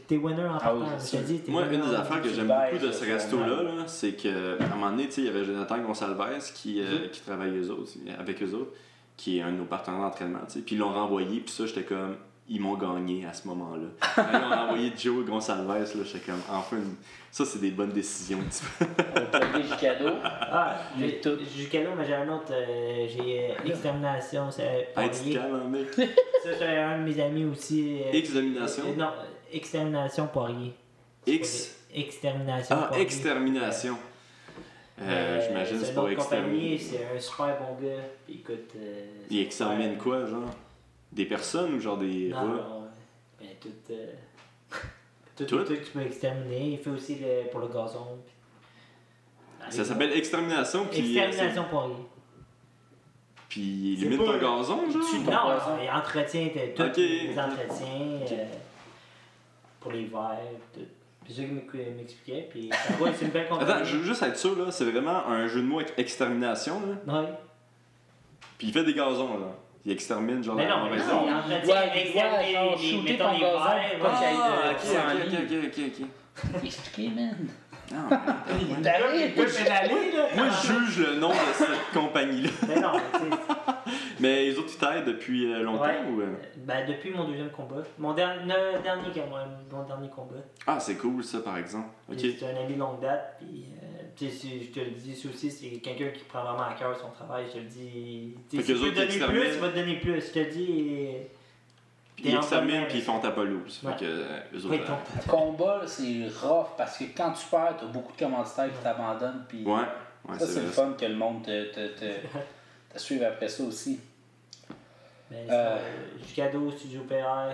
t'es winner en Ah je te dis, Moi, une des affaires que j'aime beaucoup de ce resto-là, là, c'est qu'à un moment donné, tu sais, il y avait Jonathan Gonsalves qui, euh, qui travaille eux autres, avec eux autres, qui est un de nos partenaires d'entraînement. tu sais. Puis ils l'ont renvoyé, puis ça, j'étais comme, ils m'ont gagné à ce moment-là. Quand ils ont renvoyé Joe Gonsalves, là, j'étais comme, enfin, une- ça, c'est des bonnes décisions. du cadeau. Ah, Mais j'ai- là, mais j'ai un autre, euh, j'ai euh, Extermination, c'est hein, mec. Ça, c'est un de mes amis aussi. euh, Extermination? euh, non, Extermination Poirier. X. Extermination Ah, Poirier. extermination. Euh, Euh, J'imagine c'est pour exterminer. c'est un super bon gars. Puis écoute. euh, Il extermine quoi, genre? Des personnes ou genre des Non, ben, tout, euh, tout, Tout? tout, que tu peux exterminer. Il fait aussi le- pour le gazon. puis- Ça s'appelle extermination, puis. euh, Extermination Poirier. Puis il pas- ton gazon, genre? Tu- Non, gazon. il entretient t- tous Ok. les entretiens euh, pour les verres, tout. C'est ça qu'il m'ex- m'expliquait. Puis c'est une belle compagnie. Attends, je veux juste être sûr, là, c'est vraiment un jeu de mots avec extermination, là. Ouais. Puis il fait des gazons, là. Il extermine, genre, Mais la non, mais mauvaise non, zone. il Il doit, genre, les- shooter mettons ton les gazon verres, pour Ah, c'est en ok, ok, ok, ok. Expliquez, man. Non, Il peut pédaler, là. Moi, je juge le nom de cette compagnie-là. Mais non, tu sais, Mais les autres, ils t'aident depuis euh, longtemps Ouais. ou. ben, depuis mon deuxième combat. Mon dernier, dernier, combat, mon dernier combat. Ah, c'est cool, ça, par exemple. Ok. Puis C'est un ami longue date, puis euh, si- je te le dis, aussi, c'est quelqu'un qui prend vraiment à cœur son travail. Je te le dis. tu sais, Fait Si tu autres, donner plus, il va te donner plus. Je te le dis. Puis ils bonne puis ils font ta pelouse. Ouais. Fait que euh, eux autres. Oui, euh, ton- Le combat, c'est rough parce que quand tu perds, t'as beaucoup de commanditaires qui t'abandonnent. Puis Ouais, ouais, ça, c'est c'est le fun que le monde te, te, te, te suive après ça aussi. Mais Euh, Studio PR.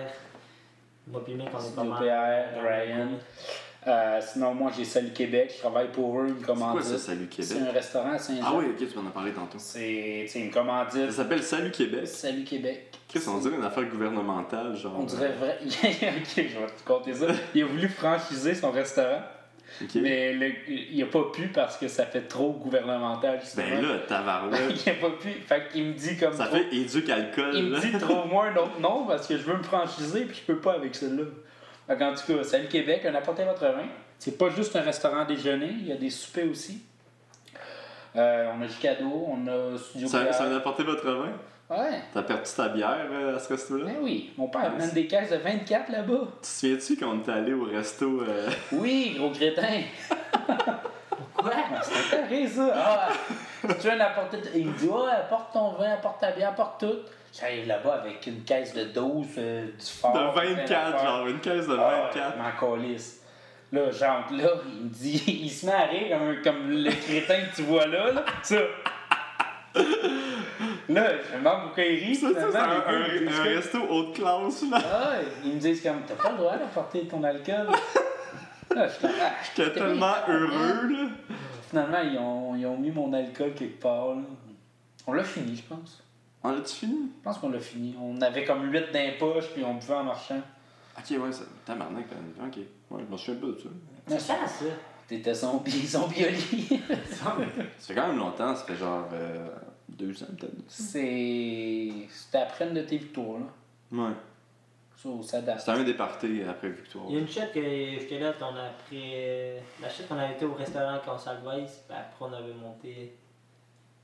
Moi, puis le on est pas Studio mal. PR, Ryan. Euh, sinon, moi, j'ai Salut Québec. Je travaille pour eux, une C'est quoi ça, Salut C'est Québec un restaurant à Saint-Jean. Ah oui, ok, tu m'en as parlé tantôt. C'est c'est une Ça s'appelle Salut Québec. Salut Québec. Qu'est-ce qu'on dirait une affaire gouvernementale, genre. On dirait vrai. ok, je vais te compter ça. Il a voulu franchiser son restaurant, Ok. mais le- il a pas pu parce que ça fait trop gouvernemental. justement. Ben là, tabarouette. il a pas pu. Fait qu'il me dit comme. Ça trop- fait éduque alcool. Il me dit trouve-moi un autre nom parce que je veux me franchiser puis je peux pas avec celui-là. Fait qu'en tout cas, salut Québec, un apportez votre vin. C'est pas juste un restaurant déjeuner, il y a des soupers aussi. Euh, on a cadeau, on a Studio Ça, ça a apporté votre vin? Ouais, T'as perdu ta bière euh, à ce resto-là? ben oui. Mon père amène des caisses de 24 là-bas. Tu te souviens-tu quand on était allé au resto? euh, Oui, gros crétin. Ah, carré ça. Ah, tu veux un apporter. Il me dit Ouais, apporte ton vin, apporte ta bière, apporte tout. J'arrive là-bas avec une caisse de 12, euh, du fort. de plein 24, d'affaires. genre une caisse de Ah, 24. je m'en calisse. Là, j'entre là, il me dit, il se met à rire comme, comme le crétin que tu vois là, là. Ça. Là, je me demande pourquoi il rit. Ça, c'est un, resto haute classe, là. Ah, ils me disent comme, t'as pas le droit d'apporter ton alcool. J'étais tellement heureux, là. Finalement, ils ont, ils ont mis mon alcool quelque part, là. On l'a fini, je pense. On a-tu fini? Je pense qu'on l'a fini. On avait comme 8 dans les poches, puis on buvait en marchant. Ok, ouais, ça. Tabarnak, t'as- ok. Ouais, je me souviens pas de ça. C'est ça, ça. T'étais zombie, zombie Oli. Ça fait quand même longtemps, ça fait genre euh, deux ans peut-être. C'est. C'était après une de tes victoires, là. Ouais. Ça, ça date. C'était un des parties après Victoire. Il y a une chute que j'étais là, on a pris. euh, La chute qu'on avait été au restaurant Consalvaise, puis après on avait monté.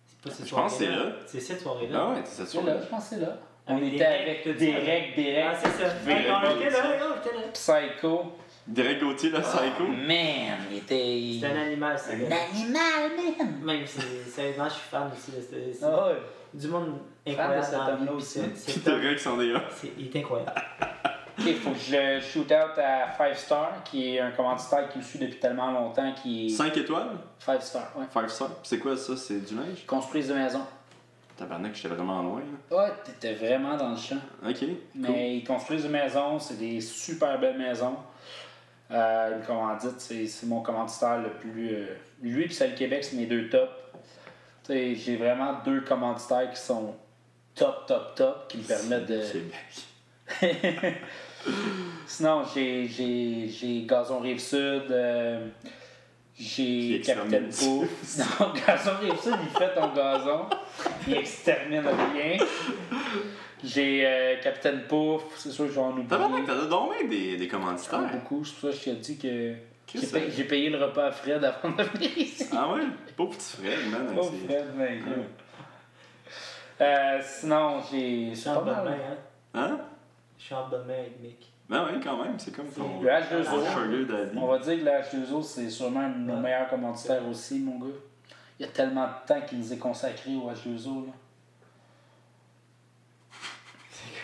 C'est pas cette Je pense que c'est soirée-là. là. C'est cette soirée-là. Ah ouais, c'est ça C'est là, je pense que c'est là. On Avec était avec des règles, des Ah, c'est ça. On le- était là, là, j'étais là. Psycho. Derek Gauthier, le psycho. Man, il était. C'est un animal, c'est Un animal, man! Même, c'est- sérieusement, je suis fan aussi de ce. c'est Ah ouais. Du monde incroyable de cet dans la c'est- t'as vrai que c'en est un. c'est- Il est incroyable. Ok, faut que je shoot out à 5 Star, qui est un commanditaire qui me suit depuis tellement longtemps, qui est 5 étoiles? 5 Star, ouais. 5 stars? C'est quoi ça? C'est du neige? Ils construisent des maisons. Tabarnak, j'étais vraiment loin. là. Ouais, t'étais vraiment dans le champ. Ok, cool. Mais ils construisent des maisons, c'est des super belles maisons. Euh, une commandite, c'est c'est mon commanditaire le plus. euh, lui et celle Québec, c'est mes deux tops. J'ai vraiment deux commanditaires qui sont top, top, top, qui me permettent de. Sinon, j'ai- j'ai j'ai Gazon Rive-Sud, euh, j'ai Capitaine. Pouf. Non, Gazon Rive-Sud, il fait ton gazon. Il extermine rien. J'ai euh, Capitaine Pouf, c'est sûr que je vais en oublier. Tabarnak, t'as donné des, des Pas commanditaires. beaucoup, c'est pour ça que je t'ai dit que j'ai payé, c'est? j'ai payé le repas à Fred avant de venir ici. Ah ouais? Pauvre petit Fred, man. C'est- Fred, ben, Ouais. gros. Euh, sinon, j'ai. Je suis en pas bonne main, mal. hein. Hein? Je suis en bonne main avec Mick. Ben ouais, quand même, c'est comme ton Le H2O. ton sugar daddy. On va dire que la H2O, c'est sûrement un de nos meilleurs commanditaires aussi, mon gars. Il y a tellement de temps qui nous est consacré au H2O. Là.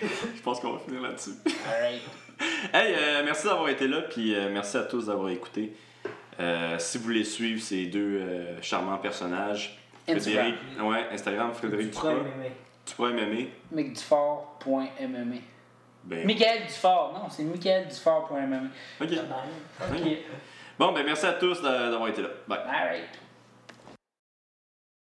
Je pense qu'on va finir là-dessus. Alright. Hey, euh, merci d'avoir été là, puis euh, merci à tous d'avoir écouté. Euh, si vous voulez suivre ces deux euh, charmants personnages, Instagram. Frédéric, ouais, Instagram, Frédéric Duprat, m'aimer. tu pourrais m'aimer. McDufort.mma. Ben, Michael Dufort. Non, c'est Michael Dufort.mma. ok. Ça m'arrive. Ok. Bon, ben merci à tous d'a- d'avoir été là. Bye. Alright.